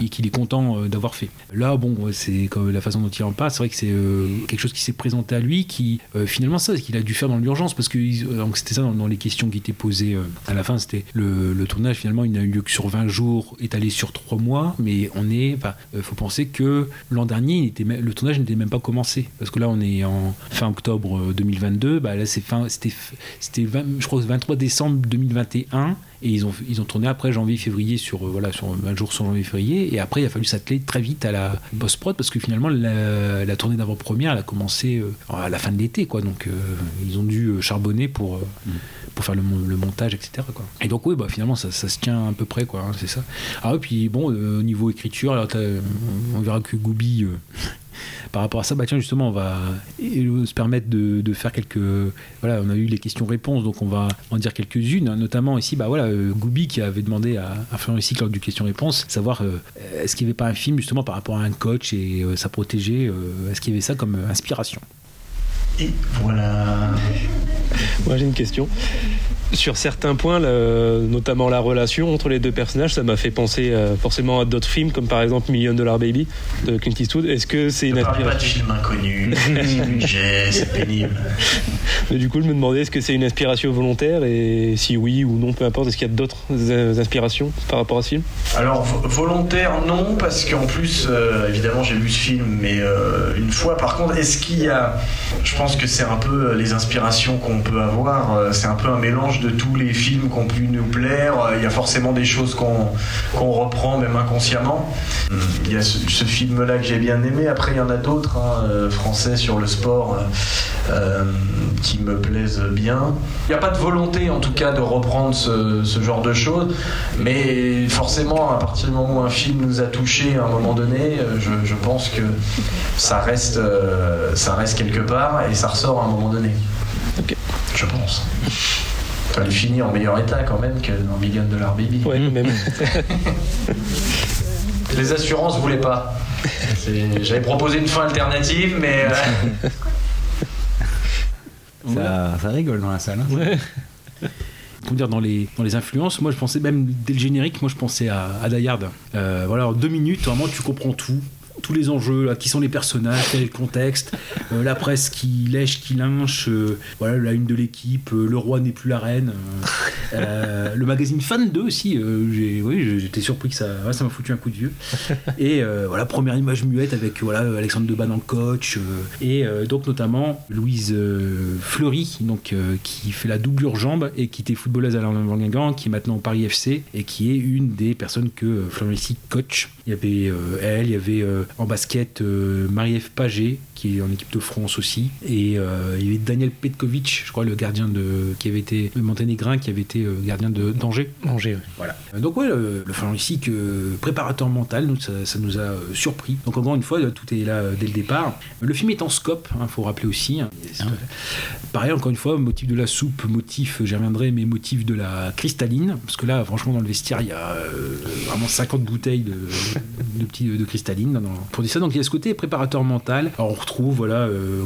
Speaker 8: et qu'il est content euh, d'avoir fait. Là, bon, c'est comme la façon dont il en parle, c'est vrai que c'est euh, quelque chose qui s'est présenté à lui, qui euh, finalement, ça, qu'il a dû faire dans l'urgence, parce que euh, c'était ça dans, dans les questions qui étaient posées euh, à la fin, c'était le, le tournage, finalement, il n'a eu lieu que sur 20 jours, étalé sur 3 mois, mais on est, faut penser que l'an dernier, il était même- le tournage n'était même pas commencé, parce que là, on est en fin octobre euh, 2022, bah là, c'est fin, c'était, c'était 20 je crois, 23 décembre 2021, et ils ont, ils ont tourné après janvier-février sur, euh, voilà, sur 20 jours sur janvier-février, et après, il a fallu s'atteler très vite à la post-prod, parce que finalement, la, la tournée d'avant-première, elle a commencé euh, à la fin de l'été, quoi, donc euh, ils ont dû charbonner pour, euh, pour faire le, mon- le montage, etc. Quoi. Et donc, oui, bah, finalement, ça, ça se tient à peu près, quoi, hein, c'est ça. Ah, et puis, bon, euh, au niveau écriture, alors, on verra que Goubi. euh, par rapport à ça, bah tiens justement, on va se permettre de, de faire quelques. Voilà, on a eu les questions-réponses, donc on va en dire quelques-unes, hein, notamment ici, bah voilà, euh, Goubi qui avait demandé à, à Florian ici lors du question-réponse, savoir euh, est-ce qu'il n'y avait pas un film justement par rapport à un coach et euh, sa protégée, euh, est-ce qu'il y avait ça comme inspiration?
Speaker 11: Et voilà.
Speaker 3: Moi, j'ai une question. Sur certains points, le- notamment la relation entre les deux personnages, ça m'a fait penser euh, forcément à d'autres films, comme par exemple Million Dollar Baby de Clint Eastwood. Est-ce que c'est une
Speaker 11: Ne parle pas de
Speaker 3: inspiration
Speaker 11: film inconnu, [laughs] c'est budget, c'est pénible.
Speaker 3: Mais du coup, je me demandais est-ce que c'est une inspiration volontaire et si oui ou non, peu importe, est-ce qu'il y a d'autres inspirations par rapport à ce film?
Speaker 11: Alors, vo- volontaire, non, parce qu'en plus, euh, évidemment, j'ai vu ce film, mais euh, une fois. Par contre, est-ce qu'il y a. Je pense que c'est un peu les inspirations qu'on peut avoir, c'est un peu un mélange de tous les films qui ont pu nous plaire. Euh, Il y a forcément des choses qu'on qu'on reprend, même inconsciemment. Il y a ce, ce film-là que j'ai bien aimé. Après, il y en a d'autres, hein, euh, français sur le sport, euh, qui me plaisent bien. Il n'y a pas de volonté, en tout cas, de reprendre ce, ce genre de choses. Mais forcément, à partir du moment où un film nous a touché à un moment donné, je, je pense que ça reste, ça reste quelque part et ça ressort à un moment donné. Je pense. Ça lui finit en meilleur état quand même que dans Million Dollar Baby.
Speaker 3: Ouais, même. [laughs]
Speaker 11: Les assurances voulaient pas. J'avais proposé une fin alternative, mais. euh,
Speaker 5: Ça, ça rigole dans la salle. hein.
Speaker 8: Comment dire, dans les, dans les influences, moi je pensais même dès le générique, moi je pensais à, à Die Hard. Euh, voilà, en deux minutes, vraiment tu comprends tout. Tous les enjeux, qui sont les personnages, quel est le contexte, euh, la presse qui lèche, qui lynche, euh, voilà, la une de l'équipe, euh, le roi n'est plus la reine, le magazine Fan 2 aussi, oui, j'étais surpris que ça ça m'a foutu un coup de vieux. Et voilà, première image muette avec voilà, Alexandre Deban en coach, et donc notamment Louise Fleury, donc, qui fait la doublure jambe et qui était footballeuse à Guingamp, qui est maintenant au Paris FC et qui est une des personnes que Fleury coach. Il y avait elle, il y avait en basket euh, Marie-Ève Paget, qui est en équipe de France aussi, et euh, il y avait Daniel Petkovic, je crois le gardien de qui avait été le Monténégrin, qui avait été euh, gardien de d'Angers.
Speaker 3: Angers, ouais.
Speaker 8: Voilà. Euh, Donc ouais, le, le Florent que préparateur mental, nous, ça, ça nous a euh, surpris. Donc encore une fois, tout est là euh, dès le départ. Le film est en scope, il faut rappeler aussi. hein. Pareil, encore une fois, motif de la soupe, motif, j'y reviendrai, mais motif de la cristalline. Parce que là, franchement, dans le vestiaire, il y a euh, vraiment 50 bouteilles de, de, petits, de cristalline dans, pour dire ça. Donc il y a ce côté préparateur mental. Alors on retrouve, voilà, euh,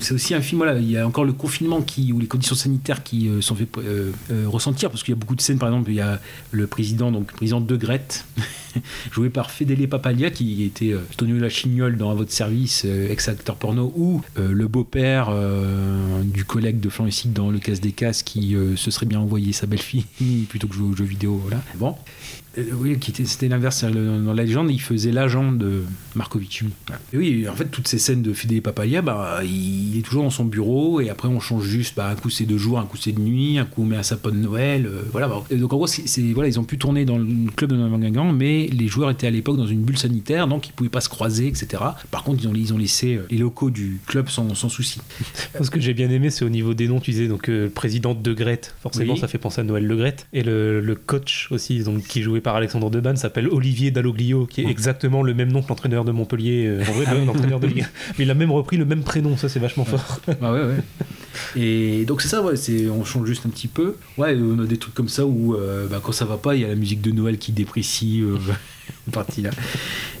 Speaker 8: c'est aussi un film, voilà, il y a encore le confinement qui, ou les conditions sanitaires qui euh, sont fait euh, ressentir, parce qu'il y a beaucoup de scènes, par exemple, il y a le président, donc le président de Grette, [laughs] joué par Fedele Papalia, qui était Tonio La Chignole dans À votre service, ex-acteur porno, ou le beau-père du collègue de Essic dans Le Casse des Casses, qui se serait bien envoyé sa belle-fille [laughs] plutôt que jouer aux jeux vidéo. Voilà. Bon. Euh, oui, c'était l'inverse. Dans la légende, il faisait l'agent de Markovitch. Et oui, en fait, toutes ces scènes de Fedele Papalia, bah, il est toujours dans son bureau, et après, on change juste. Bah, un coup, c'est de jour, un coup, c'est de nuit, un coup, on met un sapin de Noël. euh, voilà. Et donc, en gros, c'est, voilà, ils ont pu tourner dans le club de Navangangan, mais les joueurs étaient à l'époque dans une bulle sanitaire, donc ils pouvaient pas se croiser, etc. Par contre, ils ont, ils ont laissé euh, les locaux du club sans, sans souci. [laughs]
Speaker 3: Ce que j'ai bien aimé, c'est au niveau des noms, tu disais, donc euh, le président de Grette, forcément
Speaker 8: Oui.
Speaker 3: ça fait penser à Noël Le Grette. Et le, le coach aussi, donc, qui joué par Alexandre Deban, s'appelle Olivier Dalloglio, qui est exactement le même nom que l'entraîneur de Montpellier, euh, en vrai, [laughs]
Speaker 8: Ah oui.
Speaker 3: l'entraîneur de Ligue 1. Mais il a même repris le même prénom, ça c'est vachement fort. [laughs]
Speaker 8: Ah ouais, ouais. Et donc c'est ça, ouais, c'est, on change juste un petit peu. Ouais, on a des trucs comme ça où euh, bah, quand ça va pas, il y a la musique de Noël qui déprécie euh, une partie là.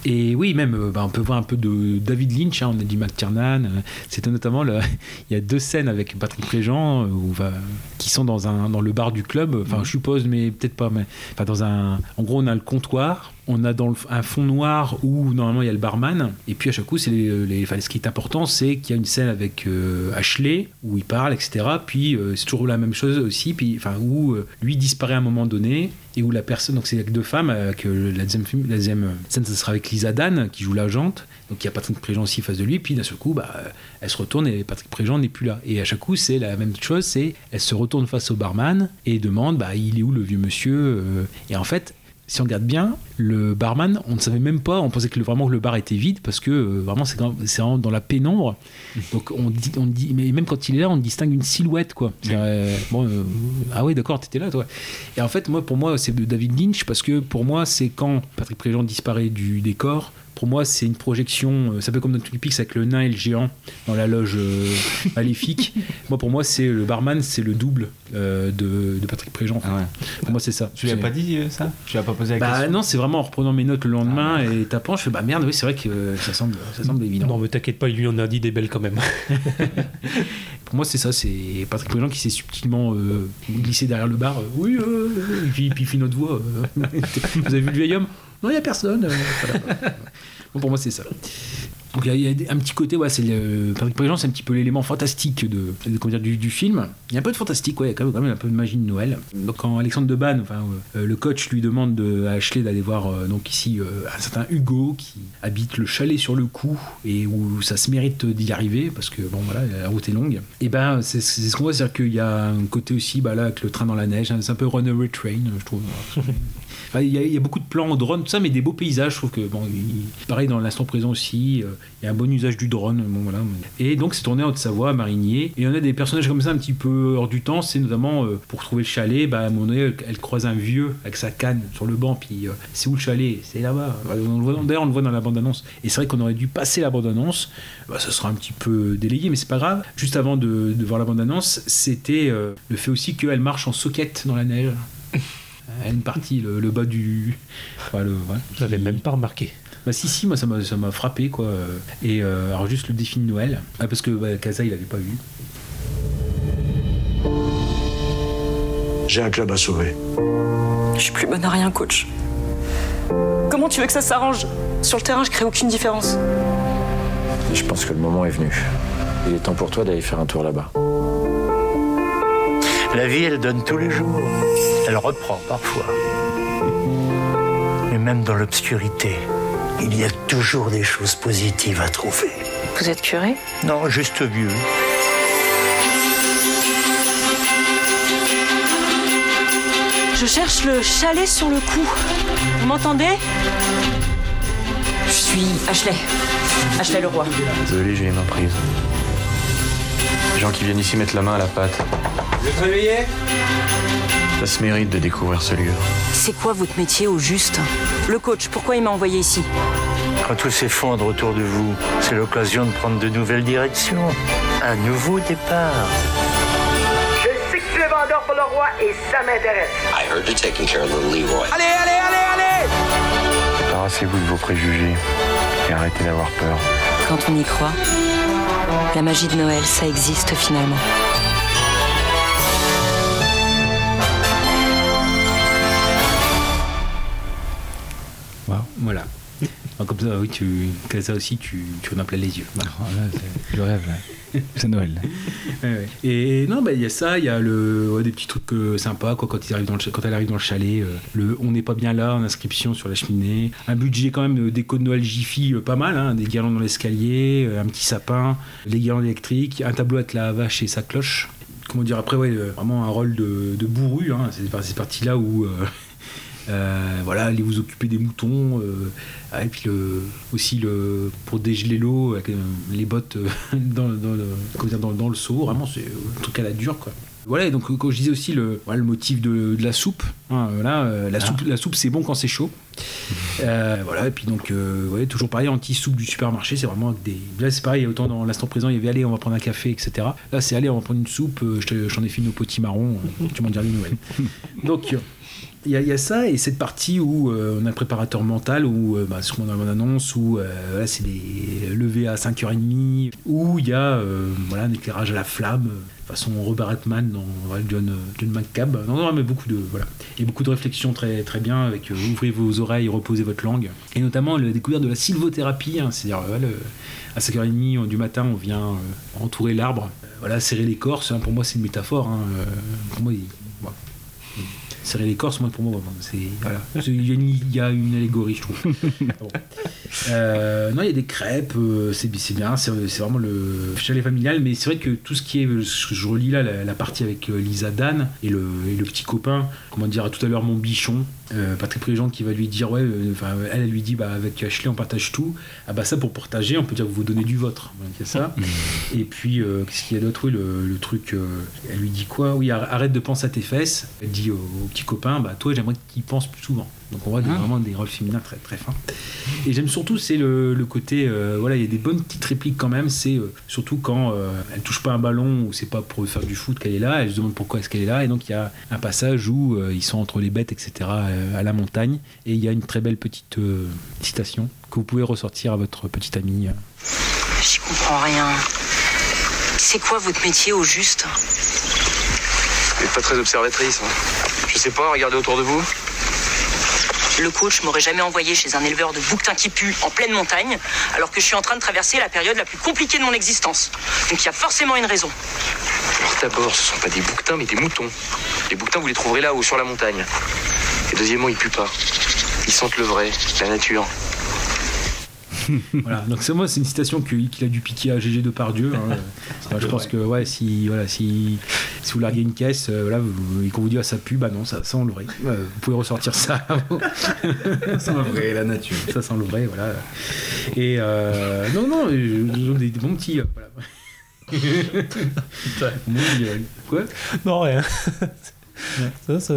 Speaker 8: Et oui, même, euh, bah, on peut voir un peu de David Lynch, hein, on a dit McTiernan. euh, C'était notamment, le- [laughs] il y a deux scènes avec Patrick Préjean euh, où va, qui sont dans, un, dans le bar du club. Enfin, je suppose, mais peut-être pas. Mais, enfin, dans un, en gros, on a le comptoir. On a dans le- un fond noir où normalement il y a le barman, et puis à chaque coup, c'est les, les- enfin, ce qui est important, c'est qu'il y a une scène avec euh, Ashley où il parle, etc. Puis euh, c'est toujours la même chose aussi, puis enfin où euh, lui disparaît à un moment donné et où la personne, donc c'est avec deux femmes, avec la deuxième, la deuxième scène, ce sera avec Lisa Dan qui joue l'agente, donc il y a Patrick Préjean aussi face de lui, puis d'un seul coup, bah, elle se retourne et Patrick Préjean n'est plus là. Et à chaque coup, c'est la même chose, c'est elle se retourne face au barman et demande, bah, il est où le vieux monsieur euh, Et en fait, si on regarde bien, le barman, on ne savait même pas, on pensait que le- vraiment que le bar était vide parce que euh, vraiment c'est vraiment dans la pénombre. [laughs] Donc on dit, on dit, mais même quand il est là, on distingue une silhouette quoi. Euh, bon, euh, ah oui, d'accord, t'étais là toi. Et en fait, moi, pour moi, c'est David Lynch parce que pour moi, c'est quand Patrick Préjean disparaît du décor. Pour moi, c'est une projection, euh, ça fait comme dans Twin Peaks avec le nain et le géant dans la loge euh, [laughs] maléfique. moi, pour moi, c'est le barman, c'est le double euh, de, de Patrick Préjean. en fait. Pour moi, c'est ça.
Speaker 5: Tu lui as
Speaker 8: C'est-
Speaker 5: pas dit euh, ça? Tu lui as pas posé la
Speaker 8: bah
Speaker 5: question?
Speaker 8: non, c'est vraiment en reprenant mes notes le lendemain et tapant, je fais bah merde, oui, c'est vrai que euh, ça semble, ça semble évident.
Speaker 3: Non, mais t'inquiète pas, il lui en a dit des belles quand même. [laughs]
Speaker 8: Pour moi, c'est ça, c'est Patrick Préjean qui s'est subtilement euh, glissé derrière le bar. euh, oui, euh, et puis, puis il fait notre voix. euh, [laughs] Vous avez vu le vieil homme? Non, il n'y a personne. euh, [laughs] voilà. Bon, pour moi, c'est ça. Donc il y a- y, un petit côté, ouais, c'est le, Patrick Préjean, c'est un petit peu l'élément fantastique de, de- comment dire, du, du film. Il y a un peu de fantastique, ouais, il y a quand même, quand même un peu de magie de Noël. Donc quand Alexandre Deban, enfin, euh, le coach lui demande de, à Ashley d'aller voir euh, donc ici euh, un certain Hugo qui habite le chalet sur le coup et où ça se mérite d'y arriver parce que bon voilà, la route est longue. Et ben c'est c'est ce qu'on voit, c'est-à-dire qu'il y a un côté aussi, bah là, avec le train dans la neige, hein, c'est un peu Runaway Train, je trouve. [laughs] Il, y a, beaucoup de plans au drone, tout ça, mais des beaux paysages. Je trouve que, bon, il- pareil dans l'instant présent aussi, euh, il y a un bon usage du drone. Bon, voilà. Et donc, c'est tourné en Haute-Savoie, à Marigné. Et on a des personnages comme ça un petit peu hors du temps. C'est notamment euh, pour trouver le chalet, bah, à un moment donné, elle, croise un vieux avec sa canne sur le banc. Puis, euh, c'est où le chalet? C'est là-bas. D'ailleurs, on le voit dans la bande-annonce. Et c'est vrai qu'on aurait dû passer la bande-annonce. Bah, ça sera un petit peu délayé, mais c'est pas grave. Juste avant de, de voir la bande-annonce, c'était le fait aussi qu'elle marche en soquette dans la neige. Une partie, le, le bas du. Enfin, le, ouais,
Speaker 3: J'avais même pas remarqué.
Speaker 8: Bah si si moi ça m'a ça m'a frappé quoi et euh, alors juste le défi de Noël Ah, parce que bah, Casa il avait pas vu
Speaker 16: J'ai un club à sauver.
Speaker 14: Je suis plus bonne à rien, coach. Comment tu veux que ça s'arrange? Sur le terrain, je crée aucune différence.
Speaker 6: Je pense que le moment est venu. Il est temps pour toi d'aller faire un tour là-bas.
Speaker 10: La vie, elle donne tous les jours. Elle reprend parfois. Mais même dans l'obscurité, il y a toujours des choses positives à trouver.
Speaker 14: Vous êtes curé?
Speaker 10: Non, juste vieux.
Speaker 14: Je cherche le chalet sur le coup. Vous m'entendez? Je suis Ashley. Ashley Leroy.
Speaker 6: Désolé, j'ai les mains prises. Les gens qui viennent ici mettent la main à la pâte.
Speaker 9: Vous êtes réveillé
Speaker 6: Ça se mérite de découvrir ce lieu.
Speaker 14: C'est quoi votre métier au juste? Le coach, pourquoi il m'a envoyé ici?
Speaker 10: Quand tout s'effondre autour de vous, c'est l'occasion de prendre de nouvelles directions. Un nouveau départ.
Speaker 17: Je sais que tu es vendeur pour le roi et ça m'intéresse.
Speaker 10: I heard you're taking care of little Leroy.
Speaker 17: Allez, allez, allez, allez
Speaker 6: Débarrassez-vous de vos préjugés.
Speaker 10: Et arrêtez d'avoir peur.
Speaker 14: Quand on y croit, la magie de Noël, ça existe finalement.
Speaker 8: Voilà. Donc, comme ça, oui, tu, comme ça aussi, tu, tu en as plein les yeux. Voilà.
Speaker 5: le rêve, là. C'est Noël. [laughs]
Speaker 8: Ouais, ouais. Et non, bah il y a ça, il y a le, ouais, des petits trucs euh, sympas quoi, quand, ils arrivent dans le, quand elle arrive dans le chalet. euh, le On n'est pas bien là, en inscription sur la cheminée. Un budget quand même, euh, déco de Noël Jiffy, euh, pas mal, hein, des guirlandes dans l'escalier, un petit sapin, les guirlandes électriques, un tableau avec la vache et sa cloche. Comment dire, après, ouais, vraiment un rôle de, de bourru. Hein, c'est par- c'est parti là où. Euh, voilà, allez vous occuper des moutons. euh, ah, et puis le, aussi le, pour dégeler l'eau, avec euh, les bottes [laughs] dans, dans le, dans, dans le seau. Vraiment, c'est un truc à la dure. Quoi. Voilà, et donc quand je disais aussi le, voilà, le motif de, de la soupe, hein, voilà, euh, la, soupe la soupe c'est bon quand c'est chaud. [laughs] Euh, voilà, et puis donc, euh, ouais, toujours pareil, anti-soupe du supermarché, c'est vraiment avec des. Là, c'est pareil, autant dans l'instant présent, il y avait allez, on va prendre un café, etc. Là, c'est allez, on va prendre une soupe, j'en ai fait une au potimarron, tu m'en diras des nouvelles. [laughs] Donc, il y, a- ça et cette partie où euh, on a un préparateur mental, où, euh, bah, a dans la annonce, où euh, voilà, c'est des levées à 5h30, où il y a voilà, un éclairage à la flamme, façon Robert Altman dans John, John. Non, non, mais beaucoup de, voilà. Et beaucoup de réflexions très, très bien avec ouvrez vos oreilles, reposez votre langue. Et notamment la découverte de la sylvothérapie, hein, c'est-à-dire le- à 5h30 du matin, on vient entourer l'arbre, voilà, serrer l'écorce. hein, pour moi, c'est une métaphore. hein, pour moi, serrer l'écorce, moi pour moi, c'est voilà, il y, a une- il y a une allégorie, je trouve. [laughs] Bon. Euh, non, il y a des crêpes, euh, c'est bien, c'est vraiment le chalet familial, mais c'est vrai que tout ce qui est, je, je relis là la, la partie avec euh, Lisa Dan et le, et le petit copain, comment dire, tout à l'heure mon bichon, euh, Patrick Préjean qui va lui dire, ouais, euh, elle, elle lui dit, bah avec Ashley on partage tout, ah bah ça pour partager, on peut dire que vous vous donnez du vôtre, Donc, il y a ça. [laughs] Et puis, euh, qu'est-ce qu'il y a d'autre? Oui, le, le truc, elle lui dit quoi? Oui, ar- arrête de penser à tes fesses. Elle dit au, au petit copain, bah toi, j'aimerais qu'il pense plus souvent. Donc on voit des- vraiment des rôles féminins très très fins. Et j'aime surtout, c'est le, le côté, euh, voilà, il y a des bonnes petites répliques quand même. C'est euh, surtout quand euh, elle touche pas un ballon ou c'est pas pour faire du foot qu'elle est là. Elle se demande pourquoi est-ce qu'elle est là. Et donc il y a un passage où euh, ils sont entre les bêtes, etc. euh, à la montagne. Et il y a une très belle petite euh, citation que vous pouvez ressortir à votre petite amie.
Speaker 14: J'y comprends rien. C'est quoi votre métier au juste?
Speaker 18: Vous n'êtes pas très observatrice. hein. Je sais pas, regardez autour de vous.
Speaker 14: Le coach m'aurait jamais envoyé chez un éleveur de bouquetins qui pue en pleine montagne, alors que je suis en train de traverser la période la plus compliquée de mon existence. Donc il y a forcément une raison.
Speaker 18: Alors d'abord, ce sont pas des bouquetins, mais des moutons. Les bouquetins, vous les trouverez là-haut, sur la montagne. Et deuxièmement, ils puent pas. Ils sentent le vrai, la nature. [laughs]
Speaker 8: voilà, donc c'est moi, c'est une citation qu'il a dû piquer à GG de Pardieu. hein. Enfin, je pense que ouais, si voilà, si, si vous larguez une caisse, euh, voilà, vous- et qu'on vous dit ah, ça pue, bah non, ça sent le vrai. Ouais, vous pouvez ressortir ça. [laughs] ça sent le vrai, la nature. Ça sent le vrai, voilà. Et euh, non, non, je- je- des, des bons petits. euh, voilà. [laughs] Euh, Quoi?
Speaker 3: Non, rien. Ça, ça,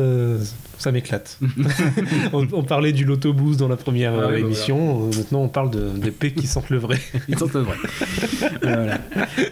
Speaker 3: ça m'éclate. [laughs] on, on parlait du l'autobus dans la première
Speaker 8: Ah
Speaker 3: euh,
Speaker 8: bah
Speaker 3: émission. Euh, Maintenant, on parle de, des P qui sentent le vrai. [laughs]
Speaker 8: Ils sentent le vrai. Voilà.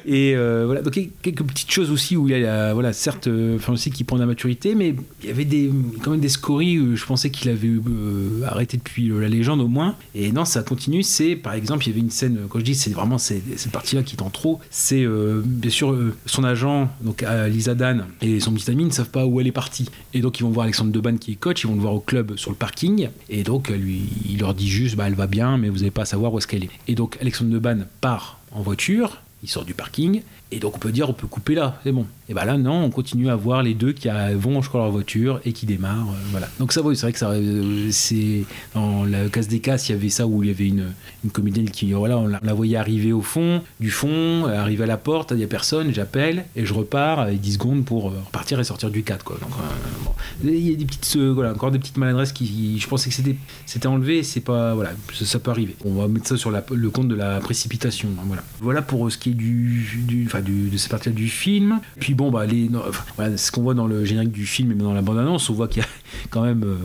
Speaker 8: Et euh, voilà, donc quelques petites choses aussi où il y a, voilà, certes, euh, enfin aussi qui prend de la maturité, mais il y avait des, quand même des scories où je pensais qu'il avait euh, arrêté depuis euh, la légende au moins. Et non, ça continue. C'est par exemple, il y avait une scène, quand je dis, c'est vraiment cette partie-là qui est en trop. C'est euh, bien sûr euh, son agent, donc euh, Lisa Dan et son petit ami ne savent pas où elle est partie. Et donc ils vont voir Alexandre Deban qui est coach, ils vont le voir au club sur le parking. Et donc euh, lui, il leur dit juste, bah, elle va bien, mais vous n'allez pas savoir où est-ce qu'elle est. Et donc Alexandre Deban part en voiture, il sort du parking, et donc on peut dire on peut couper là, c'est bon. Et bah là non, on continue à voir les deux qui vont jusqu'à leur voiture et qui démarrent, euh, voilà. Donc ça, oui, c'est vrai que ça, euh, c'est dans la casse des casses, il y avait ça où il y avait une, une comédienne qui, voilà, on la, voyait arriver au fond, du fond, arriver à la porte, il y a personne, j'appelle et je repars avec 10 secondes pour repartir et sortir du cadre, quoi. Donc euh. Il y a des petites, euh, encore des petites maladresses qui, je pensais que c'était, c'était enlevé, c'est pas, voilà, ça, peut arriver. On va mettre ça sur le compte de la précipitation, hein, voilà. Voilà pour ce qui est du, enfin, de cette partie du film. Puis bon, bah, les, voilà, ce qu'on voit dans le générique du film et dans la bande-annonce, on voit qu'il y a [laughs] quand même euh,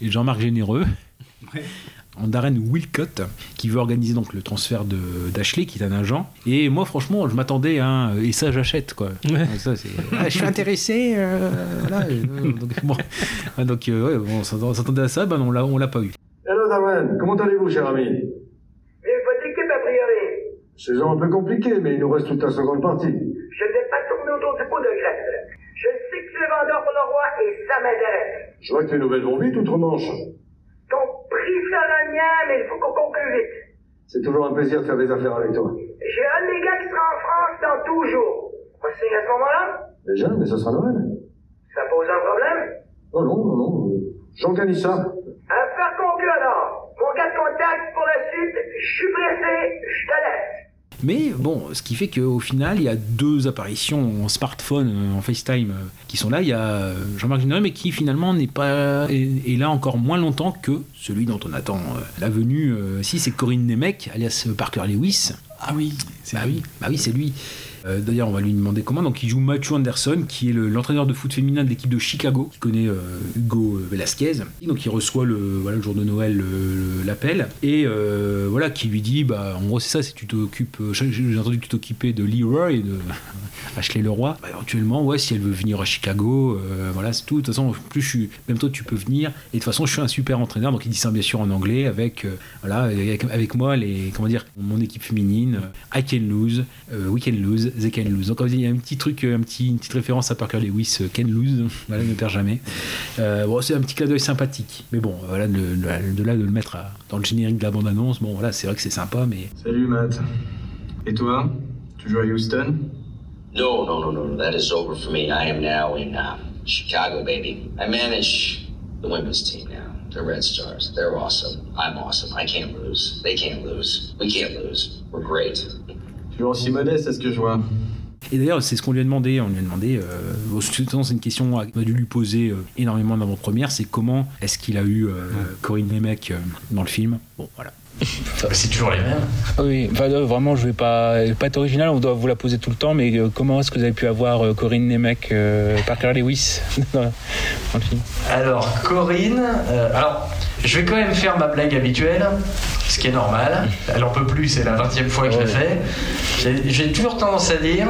Speaker 8: Jean-Marc Généreux. En Darren Wilcott, qui veut organiser donc le transfert de d'Ashley, qui est un agent. Et moi, franchement, je m'attendais à un et ça, j'achète quoi. Donc ça, c'est- [laughs] Ah, je suis intéressé. euh, voilà, euh, [laughs] donc, bon. Ah, donc, euh, ouais, bon, on s'attend- on s'attendait à ça, ben on l'a, on l'a pas eu.
Speaker 16: Hello Darren, comment allez-vous cher ami?
Speaker 17: Eh, priori.
Speaker 16: Saison un peu compliquée, mais il nous reste toute la seconde partie.
Speaker 17: Je ne vais pas tourner autour du pot de Grèce. Je sais que tu es vendeur pour le roi et ça m'intéresse.
Speaker 16: Je vois que les nouvelles vont vite outre-Manche.
Speaker 17: Ton prix mien, mais il faut qu'on conclue vite.
Speaker 16: C'est toujours un plaisir de faire des affaires avec toi.
Speaker 17: J'ai un des gars qui sera en France dans tout jour. On signe à ce moment-là?
Speaker 16: Déjà, mais ce sera Noël.
Speaker 17: Ça pose un problème?
Speaker 16: Non, non, non, non. J'organise ça.
Speaker 17: Affaire conclue alors. Mon gars de contact pour la suite, je suis pressé, je te laisse.
Speaker 8: Mais bon, ce qui fait qu'au final, il y a deux apparitions en smartphone, euh, en FaceTime, euh, qui sont là. Il y a euh, Jean-Marc Généreux, mais qui finalement n'est pas est, est là encore moins longtemps que celui dont on attend la venue. si, c'est Corinne Nemec, alias Parker Lewis. Ah oui, bah oui, bah oui, c'est lui. Euh, D'ailleurs, on va lui demander comment. Donc, il joue Matthew Anderson, qui est le- l'entraîneur de foot féminin de l'équipe de Chicago, qui connaît euh, Hugo euh, Velasquez. Donc, il reçoit le, jour de Noël l'appel et voilà, qui lui dit, bah, en gros, c'est ça, c'est tu t'occupes. J'ai entendu que tu t'occupais de Leroy et de [laughs] Ashley Leroy. Bah, éventuellement, ouais, si elle veut venir à Chicago, voilà, c'est tout. De toute façon, plus je suis, même toi, tu peux venir. Et de toute façon, je suis un super entraîneur. Donc, il dit ça bien sûr en anglais avec, voilà, avec, moi, les, comment dire, mon équipe féminine. I can lose, euh, we can lose, they can lose. Donc, il y a un petit truc, euh, un petit, une petite référence à Parker Lewis, euh, can lose. Voilà, ne perd jamais. Euh, bon, c'est un petit clin d'œil sympathique. Mais bon, voilà, de, de- de là de le mettre à- dans le générique de la bande-annonce, bon, voilà, c'est vrai que c'est sympa, mais.
Speaker 6: Salut Matt. Et toi? Tu joues à Houston?
Speaker 19: No, no, no, no, no. That is over for me. I am now in uh, Chicago, baby. I manage the women's team now. The Red Stars. They're awesome. I'm awesome. I can't lose. They can't lose. We can't lose. We're great.
Speaker 6: Toujours aussi modeste, est-ce que je vois
Speaker 8: Et d'ailleurs, c'est ce qu'on lui a demandé. On lui a demandé, euh, c'est une question qu'on a dû lui poser euh, énormément dans première c'est comment est-ce qu'il a eu euh, Corinne Nemec euh, dans le film. Bon, voilà.
Speaker 6: C'est toujours les mêmes.
Speaker 20: Oui, enfin, euh, vraiment, je vais pas, pas être original, on doit vous la poser tout le temps, mais euh, comment est-ce que vous avez pu avoir euh, Corinne Nemec, euh, Parker Lewis [laughs] dans, dans le film?
Speaker 11: Alors, Corinne, euh, alors, je vais quand même faire ma blague habituelle, ce qui est normal. Elle en peut plus, c'est la 20 e fois que je la fais. J'ai- toujours tendance à dire.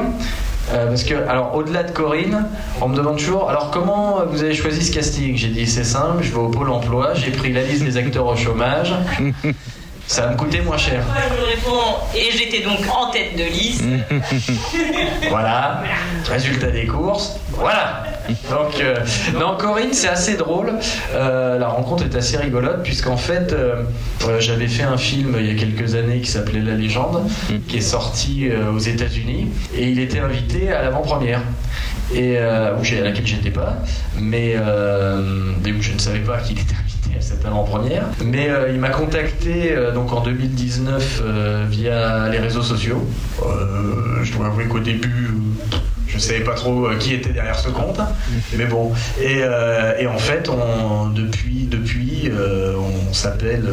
Speaker 11: euh, parce que, alors, au-delà de Corinne, on me demande toujours alors comment vous avez choisi ce casting? J'ai dit c'est simple, je vais au Pôle emploi, j'ai pris la liste des acteurs au chômage, [laughs] ça va me coûter moins cher.
Speaker 15: Moi, je réponds, et j'étais donc en tête de liste. [laughs]
Speaker 11: Voilà, résultat des courses, voilà. Donc, euh, non, Corinne, c'est assez drôle. Euh, la rencontre est assez rigolote, puisqu'en fait, euh, j'avais fait un film il y a quelques années qui s'appelait La Légende, qui est sorti aux États-Unis, et il était invité à l'avant-première. Et à laquelle j'étais pas, mais, mais où je ne savais pas qu'il était invité cette avant-première. Mais euh, il m'a contacté euh, donc en 2019 euh, via les réseaux sociaux. Je dois avouer qu'au début, je savais pas trop qui était derrière ce compte, mais bon. Et, et en fait, on, depuis, depuis, on s'appelle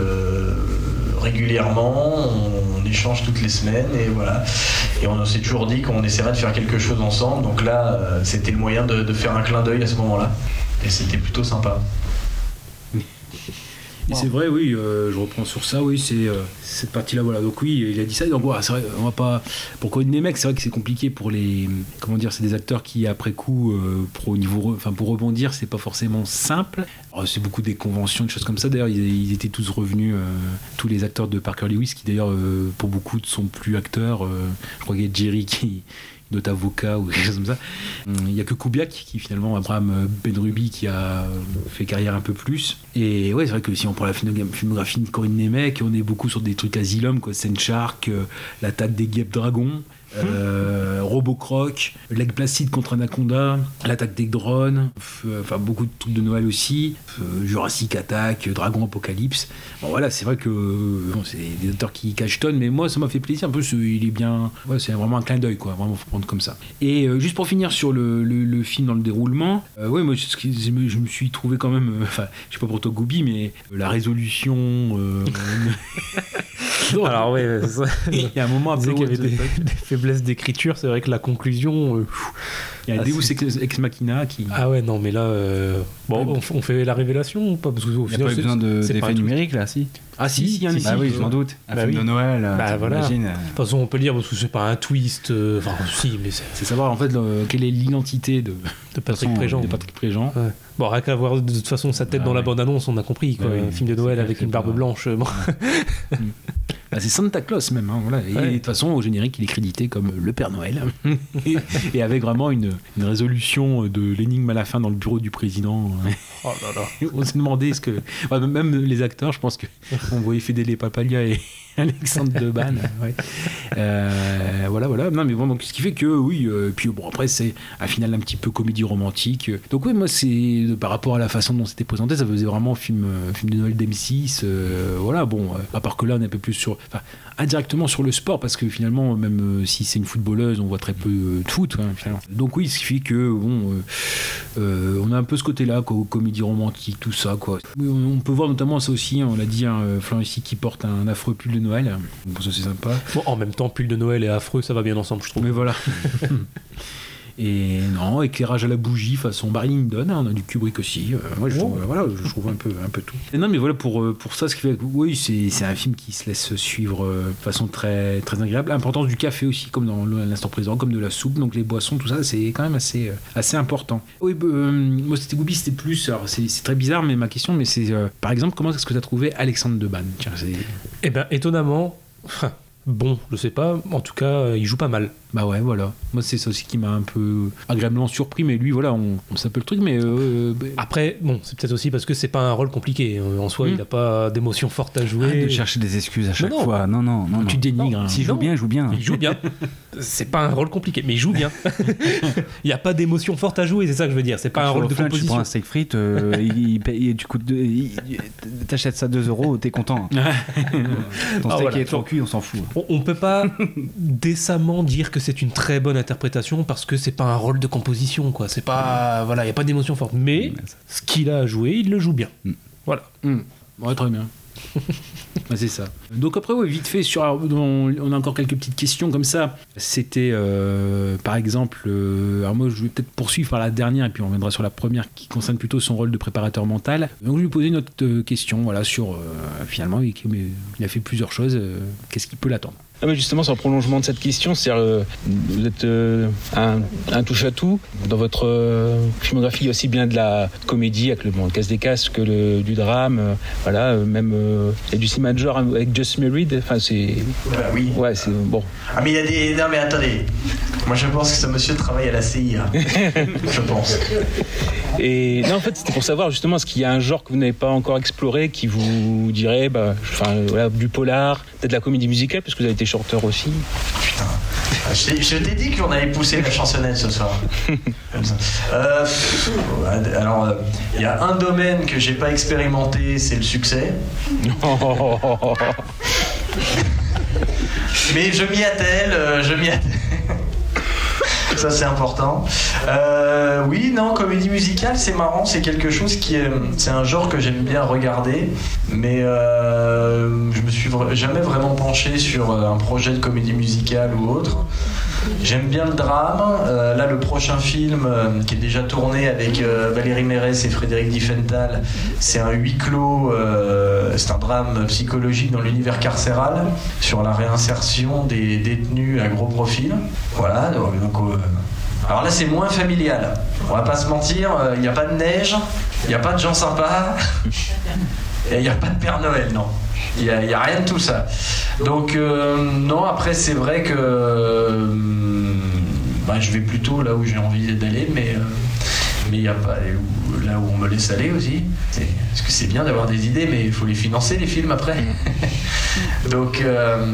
Speaker 11: régulièrement, on, échange toutes les semaines et voilà. Et on s'est toujours dit qu'on essaierait de faire quelque chose ensemble. Donc là, c'était le moyen de, de faire un clin d'œil à ce moment-là. Et c'était plutôt sympa.
Speaker 8: Et c'est vrai, oui, euh, je reprends sur ça, oui, c'est euh, cette partie-là, voilà. Donc oui, il a dit ça. Donc voilà, c'est vrai, on va pas. Pour Corinne Nemec, c'est vrai que c'est compliqué pour les. Comment dire, c'est des acteurs qui après coup, euh, pour au niveau, enfin pour rebondir, c'est pas forcément simple. C'est beaucoup des conventions, des choses comme ça. D'ailleurs, ils, ils étaient tous revenus, tous les acteurs de Parker Lewis, qui d'ailleurs, pour beaucoup, ne sont plus acteurs. je crois qu'il y a Jerry qui doit être avocat ou quelque chose comme ça. Il n'y a que Kubiak qui finalement, Abraham Benrubi, qui a fait carrière un peu plus. Et ouais, c'est vrai que si on prend la filmogra- filmographie de Corinne Nemec, on est beaucoup sur des trucs Asylum, quoi, Saint Shark, euh, l'attaque des guêpes dragons. Euh, Robocroc, Leg Placide contre Anaconda, l'attaque des drones, f- enfin beaucoup de trucs de Noël aussi, euh, Jurassic Attack, Dragon Apocalypse. Bon voilà, c'est vrai que euh, c'est des auteurs qui cachetonnent, mais moi ça m'a fait plaisir. Peu, ce- il est bien, ouais, c'est vraiment un clin d'œil quoi, vraiment faut prendre comme ça. Et euh, juste pour finir sur le, film dans le déroulement, euh, ouais, moi je me, suis trouvé quand même, euh, [laughs] enfin, je sais pas pour toi Goubi, mais euh, la résolution. [laughs] euh, [laughs]
Speaker 3: Alors ouais,
Speaker 8: il y a un moment un peu
Speaker 3: qu'il y avait des, faiblesses d'écriture. C'est vrai que la conclusion. euh,
Speaker 8: Il y a
Speaker 3: ah,
Speaker 8: Deus
Speaker 3: c'est-
Speaker 8: ex, ex machina qui.
Speaker 3: Ah ouais, non, mais là, euh, bon, on, fait la révélation ou pas? Parce que au
Speaker 5: Il n'y a
Speaker 3: final,
Speaker 5: pas besoin
Speaker 3: un
Speaker 5: d'effets numériques là, si
Speaker 8: Ah si, si, il y en a
Speaker 5: Ah
Speaker 8: ici.
Speaker 5: oui, je m'en doute. Un
Speaker 3: Bah
Speaker 5: film
Speaker 3: oui.
Speaker 5: de Noël, euh,
Speaker 3: Bah voilà. De
Speaker 5: euh,
Speaker 3: toute façon, on peut le dire parce que c'est pas un twist. euh, Enfin, si, mais c'est.
Speaker 8: C'est savoir en fait le- quelle est l'identité de,
Speaker 3: De Patrick Préjean.
Speaker 8: de Patrick Préjean.
Speaker 3: Ouais. Bon, rien qu'à voir de toute façon sa tête
Speaker 8: Ah
Speaker 3: dans la bande-annonce, on a compris. Quoi.
Speaker 8: Ouais,
Speaker 3: un film de Noël avec une barbe blanche. bon.
Speaker 8: Bah, c'est Santa Claus même. hein, voilà. Et
Speaker 3: Ouais.
Speaker 8: de toute façon, au générique, il est crédité comme le Père Noël. [laughs] et, et avec vraiment une, une résolution de l'énigme à la fin dans le bureau du président. [laughs]
Speaker 3: Oh là là.
Speaker 8: On s'est demandé ce que. même les acteurs, je pense que [laughs] on voyait Fedele Papalia et Alexandre Deban. ouais. Euh, voilà, voilà. Non, mais bon, donc ce qui fait que oui. euh, puis bon, après, c'est un final un petit peu comédie romantique. Donc, oui, moi, c'est par rapport à la façon dont c'était présenté, ça faisait vraiment film, euh, film de Noël d'M6. euh, voilà, bon, à part que là, on est un peu plus sur. Enfin, indirectement sur le sport, parce que finalement, même euh, si c'est une footballeuse, on voit très peu euh, de foot. hein. Donc, oui, ce qui fait que, bon, euh, on a un peu ce côté-là, quoi, comédie romantique, tout ça, quoi. On, peut voir notamment ça aussi, hein, on l'a dit, hein, ici qui porte un affreux pull de Noël. Bon, ça, c'est sympa.
Speaker 3: Bon, en même temps, pull de Noël et affreux, ça va bien ensemble, je trouve.
Speaker 8: Mais voilà. [laughs] Et non, éclairage à la bougie façon Barry Lyndon, hein, on a du Kubrick aussi. euh, moi, je, trouve, voilà, je trouve un peu, un peu tout. Et non, mais voilà, pour, euh, pour ça, ce qui fait que, oui, c'est un film qui se laisse suivre euh, de façon très, très agréable. L'importance du café aussi, comme dans l'instant présent, comme de la soupe, donc les boissons, tout ça, c'est quand même assez, euh, assez important. Oui, euh, moi, c'était Goubi, c'était plus, alors c'est très bizarre, mais ma question, mais c'est, euh, par exemple, comment est-ce que tu as trouvé Alexandre Deban? Tiens.
Speaker 3: Eh ben, étonnamment, [laughs] bon, je sais pas, en tout cas, il joue pas mal.
Speaker 8: Bah ouais, voilà. Moi, c'est ça aussi qui m'a un peu agréablement surpris, mais lui, voilà, on, on sait un peu le truc, mais. euh, bah,
Speaker 3: Après, bon, c'est peut-être aussi parce que c'est pas un rôle compliqué. Euh, En soi,
Speaker 8: Hmm.
Speaker 3: il n'a pas d'émotion forte à jouer.
Speaker 5: Arrête de chercher des excuses à chaque
Speaker 3: non.
Speaker 5: fois. Non, non, non.
Speaker 8: Tu
Speaker 5: non.
Speaker 8: dénigres. hein.
Speaker 5: S'il joue bien, il joue bien.
Speaker 3: Il joue bien. [laughs] c'est pas un rôle compliqué, mais il joue bien. [laughs] il n'y a pas d'émotion forte à jouer, c'est ça que je veux dire. C'est pas un
Speaker 5: Quand
Speaker 3: rôle de
Speaker 5: Flunch, Tu prends
Speaker 3: composition.
Speaker 5: un steak frites, euh, il, il paye- tu coûtes deux- t'achètes ça 2 euros, t'es content. Ton
Speaker 3: Ah,
Speaker 5: steak
Speaker 3: voilà.
Speaker 5: est trop cuit, on s'en fout.
Speaker 3: On, on peut pas [laughs] décemment dire que c'est une très bonne interprétation parce que c'est pas un rôle de composition, quoi. C'est pas, voilà, il y a pas d'émotion forte. Mais ce qu'il a à jouer, il le joue bien. Voilà.
Speaker 8: Hmm. Ouais, très bien. [laughs] Ouais, c'est ça. Donc après, ouais, vite fait, sur, on, on a encore quelques petites questions comme ça. C'était, euh, par exemple, euh, alors moi je vais peut-être poursuivre par la dernière et puis on reviendra sur la première qui concerne plutôt son rôle de préparateur mental. Donc je lui posais une autre euh, question, voilà, sur euh, finalement, il, il a fait plusieurs choses. euh, Qu'est-ce qui peut l'attendre?
Speaker 20: Ah mais justement, sur le prolongement de cette question, c'est euh, vous êtes euh, un, un touche-à-tout dans votre euh, filmographie, il y a aussi bien de la comédie avec le, bon, le casse des casques que le, du drame, euh, voilà, même a du cinéma de genre avec Just Married, enfin c'est,
Speaker 11: Bah oui.
Speaker 20: ouais, c'est bon.
Speaker 11: Ah mais il y a des... Non mais attendez. Moi je pense que ce monsieur travaille à la CIA. [laughs] je pense.
Speaker 20: Et non, en fait, c'était pour savoir justement, est-ce qu'il y a un genre que vous n'avez pas encore exploré qui vous dirait, bah, enfin, voilà, du polar, peut-être de la comédie musicale, parce que vous avez été chanteur aussi.
Speaker 11: Ah, Je t'ai- je t'ai dit qu'on allait pousser la chansonnette ce soir. [laughs] Euh, alors, euh, il y a un domaine que j'ai pas expérimenté, c'est le succès. [laughs] Mais je m'y attelle, euh, je m'y attelle. Ça c'est important. Euh, oui, non, comédie musicale, c'est marrant, c'est quelque chose qui est, c'est un genre que j'aime bien regarder, mais euh, je me suis jamais vraiment penché sur euh, un projet de comédie musicale ou autre. J'aime bien le drame. Euh, là, le prochain film qui est déjà tourné avec Valérie Mérès et Frédéric Diffenthal, c'est un huis clos. c'est un drame psychologique dans l'univers carcéral sur la réinsertion des détenus à gros profil. Voilà. Donc, alors là, c'est moins familial. On va pas se mentir. euh, Il n'y a pas de neige. Il n'y a pas de gens sympas. [laughs] Et il n'y a pas de Père Noël, non. Il n'y a, rien de tout ça. Donc, euh, non, après, c'est vrai que euh, bah, je vais plutôt là où j'ai envie d'aller, mais euh, mais il n'y a pas là où on me laisse aller aussi. Parce que c'est bien d'avoir des idées, mais il faut les financer, les films, après. [laughs] Donc, euh,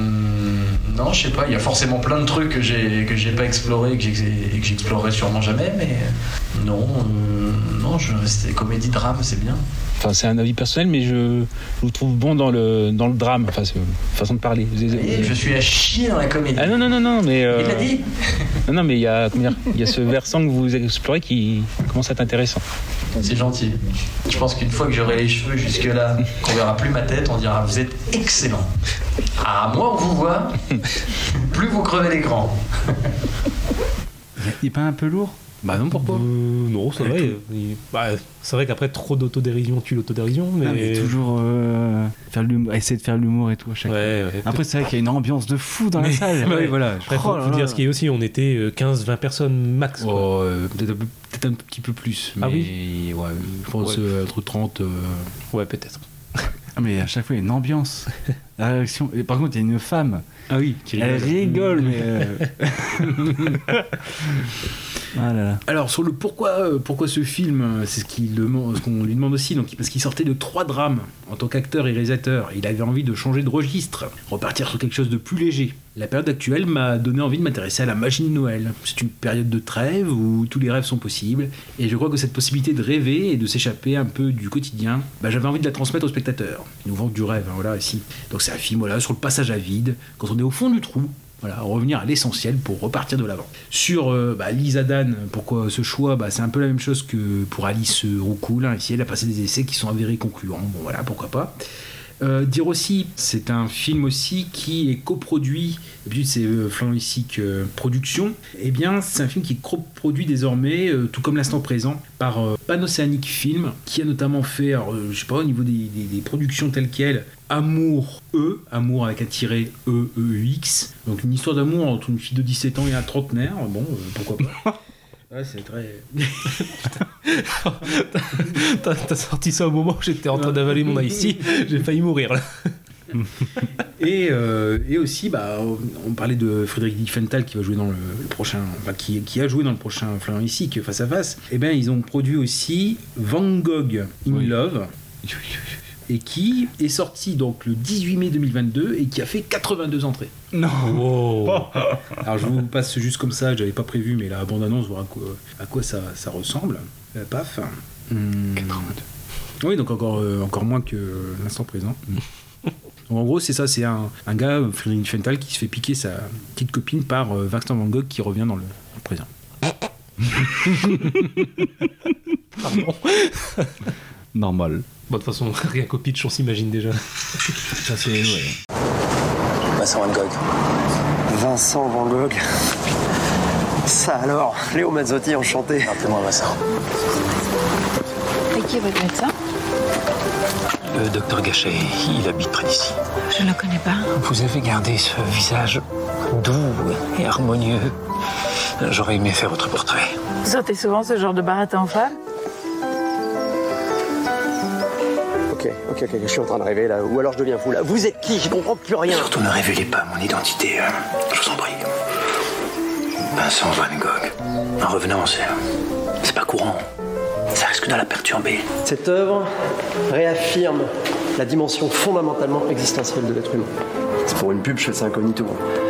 Speaker 11: non, je sais pas, il y a forcément plein de trucs que j'ai que j'ai pas exploré et que j'ai- et que j'explorerai sûrement jamais, mais non, euh, non, je restais comédie drame, c'est bien.
Speaker 20: Enfin, c'est un avis personnel, mais je, je vous trouve bon dans le, dans le drame, enfin, c'est une façon de parler. Vous avez-
Speaker 11: Et je suis à chier dans la comédie.
Speaker 20: Ah non, non, non, non, mais. euh,
Speaker 11: Il l'a dit [laughs]
Speaker 20: Non, non, mais il y a, il y a ce [laughs] versant que vous explorez qui commence à être intéressant.
Speaker 11: C'est gentil. Je pense qu'une fois que j'aurai les cheveux jusque-là, qu'on verra plus ma tête, on dira vous êtes excellent. Ah, moi on vous voit, [laughs] plus vous crevez l'écran.
Speaker 5: Il est pas un peu lourd?
Speaker 8: Bah non, pourquoi
Speaker 3: Euh, Non, ça va. il- il- bah, c'est vrai qu'après, trop d'autodérision tue l'autodérision. Mais...
Speaker 5: Ah, mais toujours euh, faire l'humour- essayer de faire de l'humour et tout à chaque
Speaker 3: Ouais,
Speaker 5: fois.
Speaker 3: ouais.
Speaker 5: Après, c'est vrai qu'il y a une ambiance de fou dans la salle. [laughs]
Speaker 3: Ouais,
Speaker 5: Ouais,
Speaker 3: voilà. Après, faut,
Speaker 5: Oh là
Speaker 3: faut
Speaker 5: là.
Speaker 3: dire ce qui est aussi. On était euh, 15-20 personnes max.
Speaker 8: Oh, euh, peut-être un, petit peu plus.
Speaker 3: Ah
Speaker 8: mais ouais, je pense
Speaker 3: Ouais.
Speaker 8: euh, entre 30. euh,
Speaker 3: Ouais, peut-être.
Speaker 5: Ah, mais à chaque fois, il y a une ambiance. [laughs] La réaction. Et par contre, il y a une femme.
Speaker 8: Ah oui, qui
Speaker 5: Elle rigole, [laughs] mais. euh, [laughs] ah là là.
Speaker 8: Alors sur le pourquoi, euh, pourquoi ce film, euh, c'est ce qu'on lui demande aussi, donc parce qu'il sortait de trois drames en tant qu'acteur et réalisateur. Il avait envie de changer de registre, repartir sur quelque chose de plus léger. La période actuelle m'a donné envie de m'intéresser à la magie de Noël. C'est une période de trêve où tous les rêves sont possibles, et je crois que cette possibilité de rêver et de s'échapper un peu du quotidien, bah, j'avais envie de la transmettre aux spectateurs. Ils nous vendent du rêve, hein, voilà, ici. Donc c'est un film sur le passage à vide, quand on est au fond du trou, voilà, revenir à l'essentiel pour repartir de l'avant. Sur euh, bah, Lisa Dan, pourquoi ce choix bah, C'est un peu la même chose que pour Alice Roucoul. Hein. Ici, elle a passé des essais qui sont avérés concluants. Bon, voilà, pourquoi pas. Euh, dire aussi, c'est un film aussi qui est coproduit, d'habitude c'est euh, Flan ici que production, et bien c'est un film qui est coproduit désormais, euh, tout comme l'instant présent, par euh, Panocéanique Film, qui a notamment fait, alors, euh, je sais pas, au niveau des, des- des productions telles quelles, Amour E, Amour avec un tiret E, E, X, donc une histoire d'amour entre une fille de 17 ans et un trentenaire, bon, euh, pourquoi pas. [laughs] Ouais, c'est très. [laughs]
Speaker 3: T'as t'as sorti ça au moment où j'étais en train d'avaler mon ici, j'ai failli mourir là. [laughs]
Speaker 8: Et, euh, et aussi, bah, on parlait de Frédéric Diffenthal qui va jouer dans le, le prochain, enfin, qui, qui a joué dans le prochain Florian ici, que face à face. Et bien, ils ont produit aussi Van Gogh in Love. Et qui est sorti donc le 18 mai 2022 et qui a fait 82 entrées.
Speaker 5: Non
Speaker 8: Alors je vous passe juste comme ça, j'avais pas prévu, mais la bande-annonce, voir à quoi, à quoi ça, ça ressemble. Euh, paf. Hum. Oui, donc encore, euh, encore moins que l'instant présent. [laughs] Donc, en gros, c'est ça, c'est un, un gars, Frédéric Fental, qui se fait piquer sa petite copine par euh, Vincent Van Gogh qui revient dans le, dans le présent.
Speaker 3: Pardon. [laughs]
Speaker 5: Normal.
Speaker 3: Bon, de toute façon, [laughs] rien qu'au pitch, on s'imagine déjà. [laughs]
Speaker 5: Ça, c'est. Ouais.
Speaker 21: Vincent Van Gogh. Vincent Van Gogh. Ça alors, Léo Mazzotti enchanté. Appelez-moi Vincent.
Speaker 22: Et qui est votre médecin?
Speaker 21: Le docteur Gachet, il habite près d'ici.
Speaker 22: Je ne le connais pas.
Speaker 21: Vous avez gardé ce visage doux et harmonieux. J'aurais aimé faire votre portrait.
Speaker 22: Vous sortez souvent ce genre de baratin en femme
Speaker 21: Ok, ok, ok, je suis en train d'arriver là. Ou alors je deviens fou là. Vous êtes qui? Je comprends plus rien. Surtout ne révélez pas mon identité, euh, je vous en prie. Vincent Van Gogh. En revenant, c'est. C'est pas courant. Ça risque de la perturber. Cette œuvre réaffirme la dimension fondamentalement existentielle de l'être humain. C'est pour une pub, ça incognito.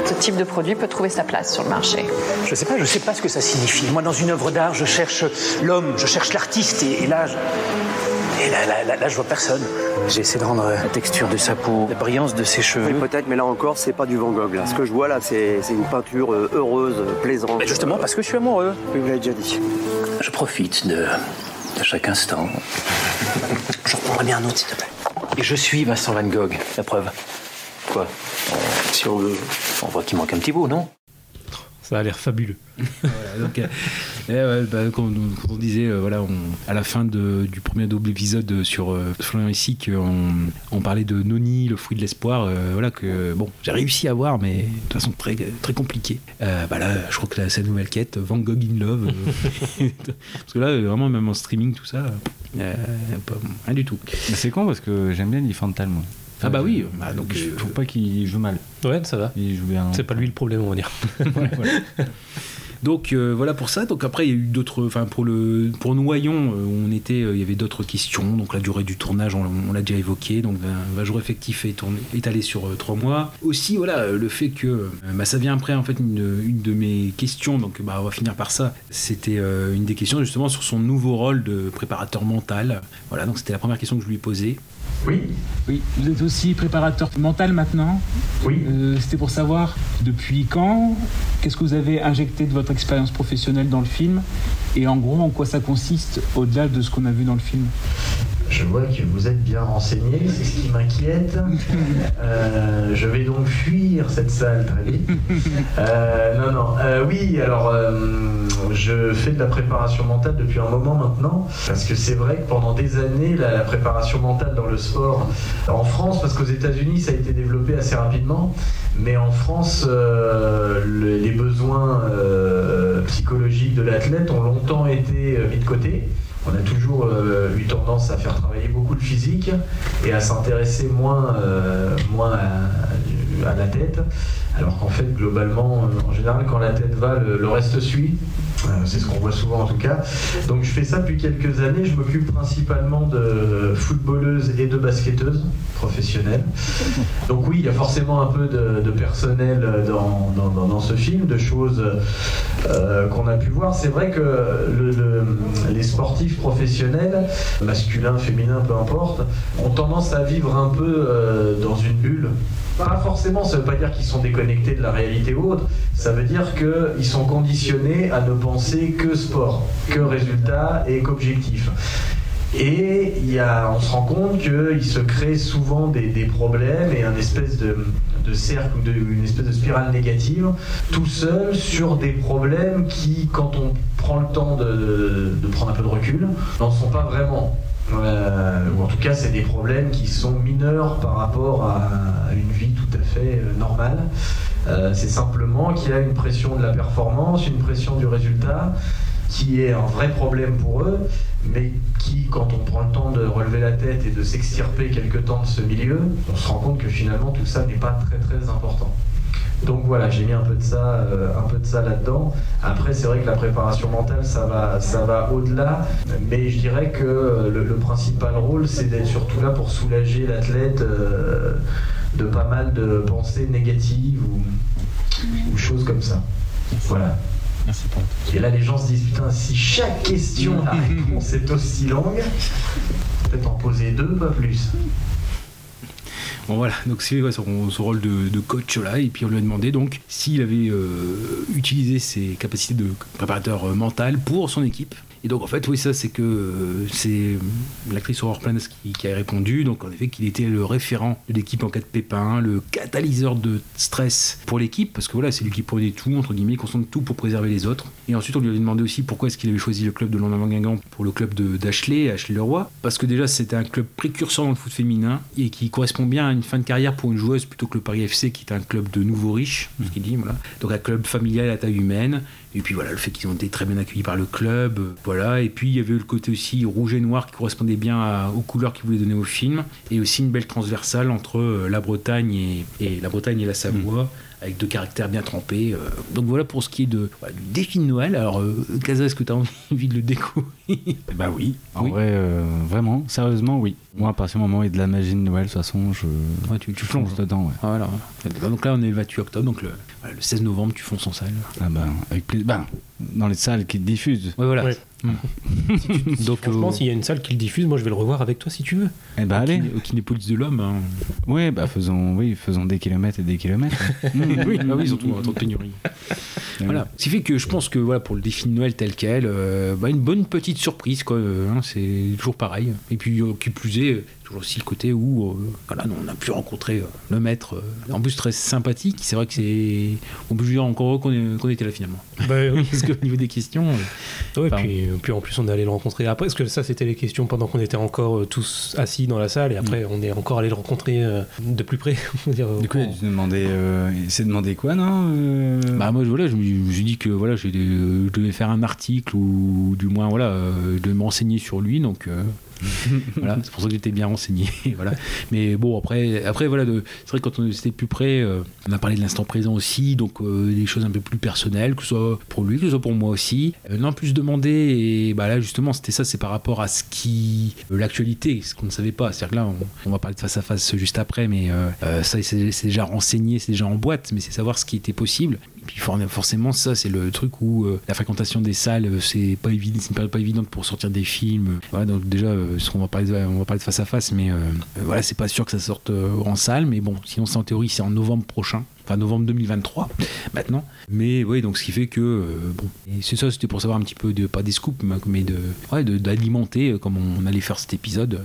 Speaker 22: Ce type de produit peut trouver sa place sur le marché.
Speaker 21: Je sais pas, je sais pas ce que ça signifie. Moi, dans une œuvre d'art, je cherche l'homme, je cherche l'artiste, et, et là, je... et là, là, là, là, je vois personne. J'essaie de rendre la texture de sa peau, la brillance de ses cheveux. Peut-être, mais là encore, c'est pas du Van Gogh. Là. Ce que je vois là, c'est c'est une peinture euh, heureuse, euh, plaisante. Mais justement, parce que je suis amoureux. Oui, vous l'avez déjà dit. Je profite de, de chaque instant. Je reprendrai bien un autre, s'il te plaît. Et je suis Vincent Van Gogh, la preuve. Quoi? Si on veut. On voit qu'il manque un petit bout, non?
Speaker 3: Ça a l'air fabuleux. [laughs]
Speaker 8: Voilà, donc, euh, eh ouais, bah, comme, comme on disait, euh, voilà, on- à la fin de- du premier double épisode euh, sur euh, Florian ici, qu'on on parlait de Noni, le fruit de l'espoir, euh, voilà que bon, j'ai réussi à voir, mais de toute façon très très compliqué. Euh, bah là, je crois que la, cette nouvelle quête, Van Gogh in Love, [laughs] euh, [laughs] parce que là, vraiment même en streaming tout ça, euh, pas- rien du tout.
Speaker 5: C'est con parce que j'aime bien Fantal, moi.
Speaker 8: Ah bah oui,
Speaker 5: je-
Speaker 8: bah donc,
Speaker 5: je
Speaker 8: euh,
Speaker 5: trouve pas qu'il joue mal.
Speaker 3: Ouais, ça va.
Speaker 5: Il joue bien.
Speaker 3: C'est pas lui le problème, on va dire. [laughs]
Speaker 8: Donc euh, voilà pour ça. Donc après il y a eu d'autres, enfin pour le pour Noyon, euh, où on était, euh, il y avait d'autres questions. Donc la durée du tournage, on, on l'a déjà évoqué. Donc un, un jour effectif est tourné, étalé sur euh, trois mois. Aussi voilà euh, le fait que euh, bah, ça vient après en fait une, une de mes questions. Donc bah on va finir par ça. C'était euh, une des questions justement sur son nouveau rôle de préparateur mental. Voilà donc c'était la première question que je lui ai posée.
Speaker 11: Oui.
Speaker 23: Oui, vous êtes aussi préparateur mental maintenant.
Speaker 11: Oui.
Speaker 23: C'était pour savoir depuis quand, qu'est-ce que vous avez injecté de votre expérience professionnelle dans le film et en gros en quoi ça consiste au-delà de ce qu'on a vu dans le film?
Speaker 11: Je vois que vous êtes bien renseigné, c'est ce qui m'inquiète. Euh, je vais donc fuir cette salle très vite. Euh, non, non. Euh, oui, alors je fais de la préparation mentale depuis un moment maintenant, parce que c'est vrai que pendant des années, la, préparation mentale dans le sport, en France, parce qu'aux États-Unis, ça a été développé assez rapidement, mais en France, le- les besoins psychologiques de l'athlète ont longtemps été mis de côté. On a toujours euh, eu tendance à faire travailler beaucoup le physique et à s'intéresser moins, euh, à, la tête. Alors qu'en fait, globalement, euh, en général, quand la tête va, le reste suit. Euh, C'est ce qu'on voit souvent en tout cas. Donc je fais ça depuis quelques années. Je m'occupe principalement de footballeuses et de basketteuses professionnelles. Donc oui, il y a forcément un peu de, personnel dans, ce film, de choses euh, qu'on a pu voir. C'est vrai que le- le- les sportifs professionnels, masculins, féminins, peu importe, ont tendance à vivre un peu euh, dans une bulle. Pas forcément, ça veut pas dire qu'ils sont déconnectés de la réalité ou autre, ça veut dire qu'ils sont conditionnés à ne penser que sport, que résultat et qu'objectif. Et y a, on se rend compte qu'il se crée souvent des, problèmes et un espèce de, cercle ou une espèce de spirale négative tout seul sur des problèmes qui, quand on prend le temps de prendre un peu de recul, n'en sont pas vraiment. Euh, ou en tout cas, c'est des problèmes qui sont mineurs par rapport à, une vie tout à fait euh, normale. Euh, c'est simplement qu'il y a une pression de la performance, une pression du résultat, qui est un vrai problème pour eux, mais qui, quand on prend le temps de relever la tête et de s'extirper quelque temps de ce milieu, on se rend compte que finalement tout ça n'est pas très très important. Donc voilà, j'ai mis un peu de ça, euh, un peu de ça là-dedans. Après, c'est vrai que la préparation mentale, ça va, ça va au-delà, mais je dirais que le, le principal rôle, c'est d'être surtout là pour soulager l'athlète euh, de pas mal de pensées négatives ou, ou choses comme ça. Voilà. Et là, les gens se disent putain, si chaque question, la [laughs] réponse est aussi longue, peut-être en poser deux, pas plus.
Speaker 8: Bon voilà, donc c'est son, rôle de, de coach là, et puis on lui a demandé donc s'il avait euh, utilisé ses capacités de préparateur euh, mental pour son équipe. Et donc en fait, oui, ça c'est que euh, c'est l'actrice Aurore Planes qui, qui a répondu, donc en effet qu'il était le référent de l'équipe en cas de pépin, le catalyseur de stress pour l'équipe, parce que voilà, c'est lui qui prenait tout, entre guillemets, il concentre tout pour préserver les autres. Et ensuite on lui a demandé aussi pourquoi est-ce qu'il avait choisi le club de Londres Guingamp pour le club d'Ashley, Ashley Leroy, parce que déjà c'était un club précurseur dans le foot féminin et qui correspond bien à une fin de carrière pour une joueuse plutôt que le Paris FC qui est un club de nouveaux riches, ce qu'il dit, voilà. Donc un club familial à taille humaine. Et puis voilà, le fait qu'ils ont été très bien accueillis par le club, euh, voilà. Et puis il y avait le côté aussi rouge et noir qui correspondait bien aux couleurs qu'ils voulaient donner au film, et aussi une belle transversale entre euh, la Bretagne et, et la Bretagne et la Savoie. Avec deux caractères bien trempés. euh. Donc voilà pour ce qui est de, du défi de Noël. Alors, euh, Kaza, est-ce que tu as envie de le découvrir?
Speaker 23: Bah oui. En
Speaker 8: Oui.
Speaker 23: vrai, euh, vraiment, sérieusement, oui. Moi, à partir du moment où il y a de la magie de Noël, de toute façon, je,
Speaker 8: Ouais, tu, tu
Speaker 23: je plonge
Speaker 8: plonges.
Speaker 23: dedans. Ouais.
Speaker 8: Voilà. Donc là, on est le 28 octobre, donc le, voilà, le 16 novembre, tu fonces en salle.
Speaker 23: Ah bah, avec plaisir. Bah, dans les salles qui diffusent.
Speaker 8: Ouais, voilà. [laughs]
Speaker 3: Ouais.
Speaker 8: Donc,
Speaker 3: Franchement,
Speaker 8: euh,
Speaker 3: s'il y a une salle qui le diffuse, moi je vais le revoir avec toi si tu veux.
Speaker 23: Eh bah, allez.
Speaker 8: Au Kinépolis de l'homme. hein.
Speaker 23: Oui, bah, faisons, oui, faisons des kilomètres et des kilomètres. [laughs]
Speaker 8: oui, bah oui, surtout en temps de pénurie. [laughs] Voilà. Ce qui fait que je pense que voilà, pour le défi de Noël tel quel, euh, bah, une bonne petite surprise, quoi. euh, hein, c'est toujours pareil. Et puis, euh, qui plus est, toujours aussi le côté où euh, voilà, on a pu rencontrer euh, le maître, euh, en plus très sympathique. C'est vrai que c'est. On peut dire encore heureux qu'on est- qu'on était là finalement.
Speaker 3: Bah oui. [laughs]
Speaker 8: Parce qu'au niveau des questions. euh,
Speaker 3: Ouais,
Speaker 8: enfin,
Speaker 3: puis, puis en plus on est allé le rencontrer après, parce que ça c'était les questions pendant qu'on était encore euh, tous assis dans la salle, et après on est encore allé le rencontrer euh, de plus près. [laughs] dire,
Speaker 23: Du coup, il euh, s'est demandé quoi, non euh,
Speaker 8: Bah moi voilà, je me je me suis dit que voilà, je devais faire un article ou du moins voilà, euh, je devais me renseigner sur lui donc euh, [laughs] voilà, c'est pour ça que j'étais bien renseigné [laughs] voilà. Mais bon après après voilà, c'est vrai que quand on était plus près, euh, on a parlé de l'instant présent aussi donc euh, des choses un peu plus personnelles que ce soit pour lui, que ce soit pour moi aussi. Euh, non plus demandé et bah là justement, c'était ça, c'est par rapport à ce qui euh, l'actualité, ce qu'on ne savait pas. C'est-à-dire que là on, on va parler de face à face juste après mais ça c'est déjà renseigné, c'est déjà en boîte mais c'est savoir ce qui était possible. Puis for- forcément, ça, c'est le truc où euh, la fréquentation des salles, euh, c'est pas évident, c'est une période pas évidente pour sortir des films. Donc déjà, euh, qu'on va parler, de- on va parler de face à face, mais voilà, c'est pas sûr que ça sorte en salle, mais bon, sinon, c'est en théorie, c'est en novembre prochain. Enfin, novembre 2023, maintenant. Mais oui, donc ce qui fait que, euh, bon, c'est ça, c'était pour savoir un petit peu, pas des scoops, mais de, ouais, d'alimenter, comme on allait faire cet épisode,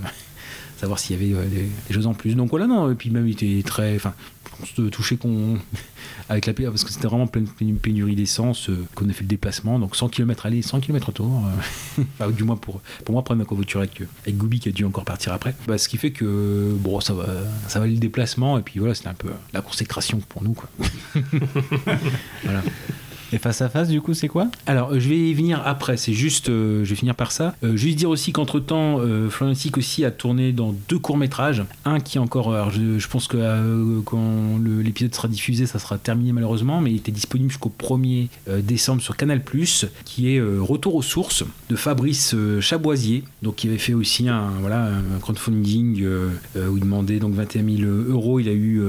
Speaker 8: savoir s'il y avait des, choses en plus. Donc voilà, non, et puis même il était très. On se touchait qu'on. [laughs] Avec la parce que c'était vraiment pleine pénurie d'essence, euh, qu'on a fait le déplacement, donc 100 km aller, 100 km retour. euh, [laughs] du moins pour, pour moi, prendre ma covoiture avec, avec Goubi qui a dû encore partir après. Bah, ce qui fait que, bon, ça va, ça va le déplacement, et puis voilà, c'était un peu la consécration pour nous, quoi. [laughs] voilà.
Speaker 5: Et face à face, du coup, c'est quoi?
Speaker 8: Alors, euh, je vais y venir après, c'est juste, euh, je vais finir par ça. Euh, juste dire aussi qu'entre-temps, euh, Florian aussi a tourné dans deux courts-métrages. Un qui est encore, alors je, pense que quand l'épisode sera diffusé, ça sera terminé malheureusement, mais il était disponible jusqu'au 1er euh, décembre sur Canal+, qui est Retour aux sources de Fabrice Chaboisier, donc qui avait fait aussi un, voilà, un crowdfunding où il demandait donc 21 000 euros, il a eu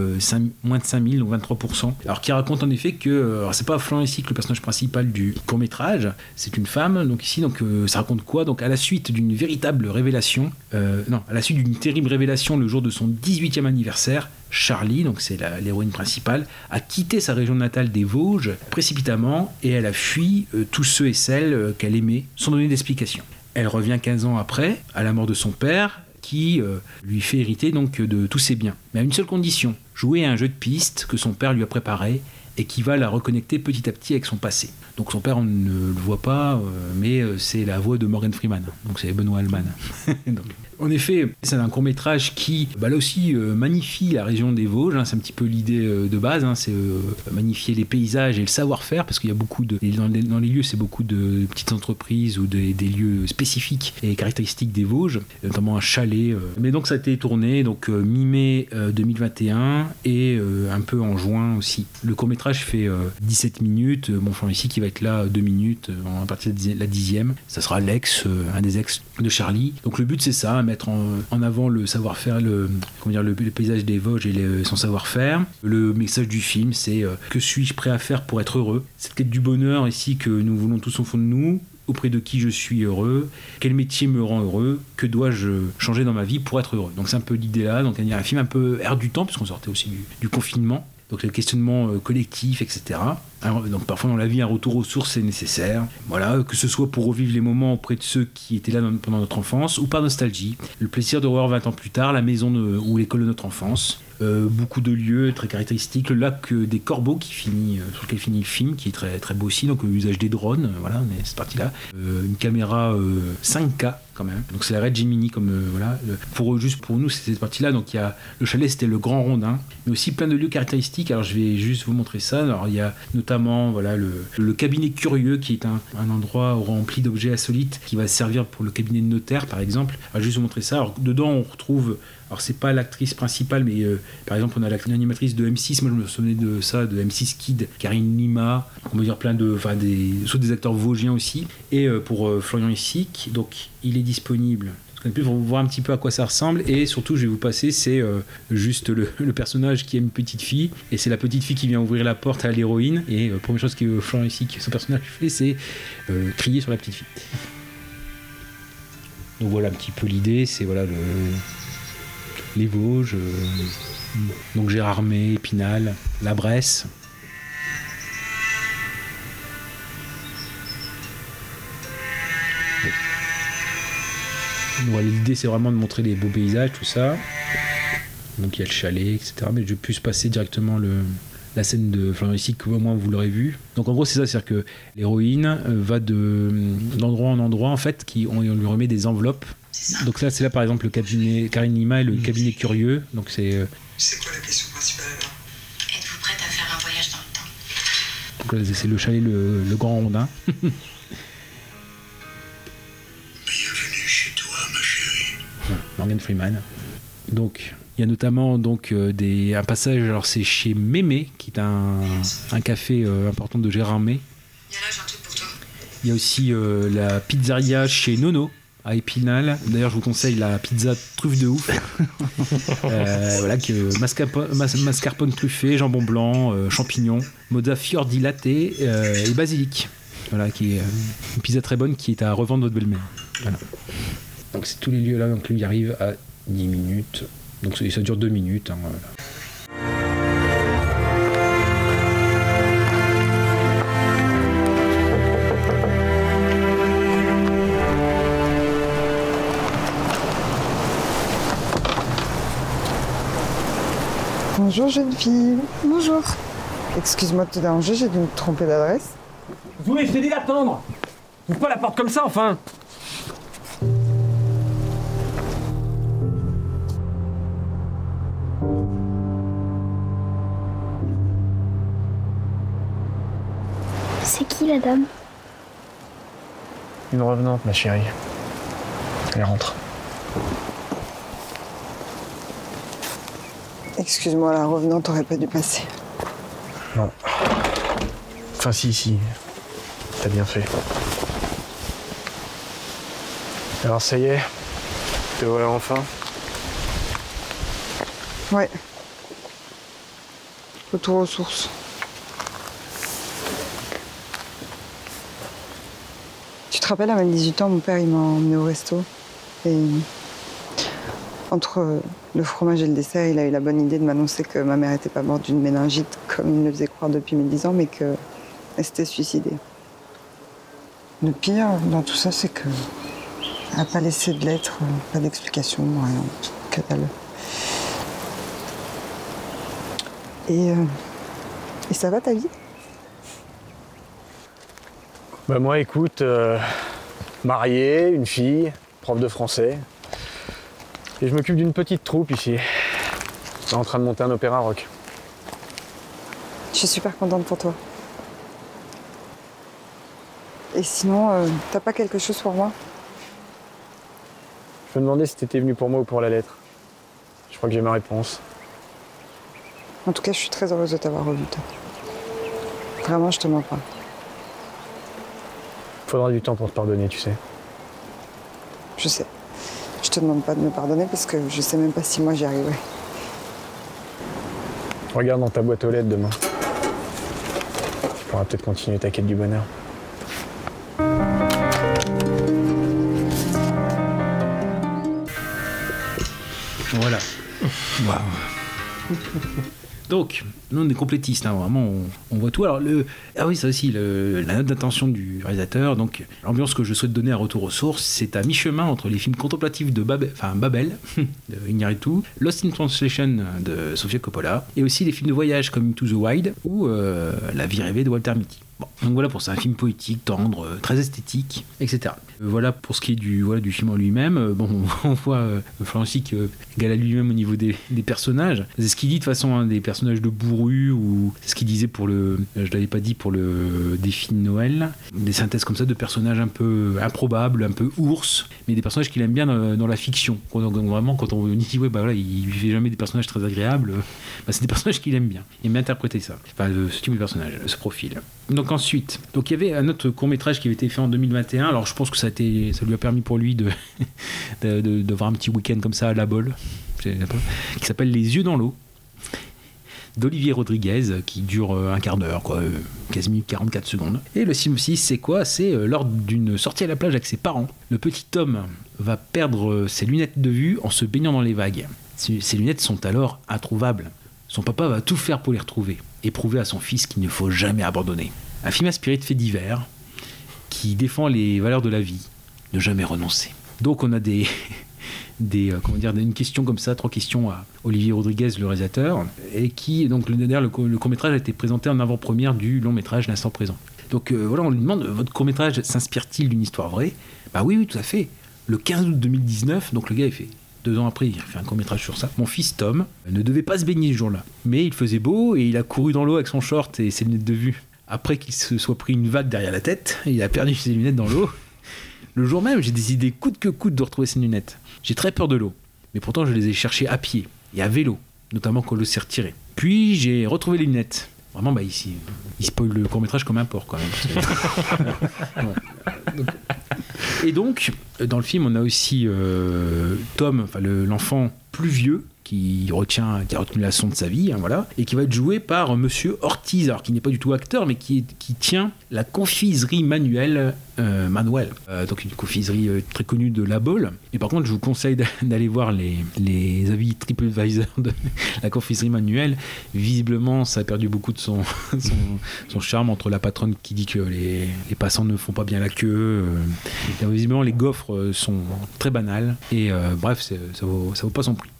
Speaker 8: moins de 5 000, donc 23%. Alors qui raconte en effet que, alors c'est pas Florian Sick le personnage principal du court métrage, c'est une femme, donc ici donc euh, ça raconte quoi? Donc à la suite d'une véritable révélation, euh, non, à la suite d'une terrible révélation le jour de son 18e anniversaire, Charlie, donc c'est l'héroïne principale, a quitté sa région natale des Vosges précipitamment et elle a fui euh, tous ceux et celles qu'elle aimait sans donner d'explication. Elle revient 15 ans après, à la mort de son père, qui lui fait hériter donc de tous ses biens. Mais à une seule condition, jouer à un jeu de piste que son père lui a préparé et qui va la reconnecter petit à petit avec son passé. Donc son père, on ne le voit pas, euh, mais euh, c'est la voix de Morgan Freeman. Donc c'est Benoît. [laughs] Donc, en effet, c'est un court métrage qui, bah, là aussi, euh, magnifie la région des Vosges. hein. c'est un petit peu l'idée euh, de base. hein. c'est euh, magnifier les paysages et le savoir-faire, parce qu'il y a beaucoup de. Dans les, lieux, c'est beaucoup de petites entreprises ou des, lieux spécifiques et caractéristiques des Vosges, notamment un chalet. Mais donc ça a été tourné donc mi-mai euh, 2021 et un peu en juin aussi. Le court métrage fait euh, 17 minutes. Mon ici qui va être là 2 minutes à partir de la dixième. Ça sera l'ex, un des ex de Charlie. Donc le but c'est ça, mettre en, avant le savoir-faire, le, comment dire, le, le paysage des Vosges et son savoir-faire. Le message du film c'est euh, que suis-je prêt à faire pour être heureux? Cette quête du bonheur ici que nous voulons tous au fond de nous auprès de qui je suis heureux, quel métier me rend heureux, que dois-je changer dans ma vie pour être heureux? Donc c'est un peu l'idée là, donc un film un peu air du temps, puisqu'on sortait aussi du confinement, donc le questionnement euh, collectif, etc. Donc parfois dans la vie, un retour aux sources est nécessaire. Voilà, que ce soit pour revivre les moments auprès de ceux qui étaient là pendant notre enfance, ou par nostalgie. Le plaisir de revoir 20 ans plus tard la maison ou l'école de notre enfance. Euh, beaucoup de lieux très caractéristiques. Le lac euh, des Corbeaux qui finit, euh, sur lequel finit le film, qui est très, très beau aussi. Donc l'usage des drones, voilà, est cette partie-là. Une caméra euh, 5K quand même. Donc c'est la Red Gemini comme voilà. Pour juste pour nous, c'est cette partie-là. Donc il y a le chalet, c'était le Grand Rondin, mais aussi plein de lieux caractéristiques. Alors je vais juste vous montrer ça. Alors il y a notamment voilà le, cabinet curieux qui est un, un endroit rempli d'objets insolites qui va servir pour le cabinet de notaire par exemple. Alors, je vais juste vous montrer ça. Alors dedans on retrouve alors c'est pas l'actrice principale, mais euh, par exemple on a l'animatrice de M6. Moi je me souvenais de ça, de M6 Kid, Karine Lima. On peut dire plein de, enfin des, soit des acteurs vosgiens aussi. Et euh, pour euh, Florian Issic, donc il est disponible. Pour voir un petit peu à quoi ça ressemble et surtout je vais vous passer c'est euh, juste le, [laughs] personnage qui aime une petite fille et c'est la petite fille qui vient ouvrir la porte à l'héroïne et euh, première chose que Florian Issic son personnage fait c'est euh, crier sur la petite fille donc voilà un petit peu l'idée c'est voilà le, les Vosges, euh, donc Gérardmer, Épinal, la Bresse. Voilà, L'idée c'est vraiment de montrer les beaux paysages, tout ça. Donc il y a le chalet, etc. Mais je plus passer directement la scène de Florian ici, que au moins vous l'aurez vu. Donc en gros c'est ça, c'est-à-dire que l'héroïne euh, va de d'endroit en endroit en fait, qui, on lui remet des enveloppes. Donc là c'est là par exemple le cabinet Karine Lima et le cabinet curieux. Donc c'est euh,
Speaker 24: C'est quoi la question principale alors?
Speaker 13: Êtes-vous prête à faire un voyage dans le temps?
Speaker 8: donc là, c'est le chalet le, le grand rondin. [laughs]
Speaker 24: Bienvenue chez toi, ma chérie.
Speaker 8: Morgan Freeman. Donc, il y a notamment donc euh, des, un passage, alors c'est chez Mémé, qui est un, un café euh, important de Gérard May. Il y a aussi euh, la pizzeria chez Nono à Épinal. D'ailleurs, je vous conseille la pizza truffe de ouf. [laughs] Euh, voilà, que mascarpone, mas- mascarpone truffé, jambon blanc, euh, champignons, mozza fior di latte euh, et basilic. Voilà, qui est euh, une pizza très bonne qui est à revendre votre belle-mère. Voilà. Donc c'est tous les lieux là, donc lui arrive à 10 minutes. Donc ça dure 2 minutes. hein.
Speaker 25: Bonjour jeune fille. Bonjour. Excuse-moi de te déranger, j'ai dû me tromper d'adresse.
Speaker 26: Zoé, je t'ai dit d'attendre Ouvre pas la porte comme ça, enfin
Speaker 27: C'est qui la dame?
Speaker 28: Une revenante, ma chérie. Elle rentre.
Speaker 25: Excuse-moi, la revenante aurait pas dû passer.
Speaker 28: Non. Enfin, si, si. T'as bien fait. Alors, ça y est. Te voilà enfin.
Speaker 25: Ouais. Retour aux sources. Tu te rappelles, à mes 18 ans, mon père, il m'a emmené au resto. Et entre le fromage et le dessert, il a eu la bonne idée de m'annoncer que ma mère était pas morte d'une méningite, comme il le faisait croire depuis mes 10 ans, mais qu'elle s'était suicidée. Le pire dans tout ça, c'est que elle n'a pas laissé de lettres, pas d'explication, rien, que. Et, euh, et ça va ta vie?
Speaker 28: Bah, moi, écoute, euh, marié, une fille, prof de français. Et je m'occupe d'une petite troupe ici. On est en train de monter un opéra rock.
Speaker 25: Je suis super contente pour toi. Et sinon, euh, t'as pas quelque chose pour moi?
Speaker 28: Je me demandais si t'étais venu pour moi ou pour la lettre. Je crois que j'ai ma réponse.
Speaker 25: En tout cas, je suis très heureuse de t'avoir revu. toi. Vraiment, je te mens pas.
Speaker 28: Faudra du temps pour te pardonner, tu sais.
Speaker 25: Je sais. Je te demande pas de me pardonner parce que je sais même pas si moi j'y arriverai.
Speaker 28: Regarde dans ta boîte aux lettres demain. Tu pourras peut-être continuer ta quête du bonheur.
Speaker 8: Voilà. Waouh. [laughs] Donc, nous on est complétistes, hein, vraiment, on, voit tout. Alors, le, ah oui, ça aussi, le- la note d'intention du réalisateur. Donc, l'ambiance que je souhaite donner à Retour aux sources, c'est à mi-chemin entre les films contemplatifs de Babel, enfin Babel, [laughs] de Iñárritu, Lost in Translation de Sofia Coppola, et aussi les films de voyage comme To the Wild ou euh, La vie rêvée de Walter Mitty. Donc voilà pour ça, un film poétique, tendre, euh, très esthétique, etc. Euh, Voilà pour ce qui est du, voilà, du film en lui-même. Euh, Bon, [laughs] on voit euh, que Gala lui-même au niveau des, des personnages. C'est ce qu'il dit de façon hein, des personnages de bourru ou ce qu'il disait pour le, euh, je l'avais pas dit pour le défi de Noël. Des synthèses comme ça de personnages un peu improbables, un peu ours, mais des personnages qu'il aime bien dans, la fiction. Donc vraiment, quand on dit ouais bah voilà, il fait jamais des personnages très agréables, euh, bah, c'est des personnages qu'il aime bien. Il aime bien interpréter ça. Enfin, ce type de personnage, ce profil. Donc ensuite, donc il y avait un autre court métrage qui avait été fait en 2021. Alors je pense que ça, a été, ça lui a permis pour lui de [laughs] d'avoir un petit week-end comme ça à la bol, qui s'appelle Les yeux dans l'eau d'Olivier Rodriguez qui dure euh, un quart d'heure, quoi, euh, quasiment 44 secondes. Et le synopsis, c'est quoi? C'est euh, lors d'une sortie à la plage avec ses parents, le petit Tom va perdre euh, ses lunettes de vue en se baignant dans les vagues. Ses lunettes sont alors introuvables. Son papa va tout faire pour les retrouver et prouver à son fils qu'il ne faut jamais abandonner. Un film inspiré de faits divers qui défend les valeurs de la vie, ne jamais renoncer. Donc on a des, [laughs] euh, comment dire une question comme ça, trois questions à Olivier Rodriguez, le réalisateur, et qui donc le le, le court métrage a été présenté en avant-première du long métrage L'instant présent. Donc euh, voilà, on lui demande votre court métrage s'inspire-t-il d'une histoire vraie? Bah oui, oui, tout à fait. Le 15 août 2019, donc le gars il fait deux ans après, il fait un court métrage sur ça. Mon fils Tom ne devait pas se baigner ce jour-là, mais il faisait beau et il a couru dans l'eau avec son short et ses lunettes de vue. Après qu'il se soit pris une vague derrière la tête, il a perdu ses lunettes dans l'eau. Le jour même, j'ai décidé coûte que coûte de retrouver ses lunettes. J'ai très peur de l'eau, mais pourtant je les ai cherchées à pied et à vélo, notamment quand l'eau s'est retirée. Puis j'ai retrouvé les lunettes. Vraiment, bah il spoil le court métrage comme un porc quand même. [laughs] et donc, dans le film, on a aussi euh, Tom, l'enfant plus vieux, qui retient, qui a retenu la leçon de sa vie, hein, voilà, et qui va être joué par Monsieur Ortiz, alors qui n'est pas du tout acteur, mais qui, qui tient la confiserie manuelle euh, Manuel, Euh, donc une confiserie euh, très connue de La Bolle. Et par contre, je vous conseille d'a- [laughs] d'aller voir les, les avis TripAdvisor de [laughs] la confiserie manuelle. Visiblement, ça a perdu beaucoup de son, [laughs] son, son charme entre la patronne qui dit que les, les passants ne font pas bien la queue. visiblement, les gaufres sont très banales. Et bref, ça vaut, ça vaut pas son prix.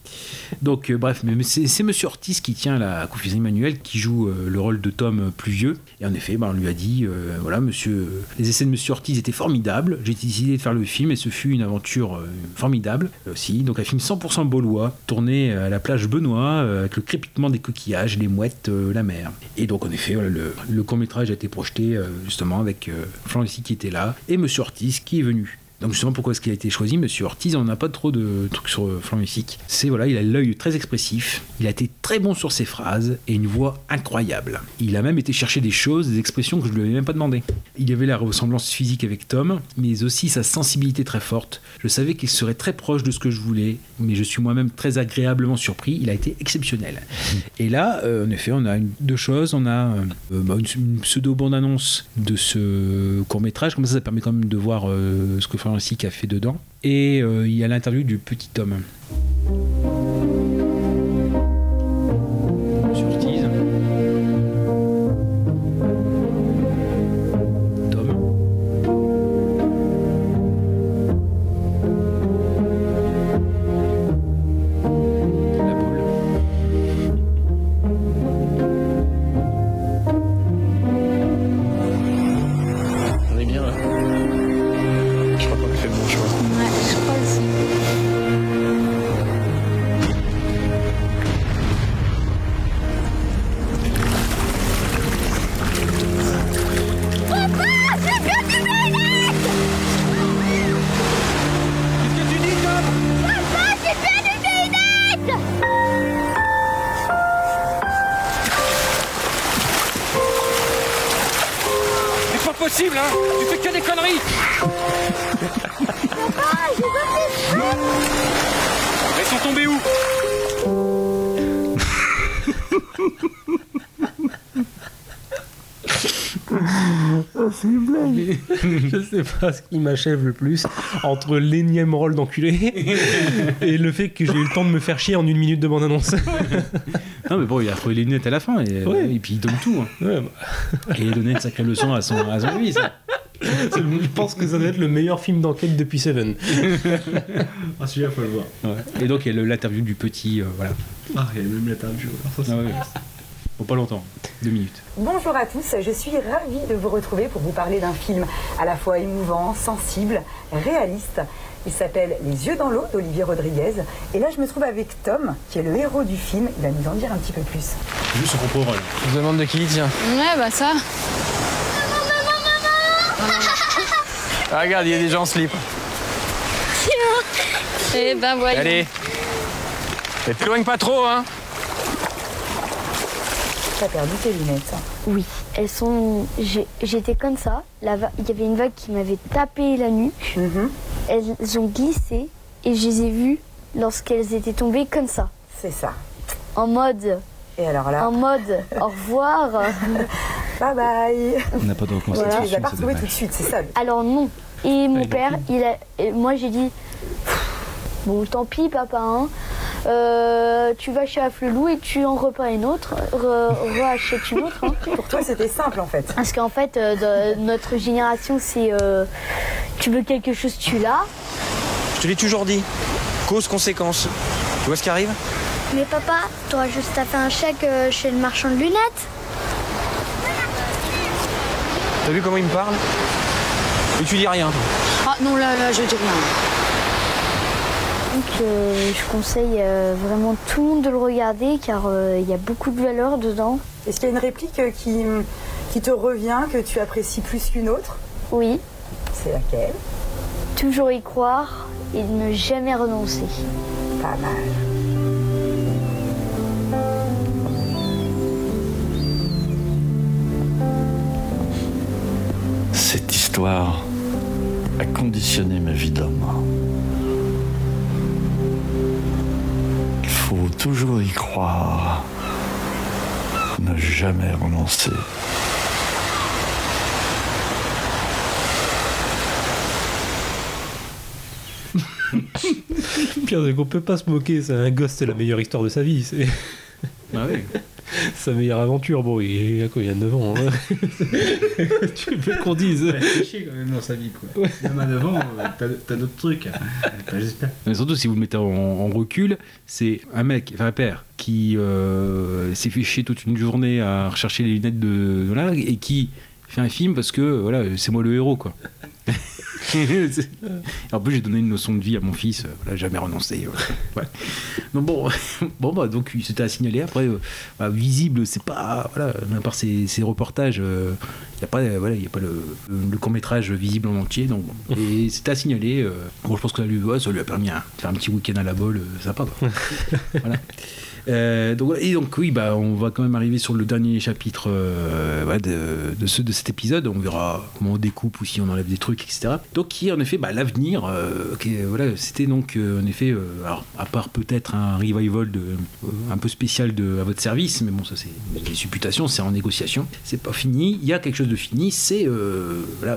Speaker 8: Donc, euh, bref, mais c'est Monsieur Ortiz qui tient la confiserie manuelle, qui joue euh, le rôle de Tom euh, plus vieux. Et en effet, ben, on lui a dit, voilà, Monsieur, les essais de Monsieur Ortiz Ortiz était formidable. J'ai décidé de faire le film et ce fut une aventure formidable aussi. Donc un film 100% baulois, tourné à la plage Benoît, avec le crépitement des coquillages, les mouettes, la mer. Et donc en effet, le, le court métrage a été projeté justement avec Lucie qui était là et Monsieur Ortiz qui est venu. Donc justement pourquoi est-ce qu'il a été choisi Monsieur Ortiz, on n'a pas trop de trucs sur euh, Florent Lucic. C'est voilà, il a l'œil très expressif, il a été très bon sur ses phrases et une voix incroyable. Il a même été chercher des choses, des expressions que je lui avais même pas demandé. Il avait la ressemblance physique avec Tom, mais aussi sa sensibilité très forte. Je savais qu'il serait très proche de ce que je voulais, mais je suis moi-même très agréablement surpris. Il a été exceptionnel. Et là, euh, en effet, on a deux choses. On a euh, bah, une, une pseudo-bande-annonce de ce court-métrage. Comme ça, ça permet quand même de voir ce que Lucic a fait dedans. Et euh, il y a l'interview du petit Tom.
Speaker 3: Ce qui m'achève le plus entre l'énième rôle d'enculé [laughs] et le fait que j'ai eu le temps de me faire chier en une minute de bande annonce. [laughs]
Speaker 8: Non, mais bon, il a trouvé les lunettes à la fin, et,
Speaker 3: Ouais.
Speaker 8: et puis il donne tout. hein. Et il a donné une sacrée leçon à son, à son ça.
Speaker 3: je pense que ça doit être le meilleur film d'enquête depuis Seven. [laughs]
Speaker 8: Ah, celui-là, faut le voir. Et donc, il y a l'interview du petit, euh, voilà.
Speaker 28: Ah, il y a même l'interview.
Speaker 8: Ah ouais. Bon, pas longtemps, deux minutes.
Speaker 27: Bonjour à tous, je suis ravie de vous retrouver pour vous parler d'un film à la fois émouvant, sensible, réaliste. Il s'appelle Les yeux dans l'eau d'Olivier Rodriguez. Et là, je me trouve avec Tom, qui est le héros du film. Il va nous en dire un petit peu plus.
Speaker 8: Juste son rôle.
Speaker 6: Je vous demande de qui, tiens.
Speaker 22: Ouais, bah ça.
Speaker 6: Ah, regarde, il y a des gens en slip.
Speaker 22: Eh ben voilà.
Speaker 6: Allez. Mais t'éloigne pas trop, hein
Speaker 27: T'as perdu tes lunettes.
Speaker 29: Oui, elles sont. J'étais comme ça. La va- Il y avait une vague qui m'avait tapé la nuque.
Speaker 27: Mhm.
Speaker 29: Elles ont glissé et je les ai vues lorsqu'elles étaient tombées comme ça.
Speaker 27: C'est ça.
Speaker 29: En mode.
Speaker 27: Et alors là
Speaker 29: En mode au revoir. [laughs]
Speaker 27: bye bye.
Speaker 5: On n'a pas de
Speaker 27: Tu
Speaker 5: reconstitution.
Speaker 27: les as pas
Speaker 5: c'est
Speaker 27: retrouvés
Speaker 5: dommage.
Speaker 27: tout de suite, c'est ça.
Speaker 29: Alors non. Et mon
Speaker 5: il
Speaker 29: père, il a. et moi j'ai dit. Bon, tant pis, papa. hein. Euh, tu vas chez Afflelou et tu en repeins une autre. Re- une autre. hein.
Speaker 27: Pour [laughs] toi, c'était simple en fait.
Speaker 29: Parce qu'en fait, euh, de- notre génération, c'est. euh, tu veux quelque chose, tu l'as.
Speaker 6: Je te l'ai toujours dit. Cause-conséquence. Tu vois ce qui arrive?
Speaker 29: Mais papa, t'auras juste à faire un chèque euh, chez le marchand de lunettes.
Speaker 6: T'as vu comment il me parle? Et tu dis rien. toi.
Speaker 22: Ah non, là, là, je dis rien.
Speaker 29: Donc, euh, je conseille euh, vraiment tout le monde de le regarder car euh, il y a beaucoup de valeur dedans.
Speaker 27: Est-ce qu'il y a une réplique euh, qui, qui te revient, que tu apprécies plus qu'une autre?
Speaker 29: Oui.
Speaker 27: C'est laquelle?
Speaker 29: Toujours y croire et ne jamais renoncer.
Speaker 27: Pas mal.
Speaker 30: Cette histoire a conditionné ma vie d'homme. Faut toujours y croire, ne jamais renoncer.
Speaker 3: Le pire, c'est qu'on peut pas se moquer. C'est un gosse, c'est la meilleure histoire de sa vie. C'est
Speaker 8: Bah oui.
Speaker 3: Sa meilleure aventure. Bon, il a quoi Il a 9 ans. hein. [laughs] tu veux qu'on dise
Speaker 28: Ouais, c'est chier quand même dans sa vie, quoi. Même à 9 ans, euh, t'as t'as d'autres trucs. J'espère.
Speaker 8: Mais surtout, si vous le mettez en, en recul, c'est un mec, enfin un père, qui euh, s'est fait chier toute une journée à rechercher les lunettes de, voilà, et qui fait un film parce que voilà, c'est moi le héros, quoi. [laughs] [laughs] en plus, j'ai donné une leçon de vie à mon fils, euh, voilà, jamais renoncé. euh, [laughs] ouais. Donc bon, [laughs] bon bah, donc c'était à signaler. Après, euh, bah, visible, c'est pas. Voilà, à part ces, ces reportages, il n'y a pas, voilà, y a pas le, le court métrage visible en entier. Donc, et c'était à signaler. euh, bon, je pense que ça lui, ouais, ça lui a permis de faire un petit week-end à la bol, euh, sympa. Quoi. voilà. Euh, donc, et donc oui, bah, on va quand même arriver sur le dernier chapitre euh, de, ce, de cet épisode. On verra comment on découpe ou si on enlève des trucs, etc. Donc qui est en effet bah, l'avenir. euh, c'était donc en effet, à part peut-être un revival de, un peu spécial à votre service, mais bon ça c'est des supputations, c'est en négociation. C'est pas fini. Il y a quelque chose de fini. C'est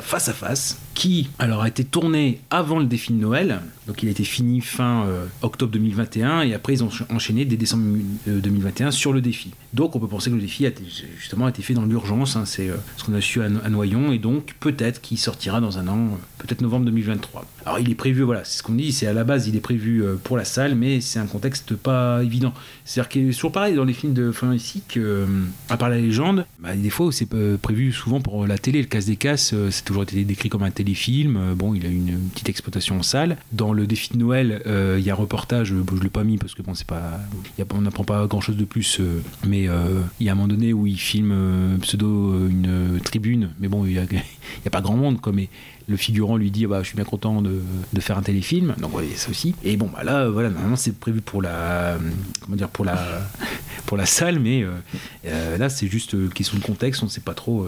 Speaker 8: face à face qui alors a été tourné avant le défi de Noël. Donc il a été fini fin euh, octobre 2021 et après ils ont enchaîné dès décembre euh, 2021 sur le défi. Donc on peut penser que le défi a été, justement été fait dans l'urgence, hein, c'est euh, ce qu'on a su à, No- à Noyon et donc peut-être qu'il sortira dans un an, euh, peut-être novembre 2023. Alors il est prévu, voilà, c'est ce qu'on dit, c'est à la base il est prévu euh, pour la salle, mais c'est un contexte pas évident. C'est-à-dire que c'est toujours pareil dans les films de Florian que, à part la légende, bah, des fois c'est prévu souvent pour la télé, le casse des casses, c'est toujours été décrit comme un téléfilm. Bon, il a une, une petite exploitation en salle. Dans le défi de Noël, il y a un reportage, bon, je l'ai pas mis parce que bon, c'est pas, on n'apprend pas grand-chose de plus, mais euh, il y a un moment donné où il filme euh, pseudo euh, une tribune, mais bon, il y a, [laughs] pas grand monde, mais le figurant lui dit ah bah, je suis bien content de, faire un téléfilm. Donc ça aussi. Et bon bah là voilà normalement c'est prévu pour la comment dire pour la [laughs] pour la salle mais là c'est juste question de contexte on ne sait pas trop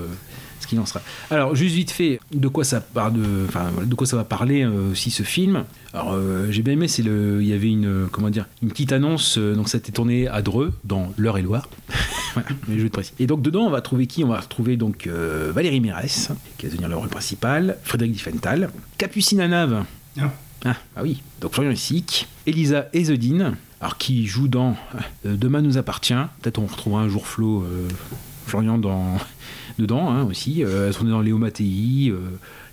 Speaker 8: ce qu'il en sera alors juste vite fait de quoi ça part de enfin voilà, de quoi ça va parler euh, aussi ce film? Alors euh, j'ai bien aimé c'est le il y avait une euh, comment dire une petite annonce euh, donc ça a été tourné à Dreux dans l'Eure et Loire [laughs] voilà, mais je vais être précis. Et donc dedans, on va trouver qui? On va retrouver donc Valérie Mérès, qui va devenir le rôle principal, Frédéric Diffenthal, Capucine Anave.
Speaker 23: Ah.
Speaker 8: Ah, bah oui. Donc Florian Essic, Elisa Ezedine, alors qui joue dans Demain nous appartient. Peut-être on retrouvera un jour Flo, Florian dans dedans hein, aussi. Euh, elle tournait dans Léo Mattei, euh,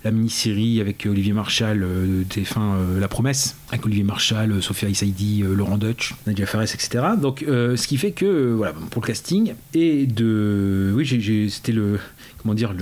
Speaker 8: la mini-série avec Olivier Marchal, euh, de TF1 euh, La Promesse, avec Olivier Marchal, Sophia Issaidi, Laurent Dutch, Nadia Fares, etc. Donc, ce qui fait que, voilà, pour le casting, et de. Oui, c'était le. Comment dire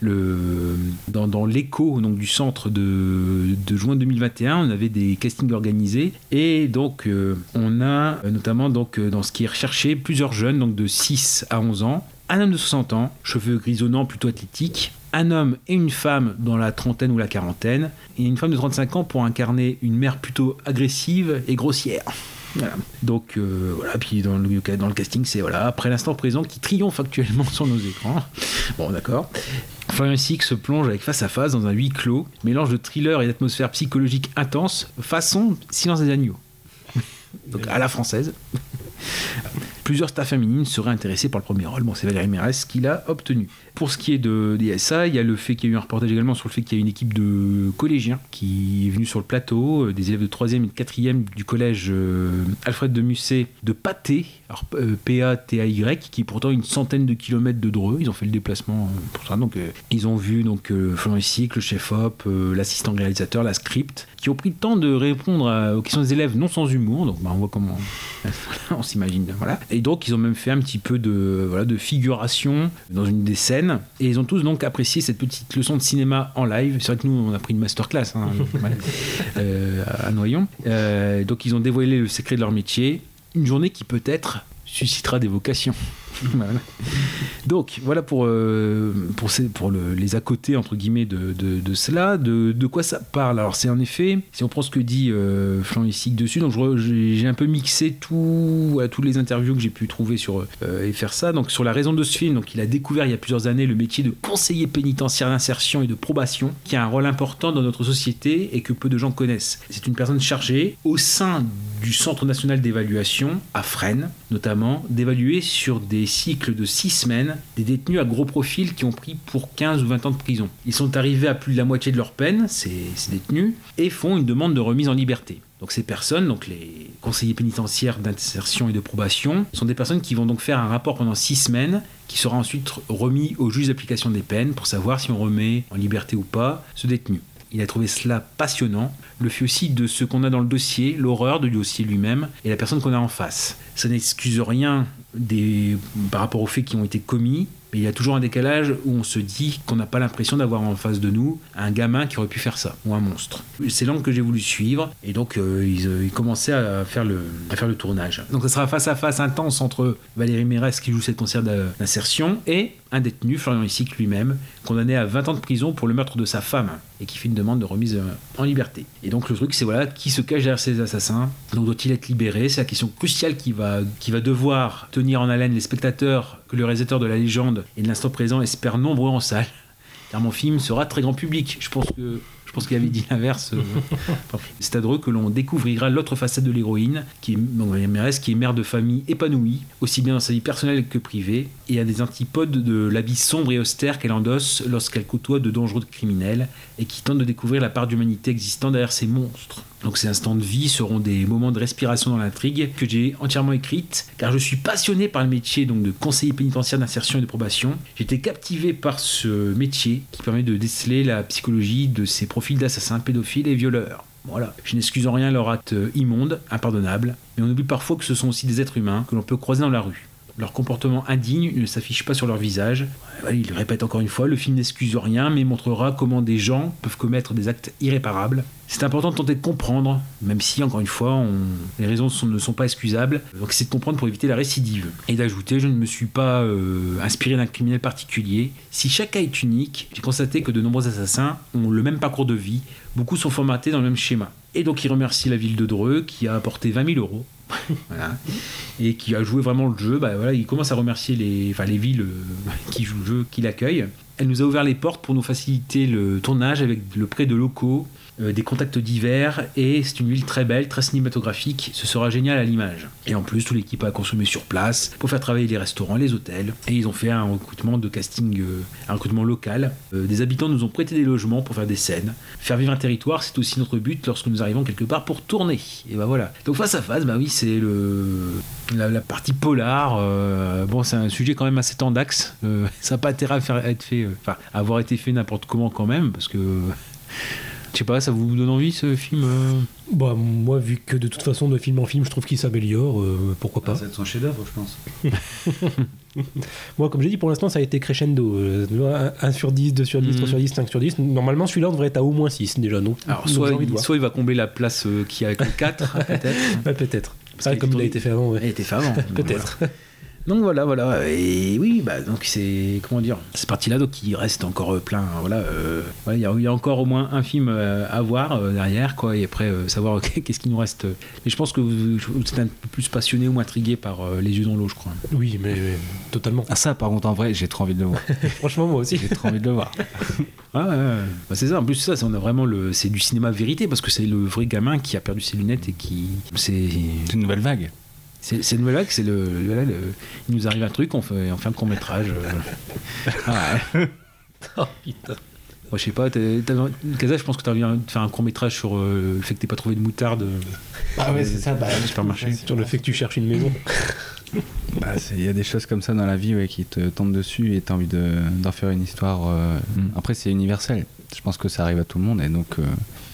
Speaker 8: le, dans, l'écho du centre de, de juin 2021, on avait des castings organisés et donc on a notamment donc, dans ce qui est recherché plusieurs jeunes donc de 6 à 11 ans, un homme de 60 ans, cheveux grisonnants plutôt athlétiques, un homme et une femme dans la trentaine ou la quarantaine, et une femme de 35 ans pour incarner une mère plutôt agressive et grossière. Voilà. Donc euh, voilà, puis dans le, casting, c'est voilà, après l'instant présent qui triomphe actuellement sur nos écrans. Bon, d'accord. Florian Sick se plonge avec face à face dans un huis clos, mélange de thriller et d'atmosphère psychologique intense, façon Silence des agneaux. Donc à la française. Plusieurs stars féminines seraient intéressées par le premier rôle. Bon, c'est Valérie Mérès qui l'a obtenu. Pour ce qui est de DSA, il y a le fait qu'il y a eu un reportage également sur le fait qu'il y a une équipe de collégiens qui est venue sur le plateau, euh, des élèves de 3e et de 4e du collège euh, Alfred de Musset de Pâté, alors euh, P-A-T-A-Y, qui est pourtant une centaine de kilomètres de Dreux. Ils ont fait le déplacement pour ça. Donc, ils ont vu donc, Florent le chef-op, l'assistant réalisateur, la script, qui ont pris le temps de répondre aux questions des élèves non sans humour. Donc, bah, on voit comment [laughs] on s'imagine. Et donc, ils ont même fait un petit peu de, de figuration dans une des scènes. Et ils ont tous donc apprécié cette petite leçon de cinéma en live. C'est vrai que nous, on a pris une masterclass hein, [laughs] euh, à Noyon. Euh, donc, ils ont dévoilé le secret de leur métier. Une journée qui peut-être suscitera des vocations. Donc voilà pour, euh, pour, les à côté entre guillemets de, cela. De, de quoi ça parle? Alors c'est en effet, si on prend ce que dit euh, Flan dessus, donc j'ai un peu mixé tout, voilà, toutes les interviews que j'ai pu trouver sur euh, et faire ça. Donc sur la raison de ce film, donc il a découvert il y a plusieurs années le métier de conseiller pénitentiaire d'insertion et de probation, qui a un rôle important dans notre société et que peu de gens connaissent. C'est une personne chargée au sein du Centre national d'évaluation à Fresnes, notamment, d'évaluer sur des cycles de 6 semaines des détenus à gros profil qui ont pris pour 15 ou 20 ans de prison. Ils sont arrivés à plus de la moitié de leur peine, ces, ces détenus, et font une demande de remise en liberté. Donc ces personnes, donc les conseillers pénitentiaires d'insertion et de probation, sont des personnes qui vont donc faire un rapport pendant 6 semaines qui sera ensuite remis au juge d'application des peines pour savoir si on remet en liberté ou pas ce détenu. Il a trouvé cela passionnant, le fait aussi de ce qu'on a dans le dossier, l'horreur du dossier lui-même et la personne qu'on a en face. Ça n'excuse rien des, par rapport aux faits qui ont été commis, Mais il y a toujours un décalage où on se dit qu'on n'a pas l'impression d'avoir en face de nous un gamin qui aurait pu faire ça, ou un monstre. C'est l'angle que j'ai voulu suivre, et donc euh, ils, euh, ils commençaient à faire, le, à faire le tournage. Donc ça sera face à face intense entre Valérie Mérès qui joue cette concert d'insertion et un détenu, Florian Issic lui-même, condamné à 20 ans de prison pour le meurtre de sa femme et qui fait une demande de remise euh, en liberté. Et donc le truc c'est voilà qui se cache derrière ces assassins. Donc doit-il être libéré? C'est la question cruciale qui va, qui va devoir tenir en haleine les spectateurs que le réalisateur de la légende et de l'instant présent espère nombreux en salle. Car mon film sera très grand public. Je pense que je pense qu'il avait dit l'inverse. euh. [laughs] C'est à Dreux que l'on découvrira l'autre facette de l'héroïne, qui est qui est mère de famille épanouie, aussi bien dans sa vie personnelle que privée, et à des antipodes de l'habit sombre et austère qu'elle endosse lorsqu'elle côtoie de dangereux criminels, et qui tente de découvrir la part d'humanité existant derrière ces monstres. Donc ces instants de vie seront des moments de respiration dans l'intrigue que j'ai entièrement écrite, car je suis passionné par le métier donc de conseiller pénitentiaire d'insertion et de probation. J'étais captivé par ce métier qui permet de déceler la psychologie de ces profils d'assassins, pédophiles et violeurs. Voilà, je n'excuse en rien leur acte immonde, impardonnable, mais on oublie parfois que ce sont aussi des êtres humains que l'on peut croiser dans la rue. Leur comportement indigne ne s'affiche pas sur leur visage. Il répète encore une fois, le film n'excuse rien, mais montrera comment des gens peuvent commettre des actes irréparables. C'est important de tenter de comprendre, même si, encore une fois, les raisons ne sont pas excusables. Donc c'est de comprendre pour éviter la récidive. Et d'ajouter, je ne me suis pas euh, inspiré d'un criminel particulier. Si chaque cas est unique, j'ai constaté que de nombreux assassins ont le même parcours de vie. Beaucoup sont formatés dans le même schéma. Et donc il remercie la ville de Dreux qui a apporté 20 000 euros et qui a joué vraiment le jeu. Bah, il commence à remercier les, enfin, les villes euh, [laughs] qui jouent le jeu, qui l'accueillent. Elle nous a ouvert les portes pour nous faciliter le tournage avec le prêt de locaux, euh, des contacts divers, et c'est une ville très belle, très cinématographique. Ce sera génial à l'image. Et en plus, toute l'équipe a consommé sur place pour faire travailler les restaurants, les hôtels, et ils ont fait un recrutement de casting, euh, un recrutement local. Euh, des habitants nous ont prêté des logements pour faire des scènes. Faire vivre un territoire, c'est aussi notre but lorsque nous arrivons quelque part pour tourner. Et bah voilà. Donc face à face, bah oui, c'est le la, partie polar. bon, c'est un sujet quand même assez tendax. [laughs] Ça n'a pas intérêt à, être fait, avoir été fait n'importe comment quand même, parce que je sais pas, ça vous donne envie ce film euh
Speaker 3: Bah, moi, vu que de toute façon, de film en film, je trouve qu'il s'améliore, euh, pourquoi pas.
Speaker 5: Ça va être son chef-d'œuvre, je pense. [laughs]
Speaker 3: Moi, comme j'ai dit, pour l'instant, ça a été crescendo. Euh, tu vois, 1 sur 10, 2 sur 10, 3 sur 10, 5 sur 10. Normalement, celui-là, on devrait être à au moins 6 déjà. Donc,
Speaker 8: Alors, soit, il, soit il va combler la place euh, qu'il y a avec le 4, [laughs] peut-être.
Speaker 3: Ouais, peut-être.
Speaker 8: Parce
Speaker 3: Ça,
Speaker 8: qu'il
Speaker 3: comme il a été fait avant. ouais.
Speaker 8: Il a été fait avant. [laughs]
Speaker 3: Peut-être.
Speaker 8: Donc voilà, voilà. Et oui, bah donc c'est comment dire, cette partie-là, donc il reste encore euh, plein. Voilà, euh, voilà, il y, a- il y a encore au moins un film euh, à voir euh, derrière, quoi. Et après euh, savoir [laughs] qu'est-ce qui nous reste. Mais je pense que vous, vous êtes un peu plus passionné ou intrigué par euh, les yeux dans l'eau, je crois.
Speaker 3: Oui, mais, mais totalement.
Speaker 5: Ah ça, par contre, en vrai, j'ai trop envie de le voir. [laughs]
Speaker 3: Franchement, moi aussi.
Speaker 5: J'ai trop envie de le voir. [laughs]
Speaker 8: Ah ouais, ouais. Bah, c'est ça. En plus ça, c'est- on a vraiment le, c'est du cinéma vérité parce que c'est le vrai gamin qui a perdu ses lunettes et qui, c'est
Speaker 5: C'est une nouvelle vague.
Speaker 8: C'est une nouvelle c'est le, le- Il nous arrive un truc, on fait, on fait un court métrage. ouais. [laughs]
Speaker 3: Oh putain.
Speaker 8: Moi, je sais pas, t'as- t'as- Kaza, je pense que tu as envie de faire un court métrage sur euh, le fait que t'aies pas trouvé de moutarde. euh,
Speaker 5: Ah ouais, c'est ça, bah,
Speaker 8: supermarché.
Speaker 3: Sur le fait que tu cherches une maison. [laughs]
Speaker 5: Bah, Il y a des choses comme ça dans la vie ouais, qui te tombent dessus et tu as envie de- d'en faire une histoire. euh, Après, c'est universel. Je pense que ça arrive à tout le monde. Et donc, euh,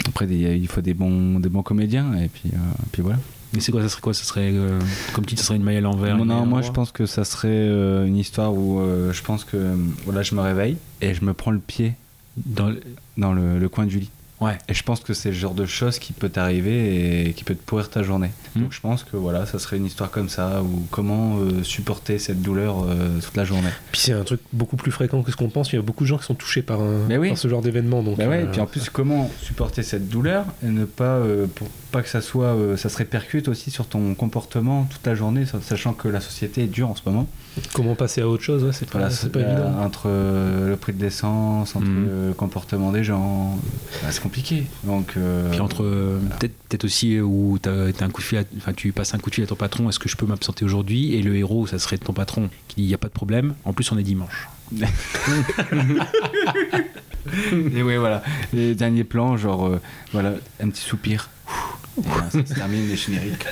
Speaker 5: après, il faut des bons, des bons comédiens. Et puis, euh, puis voilà.
Speaker 8: Mais c'est quoi, ça serait quoi? Ça serait euh, comme titre, ça serait une maille à l'envers.
Speaker 5: Non, moi, je pense que ça serait euh, une histoire où euh, je pense que voilà, je me réveille et je me prends le pied
Speaker 8: dans le,
Speaker 5: dans le, le coin du lit.
Speaker 8: Ouais.
Speaker 5: Et je pense que c'est le genre de chose qui peut t'arriver et qui peut te pourrir ta journée.
Speaker 8: Mm.
Speaker 5: Donc je pense que voilà, ça serait une histoire comme ça, ou comment euh, supporter cette douleur euh, toute la journée.
Speaker 3: Puis c'est un truc beaucoup plus fréquent que ce qu'on pense. Il y a beaucoup de gens qui sont touchés par, un,
Speaker 5: Mais oui.
Speaker 3: par ce genre d'événement. Donc,
Speaker 5: Bah ouais,
Speaker 3: euh,
Speaker 5: et puis en plus, comment supporter cette douleur et ne pas, euh, pour pas que ça soit, euh, ça se répercute aussi sur ton comportement toute la journée, sachant que la société est dure en ce moment.
Speaker 3: comment passer à autre chose, ouais, c'est pas,
Speaker 5: Voilà,
Speaker 3: c'est pas
Speaker 5: euh,
Speaker 3: évident.
Speaker 5: Entre euh, le prix de l'essence, entre
Speaker 8: Mhm.
Speaker 5: le comportement des gens, bah, c'est compliqué. Donc, euh,
Speaker 8: Puis entre peut-être peut-être aussi où t'as t'as un coup de fil, enfin tu passes un coup de fil à ton patron, est-ce que je peux m'absenter aujourd'hui? Et le héros, ça serait ton patron qui dit il y a pas de problème. En plus, on est dimanche. [laughs]
Speaker 5: Et ouais, voilà. Les derniers plans, genre, euh, voilà, un petit soupir. Et là, ça se termine les génériques.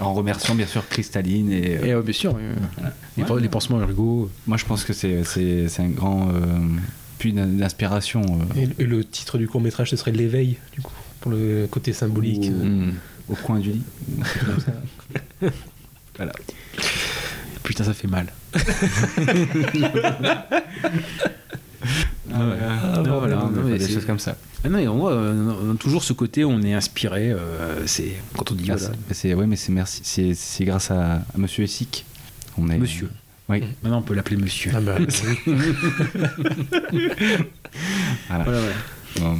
Speaker 5: En remerciant bien sûr Cristalline et. euh,
Speaker 8: Et euh, bien sûr,
Speaker 5: voilà.
Speaker 8: les,
Speaker 5: Ouais,
Speaker 8: les pansements ergo.
Speaker 5: Moi, je pense que c'est c'est c'est un grand euh, puits d'in- d'inspiration. euh,
Speaker 3: Et, et le titre du court métrage, ce serait l'éveil, du coup, pour le côté symbolique.
Speaker 5: Ou- au coin du lit. [laughs] voilà.
Speaker 8: Putain, ça fait mal. [laughs] Ah ouais.
Speaker 5: Ah,
Speaker 8: Non,
Speaker 5: bon,
Speaker 8: voilà,
Speaker 5: non,
Speaker 8: non,
Speaker 5: mais des choses comme ça.
Speaker 8: Ah non, et on voit euh, on a toujours ce côté, on est inspiré. euh, c'est quand on dit
Speaker 5: Ah,
Speaker 8: voilà.
Speaker 5: c'est- ouais, mais c'est merci, c'est c'est grâce à, à Monsieur Essic. On est
Speaker 8: Monsieur.
Speaker 5: Oui.
Speaker 8: Maintenant, on peut l'appeler Monsieur.
Speaker 3: Ah bah, [laughs] [laughs]
Speaker 5: Voilà.
Speaker 8: Voilà, voilà.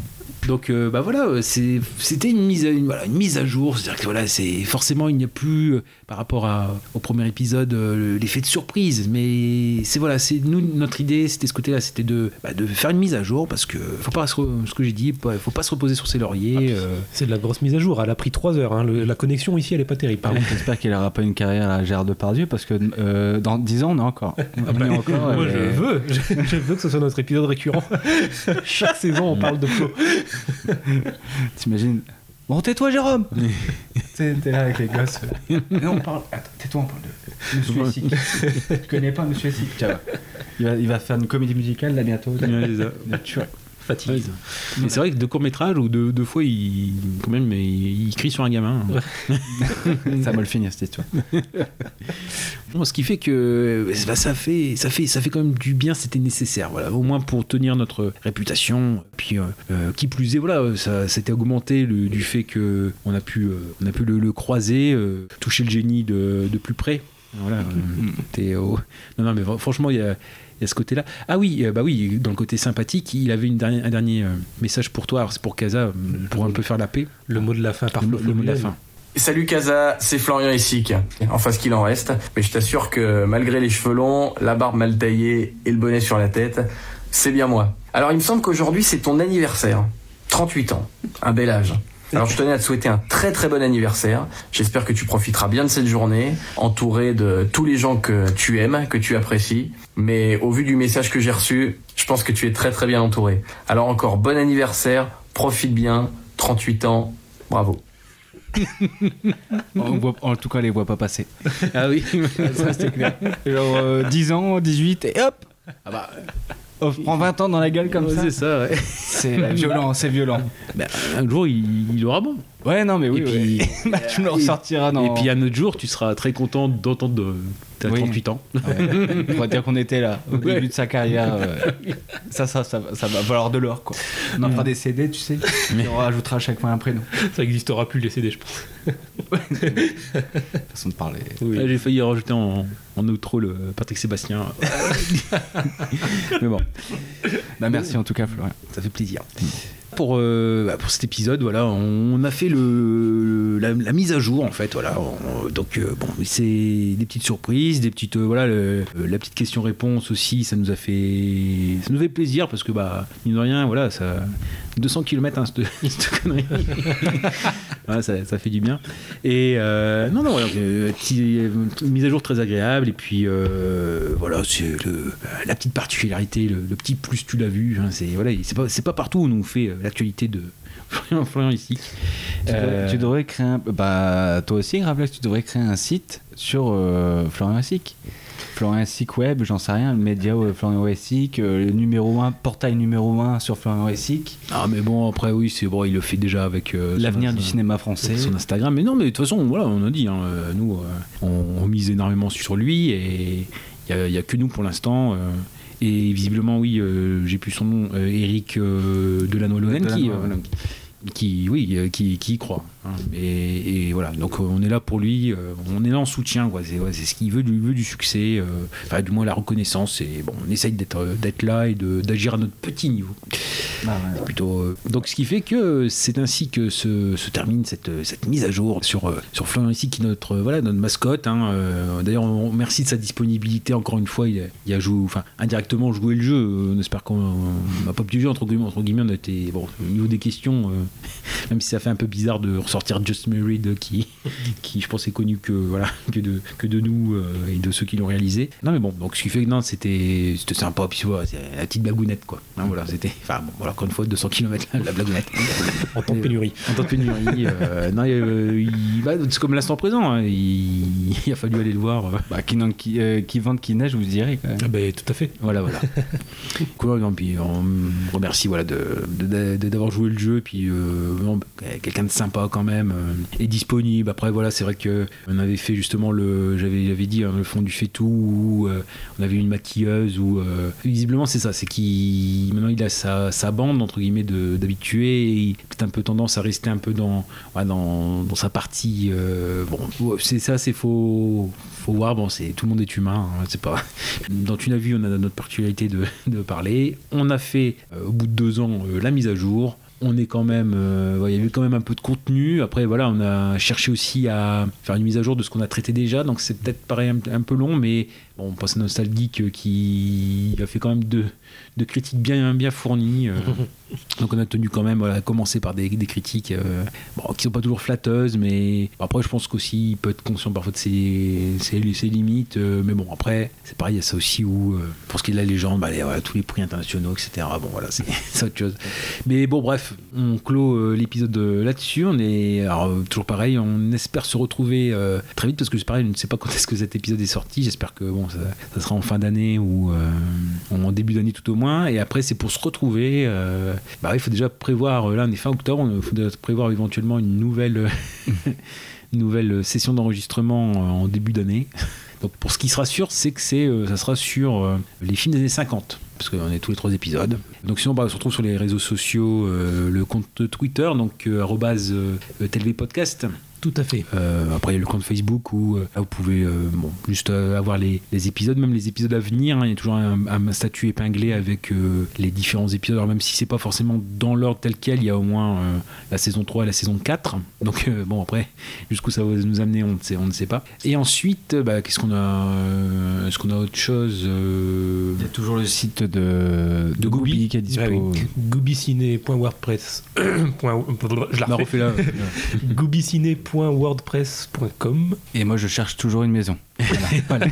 Speaker 8: Donc euh, bah voilà, euh, c'est- c'était une mise à une, voilà, une mise à jour, c'est-à-dire que voilà, c'est forcément il n'y a plus euh, par rapport à, au premier épisode euh, l'effet de surprise, mais c'est voilà, c'est nous notre idée, c'était ce côté-là, c'était de, bah, de faire une mise à jour parce que faut pas se re- ce que j'ai dit, pas- faut pas se reposer sur ses lauriers. euh,
Speaker 3: C'est de la grosse mise à jour. Elle a pris 3 heures. hein. Le- la connexion ici, elle est pas terrible.
Speaker 5: Par contre, j'espère qu'il n'aura pas une carrière à Gérard Depardieu parce que euh, dans 10 ans, on est encore.
Speaker 3: Ah [laughs]
Speaker 5: On est encore,
Speaker 3: moi, je veux, je, je veux que ce soit notre épisode récurrent. [laughs] Chaque saison, on parle de Flo. [laughs]
Speaker 5: T'imagines Bon, tais-toi, Jérôme [laughs] T'es là avec les gosses. Non, on parle. Attends, tais-toi, on parle de Monsieur Essic. Je connais pas Monsieur Essic. Tiens, il va, il va faire une comédie musicale là bientôt.
Speaker 8: Ouais.
Speaker 5: Naturel.
Speaker 8: Fatigue. Mais c'est vrai que de courts métrages ou deux, deux fois il quand même il, il crie sur un gamin. [laughs]
Speaker 5: Ça va le finir cette histoire. [laughs]
Speaker 8: Bon, ce qui fait que bah, ça fait ça fait ça fait quand même du bien, c'était nécessaire. Voilà, au moins pour tenir notre réputation. Puis euh, euh, qui plus est, voilà, ça s'était augmenté le- du fait que on a pu euh, on a pu le, le croiser, euh, toucher le génie de, de plus près. Voilà. euh, t'es au- Non non mais franchement il y a y a ce côté-là. Ah oui, euh, bah oui, dans le côté sympathique, il avait une dernière- un dernier euh, message pour toi. Alors c'est pour Casa, euh, pour un peu faire la paix.
Speaker 3: Le mot de la fin par
Speaker 8: le,
Speaker 3: Flo
Speaker 8: le mot de la
Speaker 3: Mullen.
Speaker 8: fin.
Speaker 6: Salut Casa, c'est Florian Essic. Enfin, ce qu'il en reste. Mais je t'assure que malgré les cheveux longs, la barbe mal taillée et le bonnet sur la tête, c'est bien moi. Alors, il me semble qu'aujourd'hui, c'est ton anniversaire. 38 ans. Un bel âge. Alors, je tenais à te souhaiter un très très bon anniversaire. J'espère que tu profiteras bien de cette journée, entouré de tous les gens que tu aimes, que tu apprécies. Mais au vu du message que j'ai reçu, je pense que tu es très très bien entouré. Alors encore bon anniversaire, profite bien, 38 ans, bravo. [laughs]
Speaker 5: On voit- en tout cas, les voit pas passer.
Speaker 8: Ah oui, [laughs]
Speaker 5: ça c'était clair. Genre euh, 10 ans, 18 et hop
Speaker 8: Ah bah,
Speaker 5: On prend 20 ans dans la gueule comme
Speaker 8: Ouais,
Speaker 5: ça.
Speaker 8: c'est ça, ouais.
Speaker 5: C'est violent, c'est violent.
Speaker 8: Ben, un jour, il, il aura bon.
Speaker 5: Ouais, non, mais oui.
Speaker 8: Et puis,
Speaker 5: oui. [laughs] Bah, tu me le ressortiras dans.
Speaker 8: Et puis un autre jour, tu seras très content d'entendre de. T'as
Speaker 5: Oui.
Speaker 8: 38 ans.
Speaker 5: Ouais. On va dire qu'on était là, au
Speaker 8: Ouais.
Speaker 5: début de sa carrière. euh, [laughs] ça, ça, ça, va- ça va valoir de l'or, quoi. On en fera des CD, tu sais. Et [laughs] on rajoutera à chaque fois un prénom.
Speaker 3: Ça n'existera plus les CD, je pense.
Speaker 5: Façon de parler.
Speaker 8: Là, J'ai failli rajouter en, en outro le Patrick Sébastien. Mais bon.
Speaker 5: Bah, merci en tout cas, Florian.
Speaker 8: Ça fait plaisir. Pour, euh, bah, pour cet épisode, voilà, on a fait le, la, la mise à jour en fait. Voilà, On- donc euh, bon, c'est des petites surprises, des petites euh, voilà, le- euh, la petite question-réponse aussi, ça nous a fait, ça nous fait plaisir parce que bah mine de rien, voilà, ça 200 km hein, cette, [laughs] connerie. [laughs] Voilà, ça, ça fait du bien. Et euh, non, non, voilà, euh, petit- euh, mise à jour très agréable. Et puis euh, voilà, c'est la petite particularité, le, le petit plus tu l'as vu. hein, c'est voilà, c'est pas, pas partout où on nous fait euh, l'actualité de [laughs] Florian, Florian ici.
Speaker 5: Tu, devrais,
Speaker 8: Euh,
Speaker 5: tu devrais créer un. Bah, toi aussi, Gravelax, tu devrais créer un site sur Florian Essic. Florian Essic Web, j'en sais rien, le média euh, Florian Essic, euh, le numéro 1, portail numéro 1 sur Florian Essic.
Speaker 8: Ah mais bon après oui c'est bon il le fait déjà avec euh,
Speaker 5: L'avenir du cinéma français.
Speaker 8: son Instagram mais non mais de toute façon voilà on a dit hein, nous euh, on, on mise énormément sur lui et il y a, a que nous pour l'instant euh, et visiblement oui euh, j'ai plus son nom euh, Eric euh, Delanoë-Lonen qui, euh, oui euh, qui, qui y croit. Et, et voilà. Donc euh, on est là pour lui euh, on est là en soutien quoi. C'est ouais, c'est ce qu'il veut il veut du succès euh, enfin du moins la reconnaissance. Et bon on essaye d'être d'être là et de- d'agir à notre petit niveau. C'est plutôt euh, donc ce qui fait que c'est ainsi que se, se termine cette, cette mise à jour sur sur Florian ici qui est notre voilà notre mascotte hein, euh, d'ailleurs on remercie de sa disponibilité encore une fois. Il a, il a joué enfin indirectement joué le jeu on espère qu'on n'a pas pu jouer entre guillemets entre guillemets on a été bon au niveau des questions [laughs] même si ça fait un peu bizarre de ressortir Just Married qui [laughs] qui je pense est connu que voilà que de que de nous euh, et de ceux qui l'ont réalisé non mais bon donc ce qui fait que non c'était c'était sympa puis voilà c'est la petite blagounette quoi Hein, voilà c'était enfin bon voilà encore une fois 200 km la blagounette [laughs]
Speaker 3: En temps de pénurie.
Speaker 8: en temps de pénurie euh, non euh, il- bah, c'est comme l'instant présent hein, il, [laughs] il a fallu aller le voir euh.
Speaker 5: Bah, qui, n'en- qui, euh, qui vente, qui neige, vous direz quand même.
Speaker 3: Ah ben, tout à fait.
Speaker 8: Voilà, voilà. Cool, non, puis on remercie voilà, de, de- de- d'avoir joué le jeu, puis euh, non, quelqu'un de sympa quand quand même euh, est disponible. Après voilà, c'est vrai que on avait fait justement le, j'avais j'avais dit hein, le fond du fait tout où euh, on avait une maquilleuse où euh, visiblement c'est ça, c'est qu'il maintenant il a sa, bande entre guillemets d'habitués. Il a un peu tendance à rester un peu dans dans, dans sa partie. bon, c'est ça, c'est faux. Faut voir, bon, c'est tout le monde est humain, hein, c'est pas. [laughs] Dans Tu n'as vu, on a notre particularité de, de parler. On a fait au bout de deux ans la mise à jour. On est quand même, euh, il y avait quand même un peu de contenu. Après, voilà, on a cherché aussi à faire une mise à jour de ce qu'on a traité déjà. Donc c'est peut-être pareil un, peu long, mais on pense à Nostalgeek euh, qui a fait quand même deux, deux critiques bien, bien fournies. euh. [laughs] donc on a tenu quand même voilà, à commencer par des, critiques euh, bon, qui sont pas toujours flatteuses, mais après je pense qu'aussi il peut être conscient parfois de ses, ses, limites. euh, mais bon, après, c'est pareil, il y a ça aussi où, euh, pour ce qui est de la légende, bah, tous les prix internationaux, etc. Bon, voilà, [laughs] c'est autre chose. Mais bon, bref, on clôt euh, l'épisode là-dessus. On est toujours pareil, on espère se retrouver très vite parce que c'est pareil, je ne sais pas quand est-ce que cet épisode est sorti. J'espère que bon, ça, sera en fin d'année ou en début d'année tout au moins. Et après, c'est pour se retrouver. Bah, il faut déjà prévoir, euh, là on est fin octobre, il faut prévoir éventuellement une nouvelle, euh, [laughs] nouvelle session d'enregistrement euh, en début d'année. Donc pour ce qui sera sûr, c'est que c'est, ça sera sur les films des années 50 parce qu'on est tous les trois épisodes. Donc sinon, bah, on se retrouve sur les réseaux sociaux, le compte Twitter, donc euh, arrobase, euh, TLV Podcast.
Speaker 3: Tout à fait.
Speaker 8: Euh, après, il y a le compte Facebook où euh, là, vous pouvez euh, bon, juste euh, avoir les, les épisodes, même les épisodes à venir. hein. il y a toujours un, un statut épinglé avec euh, les différents épisodes. Alors, même si c'est pas forcément dans l'ordre tel quel, il y a au moins euh, la saison 3 et la saison 4. Donc, euh, bon, après, [laughs] jusqu'où ça va nous amener, on ne sait, on ne sait pas. Et ensuite, bah, qu'est-ce qu'on a euh, Est-ce qu'on a autre chose euh,
Speaker 5: Il y a toujours le site de, de Gooby qui est dispo.
Speaker 3: Ah oui. Goobyciné.wordpress. point- [coughs] [coughs] Je la refais.
Speaker 5: refais-la. [laughs]
Speaker 3: Goobyciné.wordpress.com.
Speaker 5: Et moi, je cherche toujours une maison. [laughs]
Speaker 8: Voilà.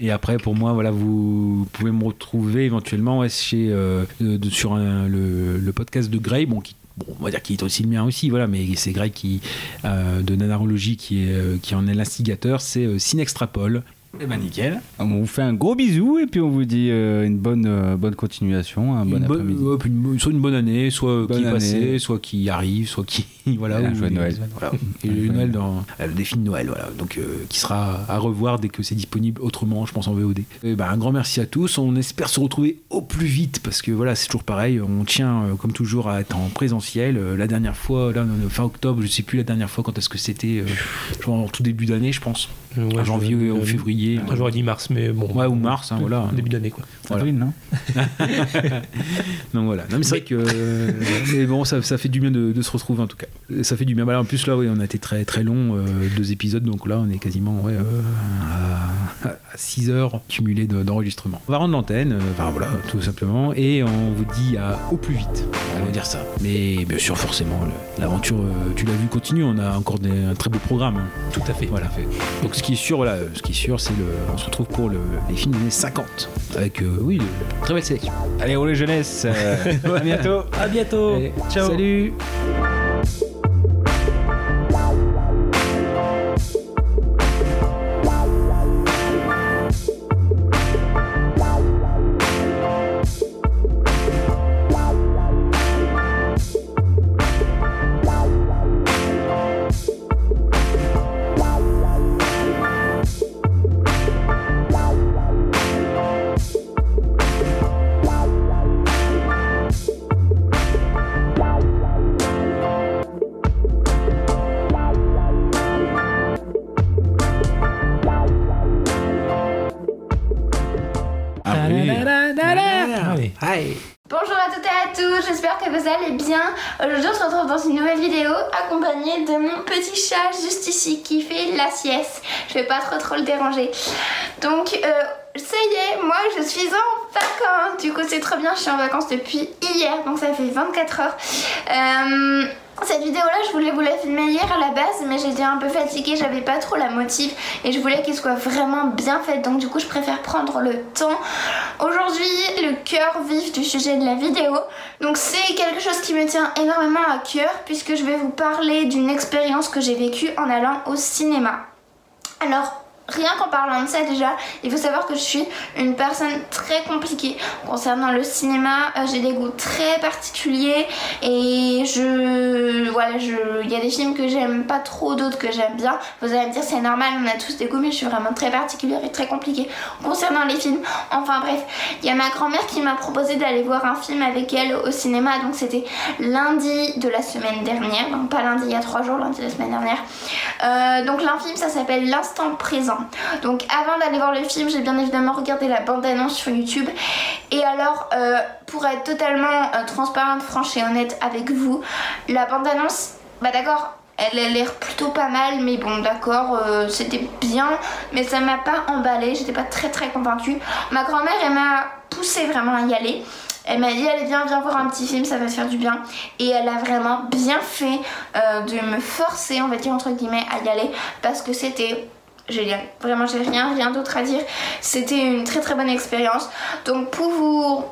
Speaker 8: Et après, pour moi, voilà, vous pouvez me retrouver éventuellement ouais, chez, euh, de- sur un- le, le podcast de Grey, bon, qui, bon, on va dire qu'il est aussi le mien aussi, voilà, mais c'est Grey qui, euh, de Nanarologie qui, est, euh, qui en est l'instigateur, c'est Synextrapol.
Speaker 5: Eh ben nickel. On vous fait un gros bisou et puis on vous dit euh, une bonne, euh, bonne continuation, un bon
Speaker 8: Une bonne-
Speaker 5: après-midi.
Speaker 8: ouais, puis une- soit une bonne année, soit
Speaker 5: Bonne
Speaker 8: qui est passée, soit qui arrive, soit qui. [laughs] Voilà,
Speaker 5: joyeux Noël.
Speaker 8: voilà. Et le Noël dans euh, le défi de Noël, voilà. Donc, euh, qui sera à revoir dès que c'est disponible autrement, je pense, en VOD. Et ben, un grand merci à tous. On espère se retrouver au plus vite parce que voilà, c'est toujours pareil. On tient, euh, comme toujours, à être en présentiel. Euh, la dernière fois, là, fin octobre, je sais plus la dernière fois quand est-ce que c'était. euh, je crois en tout début d'année, je pense.
Speaker 3: Ouais,
Speaker 8: en janvier
Speaker 3: je-
Speaker 8: ou février.
Speaker 3: Moi, J'aurais dit mars, mais bon.
Speaker 8: Ouais, ou mars, hein, voilà.
Speaker 3: Début d'année, quoi.
Speaker 8: Voilà.
Speaker 5: Avril, non [laughs]
Speaker 8: Donc voilà. Non, mais c'est vrai que. euh, mais bon, ça, ça fait du bien de, de se retrouver en tout cas. Ça fait du bien. Bah, en plus, là, oui, on a été très très long, euh, deux épisodes, donc là, on est quasiment ouais, euh, à, 6 heures cumulées de- d'enregistrement. On va rendre l'antenne, euh, enfin voilà, tout simplement, et on vous dit à, au plus vite. On va dire ça. Mais bien sûr, forcément, l'aventure, euh, tu l'as vu, continue. On a encore des- un très beau programme. hein.
Speaker 3: Tout à fait.
Speaker 8: Voilà. Donc ce qui est sûr, voilà, ce qui est sûr, c'est le, on se retrouve pour le- les films des années 50 avec, euh, oui, très belle sélection.
Speaker 5: Allez, on les jeunesse. [laughs] à bientôt.
Speaker 3: À bientôt.
Speaker 8: Allez,
Speaker 3: Ciao.
Speaker 8: Salut.
Speaker 31: Bonjour à toutes et à tous, j'espère que vous allez bien. Aujourd'hui on se retrouve dans une nouvelle vidéo accompagnée de mon petit chat juste ici qui fait la sieste. Je vais pas trop trop le déranger. Donc euh, ça y est, moi je suis en vacances. Du coup c'est trop bien, je suis en vacances depuis hier, donc ça fait 24 heures. Euh, cette vidéo là je voulais vous la filmer hier à la base mais j'étais un peu fatiguée, j'avais pas trop la motive et je voulais qu'elle soit vraiment bien faite donc du coup je préfère prendre le temps. Aujourd'hui le cœur vif du sujet de la vidéo donc c'est quelque chose qui me tient énormément à cœur puisque je vais vous parler d'une expérience que j'ai vécue en allant au cinéma. Alors Rien qu'en parlant de ça déjà, il faut savoir que je suis une personne très compliquée concernant le cinéma. euh, J'ai des goûts très particuliers et je voilà, je il y a des films que j'aime pas trop, d'autres que j'aime bien. Vous allez me dire c'est normal, on a tous des goûts, mais je suis vraiment très particulière et très compliquée concernant les films. Enfin bref, il y a ma grand-mère qui m'a proposé d'aller voir un film avec elle au cinéma, donc c'était lundi de la semaine dernière, donc pas lundi il y a trois jours, lundi de la semaine dernière. Euh, donc l'un film ça s'appelle L'instant présent. Donc avant d'aller voir le film, j'ai bien évidemment regardé la bande-annonce sur YouTube. Et alors, euh, pour être totalement euh, transparente, franche et honnête avec vous, la bande-annonce, bah d'accord, elle a l'air plutôt pas mal, mais bon, d'accord, euh, c'était bien, mais ça m'a pas emballé, j'étais pas très très convaincue. Ma grand-mère, elle m'a poussé vraiment à y aller. Elle m'a dit allez viens viens voir un petit film ça va te faire du bien et elle a vraiment bien fait de me forcer on va dire entre guillemets à y aller parce que c'était vraiment j'ai rien rien d'autre à dire. C'était une très très bonne expérience. Donc pour vous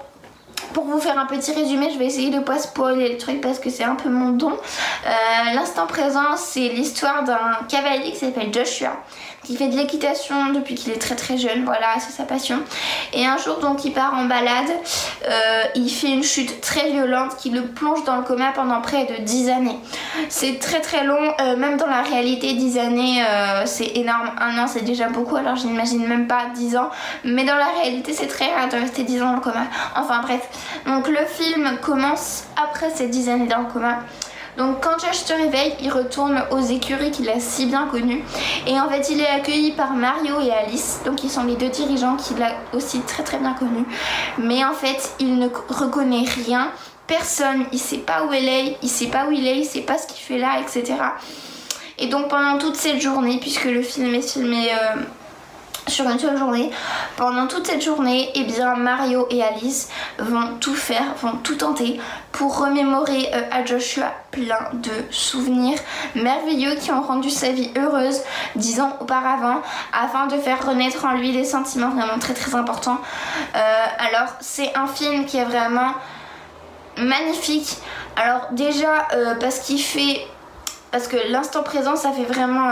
Speaker 31: pour vous faire un petit résumé, je vais essayer de pas spoiler le truc parce que c'est un peu mon don. Euh, L'instant présent, c'est l'histoire d'un cavalier qui s'appelle Joshua, qui fait de l'équitation depuis qu'il est très très jeune, voilà, c'est sa passion. Et un jour, donc, il part en balade, euh, il fait une chute très violente qui le plonge dans le coma pendant près de 10 années. C'est très très long, euh, même dans la réalité, 10 années, euh, c'est énorme. Un an, c'est déjà beaucoup, alors je n'imagine même pas 10 ans. Mais dans la réalité, c'est très rare de rester 10 ans dans le coma. Enfin bref, donc le film commence après ces 10 années dans le coma. Donc quand Josh se réveille, il retourne aux écuries qu'il a si bien connues. Et en fait, il est accueilli par Mario et Alice, donc ils sont les deux dirigeants qu'il a aussi très très bien connus. Mais en fait, il ne reconnaît rien, personne, il sait pas où elle est, il sait pas où il est, il sait pas ce qu'il fait là, etc. Et donc pendant toute cette journée, puisque le film est filmé... euh, sur une seule journée. Pendant toute cette journée, eh bien Mario et Alice vont tout faire, vont tout tenter pour remémorer euh, à Joshua plein de souvenirs merveilleux qui ont rendu sa vie heureuse dix ans auparavant afin de faire renaître en lui des sentiments vraiment très très importants. Euh, alors c'est un film qui est vraiment magnifique. Alors déjà euh, parce qu'il fait... Parce que l'instant présent ça fait vraiment...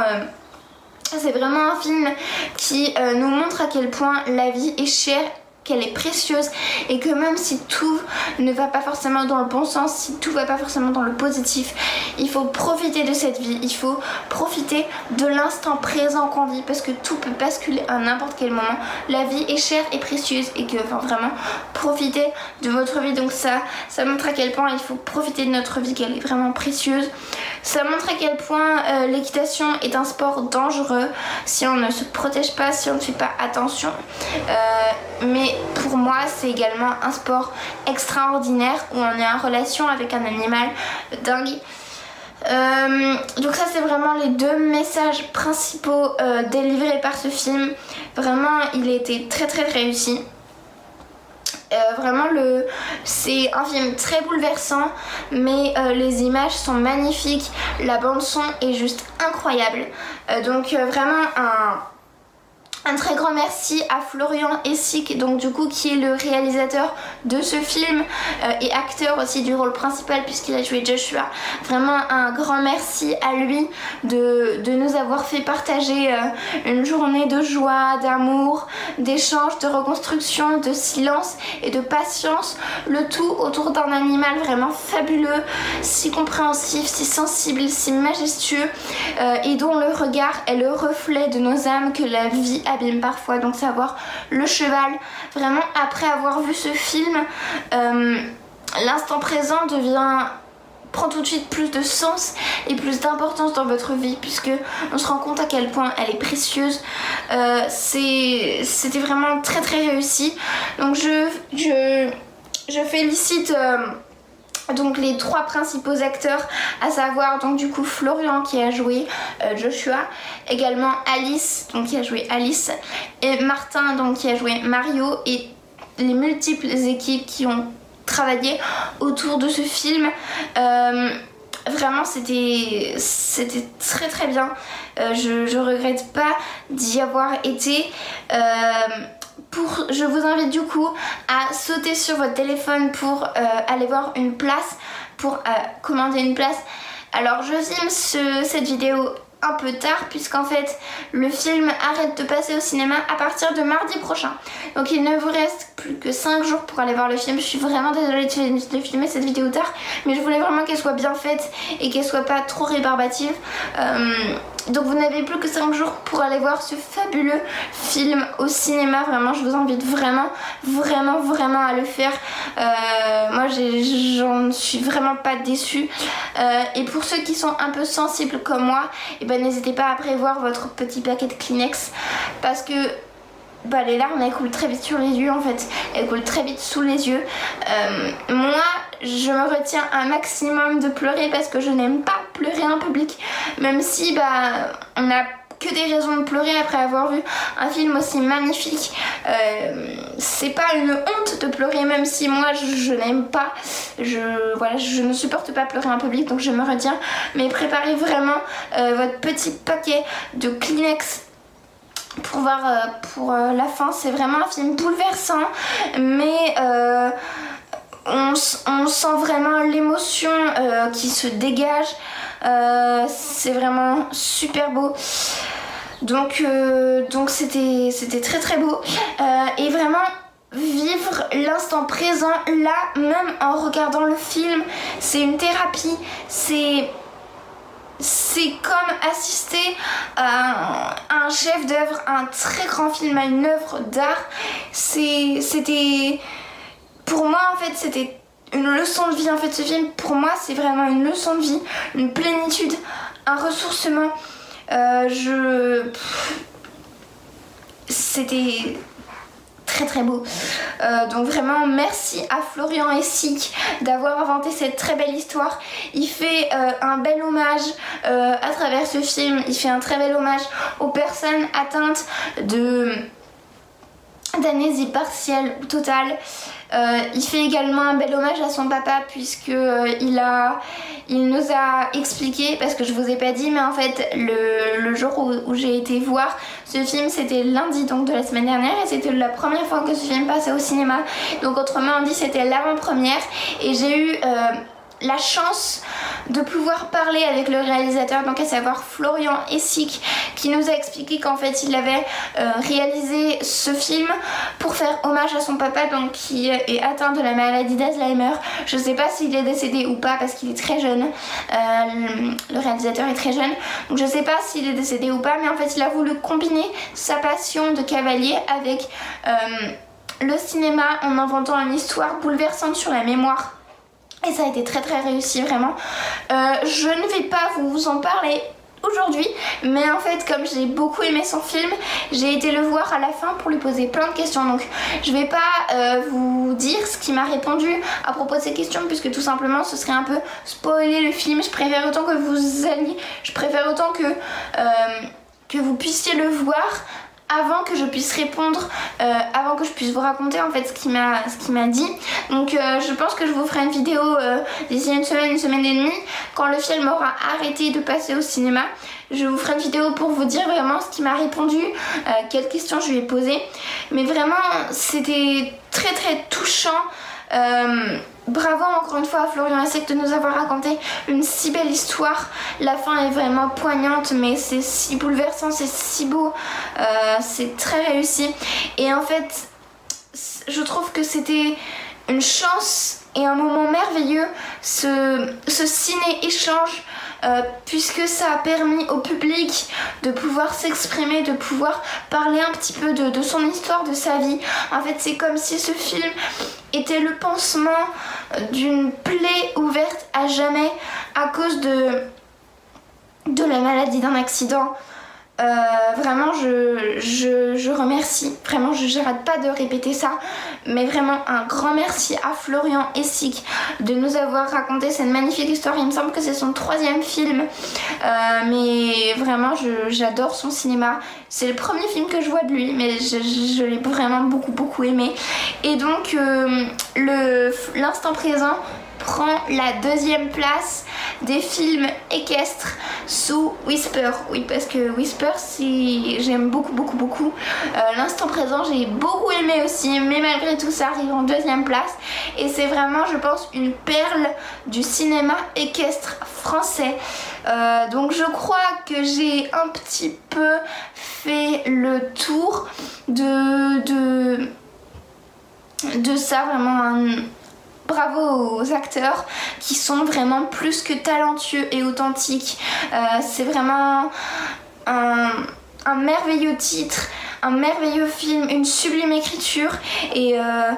Speaker 31: euh, c'est vraiment un film qui euh, nous montre à quel point la vie est chère qu'elle est précieuse et que même si tout ne va pas forcément dans le bon sens, si tout va pas forcément dans le positif, il faut profiter de cette vie, il faut profiter de l'instant présent qu'on vit parce que tout peut basculer à n'importe quel moment. La vie est chère et précieuse et que enfin, vraiment profiter de votre vie. Donc ça, ça montre à quel point il faut profiter de notre vie, qu'elle est vraiment précieuse. Ça montre à quel point euh, l'équitation est un sport dangereux si on ne se protège pas, si on ne fait pas attention. Euh, mais pour moi, c'est également un sport extraordinaire où on est en relation avec un animal dingue. Euh, donc ça c'est vraiment les deux messages principaux euh, délivrés par ce film. Vraiment il a été très très réussi. Euh, vraiment le c'est un film très bouleversant mais les images sont magnifiques la bande son est juste incroyable donc vraiment un un très grand merci à Florian Essig, donc du coup qui est le réalisateur de ce film euh, et acteur aussi du rôle principal puisqu'il a joué Joshua. Vraiment un grand merci à lui de, nous avoir fait partager euh, une journée de joie, d'amour, d'échange, de reconstruction, de silence et de patience. Le tout autour d'un animal vraiment fabuleux, si compréhensif, si sensible, si majestueux euh, et dont le regard est le reflet de nos âmes que la vie parfois. Donc savoir le cheval, vraiment après avoir vu ce film, euh, l'instant présent devient prend tout de suite plus de sens et plus d'importance dans votre vie puisque on se rend compte à quel point elle est précieuse. Euh, C'était vraiment très très réussi. Donc je, je, je félicite euh, donc les trois principaux acteurs, à savoir donc du coup Florian qui a joué euh, Joshua, également Alice donc qui a joué Alice et Martin donc qui a joué Mario et les multiples équipes qui ont travaillé autour de ce film. Euh, vraiment c'était très très bien. Euh, je regrette pas d'y avoir été. Je vous invite du coup à sauter sur votre téléphone pour euh, aller voir une place, pour euh, commander une place. Alors je filme ce- cette vidéo un peu tard puisqu'en fait le film arrête de passer au cinéma à partir de mardi prochain. Donc il ne vous reste plus que 5 jours pour aller voir le film. Je suis vraiment désolée de, filmer cette vidéo tard, mais je voulais vraiment qu'elle soit bien faite et qu'elle soit pas trop rébarbative. Euh, donc vous n'avez plus que 5 jours pour aller voir ce fabuleux film au cinéma. Vraiment, je vous invite vraiment, vraiment, vraiment à le faire. Euh, moi, j'en suis vraiment pas déçue. Euh, et pour ceux qui sont un peu sensibles comme moi, eh ben, n'hésitez pas à prévoir votre petit paquet de Kleenex parce que bah, les larmes elles coulent très vite sur les yeux en fait, elles coulent très vite sous les yeux. Euh, moi, je me retiens un maximum de pleurer parce que je n'aime pas pleurer en public, même si bah on n'a que des raisons de pleurer après avoir vu un film aussi magnifique. Euh, c'est pas une honte de pleurer, même si moi je, n'aime pas, je, voilà, je ne supporte pas pleurer en public, donc je me retiens. Mais préparez vraiment euh, votre petit paquet de Kleenex pour voir euh, pour la fin. C'est vraiment un film bouleversant, mais on, sent vraiment l'émotion qui se dégage. Euh, c'est vraiment super beau. Donc euh, donc c'était c'était très très beau Euh, et vraiment vivre l'instant présent là même en regardant le film c'est une thérapie c'est comme assister à un, chef d'œuvre, un très grand film, à une œuvre d'art. C'était. Pour moi, en fait, c'était une leçon de vie. En fait, ce film, pour moi, c'est vraiment une leçon de vie, une plénitude, un ressourcement. Euh, je. C'était très très beau. Euh, donc vraiment merci à Florian Essig d'avoir inventé cette très belle histoire. Il fait euh, un bel hommage à travers ce film. Il fait un très bel hommage aux personnes atteintes de d'amnésie partielle ou totale. Euh, il fait également un bel hommage à son papa puisque euh, il a, il nous a expliqué parce que je vous ai pas dit, mais en fait le, jour où, où j'ai été voir ce film, c'était lundi donc de la semaine dernière et c'était la première fois que ce film passait au cinéma. Donc autrement dit, c'était l'avant-première et j'ai eu euh, la chance de pouvoir parler avec le réalisateur, donc à savoir Florian Essig, qui nous a expliqué qu'en fait il avait euh, réalisé ce film pour faire hommage à son papa, donc qui est atteint de la maladie d'Alzheimer. Je sais pas s'il est décédé ou pas parce qu'il est très jeune. Euh, le- le réalisateur est très jeune, donc je sais pas s'il est décédé ou pas, mais en fait il a voulu combiner sa passion de cavalier avec euh, le cinéma en inventant une histoire bouleversante sur la mémoire et ça a été très très réussi vraiment. Euh, je ne vais pas vous en parler aujourd'hui, mais en fait comme j'ai beaucoup aimé son film, j'ai été le voir à la fin pour lui poser plein de questions. Donc je vais pas euh, vous dire ce qu'il m'a répondu à propos de ces questions puisque tout simplement ce serait un peu spoiler le film. Je préfère autant que vous alliez, je préfère autant que euh, que vous puissiez le voir avant que je puisse répondre, euh, avant que je puisse vous raconter en fait ce qu'il m'a dit. Donc euh, je pense que je vous ferai une vidéo euh, d'ici une semaine, une semaine et demie, quand le film aura arrêté de passer au cinéma. Je vous ferai une vidéo pour vous dire vraiment ce qu'il m'a répondu, quelles questions je lui ai posées. Mais vraiment, c'était très très touchant. Bravo encore une fois à Florian Essec de nous avoir raconté une si belle histoire. La fin est vraiment poignante, mais c'est si bouleversant, c'est si beau, euh, c'est très réussi. Et en fait, je trouve que c'était une chance et un moment merveilleux ce, ce ciné-échange euh, puisque ça a permis au public de pouvoir s'exprimer, de pouvoir parler un petit peu de, son histoire, de sa vie. En fait, c'est comme si ce film était le pansement d'une plaie ouverte à jamais à cause de la maladie d'un accident. Euh, vraiment, je, je, remercie. Vraiment, je j'arrête pas de répéter ça. Mais vraiment, un grand merci à Florian Essig de nous avoir raconté cette magnifique histoire. Il me semble que c'est son troisième film. Euh, mais vraiment, j'adore son cinéma. C'est le premier film que je vois de lui, mais je, l'ai vraiment beaucoup, beaucoup aimé. Et donc, euh, l'instant présent prend la deuxième place des films équestres sous Whisper. Oui, parce que Whisper, j'aime beaucoup, beaucoup, beaucoup. Euh, L'instant présent, j'ai beaucoup aimé aussi, mais malgré tout, ça arrive en deuxième place. Et c'est vraiment, je pense, une perle du cinéma équestre français. Euh, donc je crois que j'ai un petit peu fait le tour de, de, de ça, vraiment un, bravo aux acteurs qui sont vraiment plus que talentueux et authentiques. Euh, c'est vraiment un, merveilleux titre, un merveilleux film, une sublime écriture et, euh,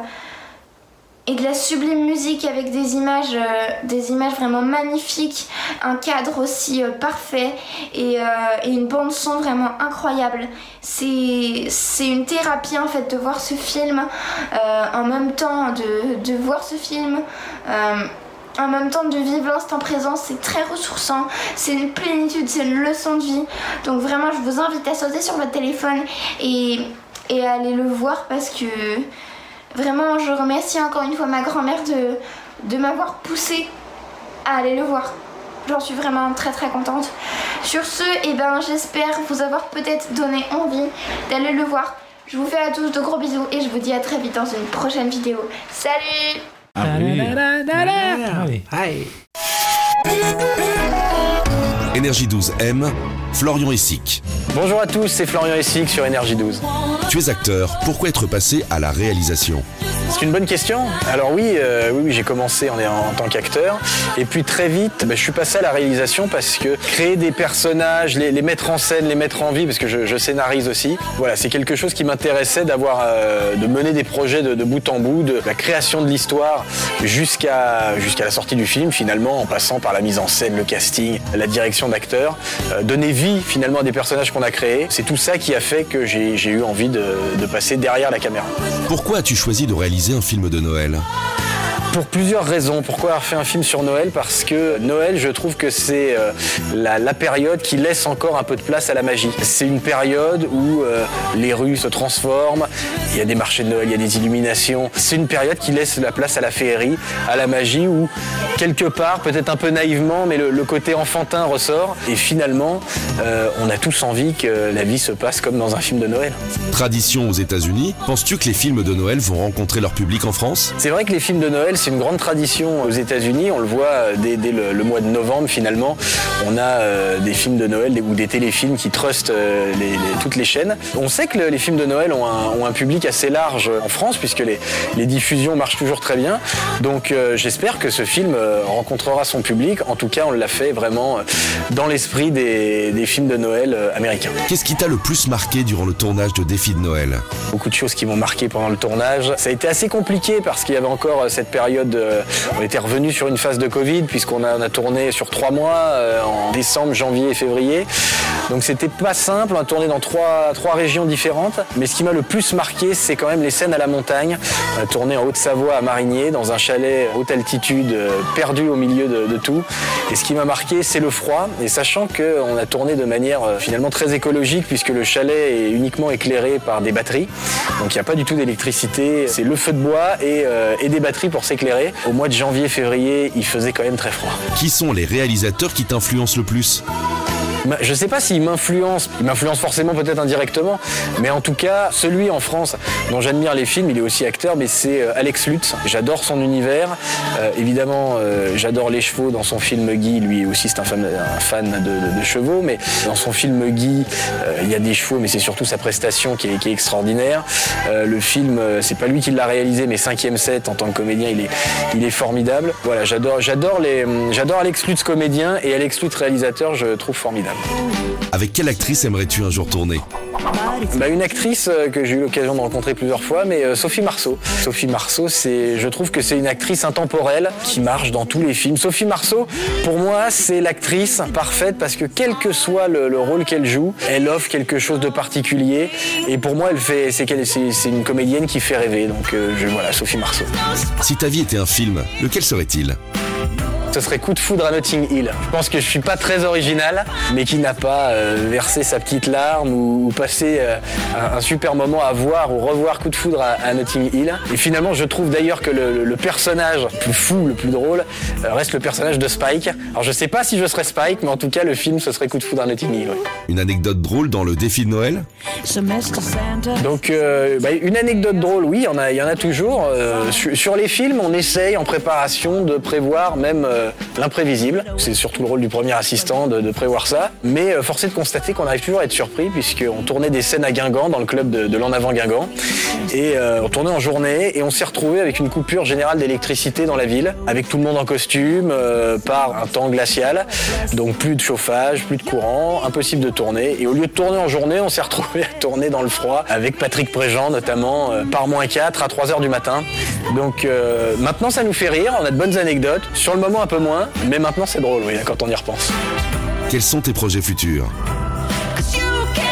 Speaker 31: et de la sublime musique avec des images, euh, des images vraiment magnifiques, un cadre aussi euh, parfait et, euh, et une bande son vraiment incroyable. C'est une thérapie en fait de voir ce film en même temps de, de voir ce film. en même temps de vivre l'instant présent, c'est très ressourçant, c'est une plénitude, c'est une leçon de vie. Donc vraiment, je vous invite à sauter sur votre téléphone et, et à aller le voir parce que vraiment, je remercie encore une fois ma grand-mère de, de m'avoir poussé à aller le voir. J'en suis vraiment très très contente. Sur ce, eh ben, j'espère vous avoir peut-être donné envie d'aller le voir. Je vous fais à tous de gros bisous et je vous dis à très vite dans une prochaine vidéo. Salut
Speaker 32: Énergie 12 M, Florian Essic.
Speaker 33: Bonjour à tous, c'est Florian Essic sur Énergie 12.
Speaker 32: Tu es acteur, pourquoi être passé à la réalisation?
Speaker 33: C'est une bonne question. Alors oui, euh, oui, oui, j'ai commencé en, en tant qu'acteur. Et puis très vite, bah, je suis passé à la réalisation parce que créer des personnages, les, les mettre en scène, les mettre en vie, parce que je, je scénarise aussi, voilà, c'est quelque chose qui m'intéressait d'avoir, euh, de mener des projets de, de bout en bout, de la création de l'histoire jusqu'à jusqu'à la sortie du film finalement, en passant par la mise en scène, le casting, la direction euh, donner vie finalement à des personnages qu'on a créés. C'est tout ça qui a fait que j'ai eu envie de passer derrière la caméra.
Speaker 32: Pourquoi as-tu choisi de réaliser un film de Noël?
Speaker 33: Pour plusieurs raisons. Pourquoi avoir fait un film sur Noël? Parce que Noël, je trouve que c'est euh, la, la période qui laisse encore un peu de place à la magie. C'est une période où euh, les rues se transforment, il y a des marchés de Noël, il y a des illuminations. C'est une période qui laisse la place à la féerie, à la magie, où quelque part, peut-être un peu naïvement, mais le, le côté enfantin ressort. Et finalement, euh, on a tous envie que la vie se passe comme dans un film de Noël.
Speaker 32: Tradition aux États-Unis, penses-tu que les films de Noël vont rencontrer leur public en France?
Speaker 33: C'est vrai que les films de Noël, c'est une grande tradition aux États-Unis. On le voit euh, dès, dès le, le mois de novembre, finalement. On a euh, des films de Noël ou des téléfilms qui trustent euh, les- les- toutes les chaînes. On sait que le- les films de Noël ont un, ont un public assez large en France, puisque les, les diffusions marchent toujours très bien. Donc euh, j'espère que ce film rencontrera son public. En tout cas, on l'a fait vraiment dans l'esprit des, des films de Noël américains.
Speaker 32: Qu'est-ce qui t'a le plus marqué durant le tournage de Défi de Noël?
Speaker 33: Beaucoup de choses qui m'ont marqué pendant le tournage. Ça a été assez compliqué parce qu'il y avait encore cette période. Euh, on était revenu sur une phase de Covid puisqu'on a, on a tourné sur trois mois euh, en décembre, janvier et février. Donc c'était pas simple. On a tourné dans trois, régions différentes. Mais ce qui m'a le plus marqué, c'est quand même les scènes à la montagne. On a tourné en Haute-Savoie à Marigné dans un chalet haute altitude euh, perdu au milieu de, tout. Et ce qui m'a marqué, c'est le froid. Et sachant qu'on a tourné de manière euh, finalement très écologique puisque le chalet est uniquement éclairé par des batteries. Donc il n'y a pas du tout d'électricité. C'est le feu de bois et, euh, et des batteries pour s'éclairer. Au mois de janvier-février, il faisait quand même très froid.
Speaker 32: Qui sont les réalisateurs qui t'influencent le plus?
Speaker 33: Je sais pas s'il m'influence, il m'influence forcément peut-être indirectement, mais en tout cas, celui en France dont j'admire les films, il est aussi acteur, mais c'est euh, Alex Lutz. J'adore son univers. Euh, évidemment, euh, j'adore les chevaux dans son film Guy. Lui aussi, c'est un fan, de, chevaux, mais dans son film Guy, il y a des chevaux, mais c'est surtout sa prestation qui est, extraordinaire. Le film, c'est pas lui qui l'a réalisé, mais 5ème set en tant que comédien, il est, formidable. Voilà, j'adore, j'adore Alex Lutz comédien et Alex Lutz réalisateur, je trouve formidable.
Speaker 32: Avec quelle actrice aimerais-tu un jour tourner
Speaker 33: Bah, une actrice euh, que j'ai eu l'occasion de rencontrer plusieurs fois, mais euh, Sophie Marceau. Sophie Marceau, c'est, je trouve que c'est une actrice intemporelle qui marche dans tous les films. Sophie Marceau, pour moi, c'est l'actrice parfaite parce que quel que soit le, le rôle qu'elle joue, elle offre quelque chose de particulier. Et pour moi, elle fait, c'est, qu'elle- c'est, c'est une comédienne qui fait rêver. Donc euh, je, voilà, Sophie Marceau.
Speaker 32: Si ta vie était un film, lequel serait-il?
Speaker 11: Ce serait Coup de foudre à Notting Hill. Je pense que je suis pas très original, mais qui n'a pas euh, versé sa petite larme ou, ou passé euh, un, un super moment à voir ou revoir Coup de foudre à, à Notting Hill. Et finalement, je trouve d'ailleurs que le, personnage le plus fou, le plus drôle, euh, reste le personnage de Spike. Alors je sais pas si je serais Spike, mais en tout cas, le film, ce serait Coup de foudre à Notting Hill. ouais.
Speaker 32: Une anecdote drôle dans le défi de Noël?
Speaker 11: Donc, euh, bah, une anecdote drôle, oui, il y en a, il y en a toujours. Euh, sur, sur les films, on essaye en préparation de prévoir même euh, l'imprévisible. C'est surtout le rôle du premier assistant de, prévoir ça. Mais euh, force est de constater qu'on arrive toujours à être surpris, puisqu'on tournait des scènes à Guingamp, dans le club de, l'En Avant Guingamp. Et euh, on tournait en journée, et on s'est retrouvé avec une coupure générale d'électricité dans la ville, avec tout le monde en costume, euh, par un temps glacial. Donc plus de chauffage, plus de courant, impossible de tourner. Et au lieu de tourner en journée, on s'est retrouvé à tourner dans le froid, avec Patrick Préjean notamment, euh, par moins 4 à 3 heures du matin. Donc euh, maintenant ça nous fait rire, on a de bonnes anecdotes. Sur le moment un peu moins, mais maintenant c'est drôle, oui, quand on y repense.
Speaker 32: Quels sont tes projets futurs?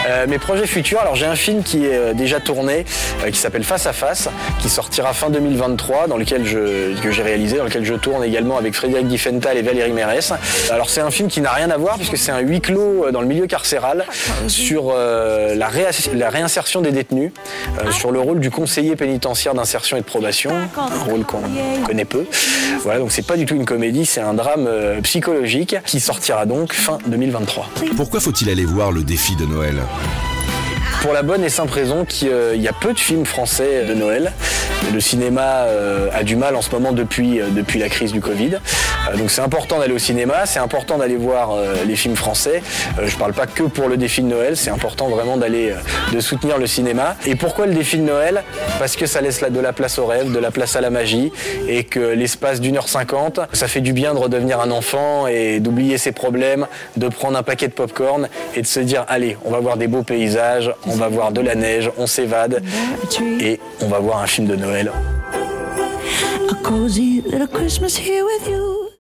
Speaker 11: Euh, mes projets futurs, alors j'ai un film qui est euh, déjà tourné, euh, qui s'appelle Face à Face, qui sortira fin 2023, dans lequel je, que j'ai réalisé, dans lequel je tourne également avec Frédéric Diffenthal et Valérie Mérès. Alors c'est un film qui n'a rien à voir, puisque c'est un huis clos euh, dans le milieu carcéral, sur euh, la, la réinsertion des détenus, euh, sur le rôle du conseiller pénitentiaire d'insertion et de probation, un rôle qu'on connaît peu. Voilà, donc c'est pas du tout une comédie, c'est un drame euh, psychologique qui sortira donc fin 2023.
Speaker 32: Pourquoi faut-il aller voir le défi de Noël? Bye.
Speaker 11: Pour la bonne et simple raison qu'il euh, y a peu de films français de Noël. Le cinéma euh, a du mal en ce moment depuis, euh, depuis la crise du Covid. Donc c'est important d'aller au cinéma, c'est important d'aller voir les films français. Je parle pas que pour le défi de Noël, c'est important vraiment d'aller de soutenir le cinéma. Et pourquoi le défi de Noël? Parce que ça laisse la- de la place au rêve, de la place à la magie, et que l'espace d'une heure cinquante, ça fait du bien de redevenir un enfant et d'oublier ses problèmes, de prendre un paquet de popcorn et de se dire allez, on va voir des beaux paysages, on va voir de la neige, on s'évade et on va voir un film de Noël.
Speaker 34: A cozy little Christmas here with you.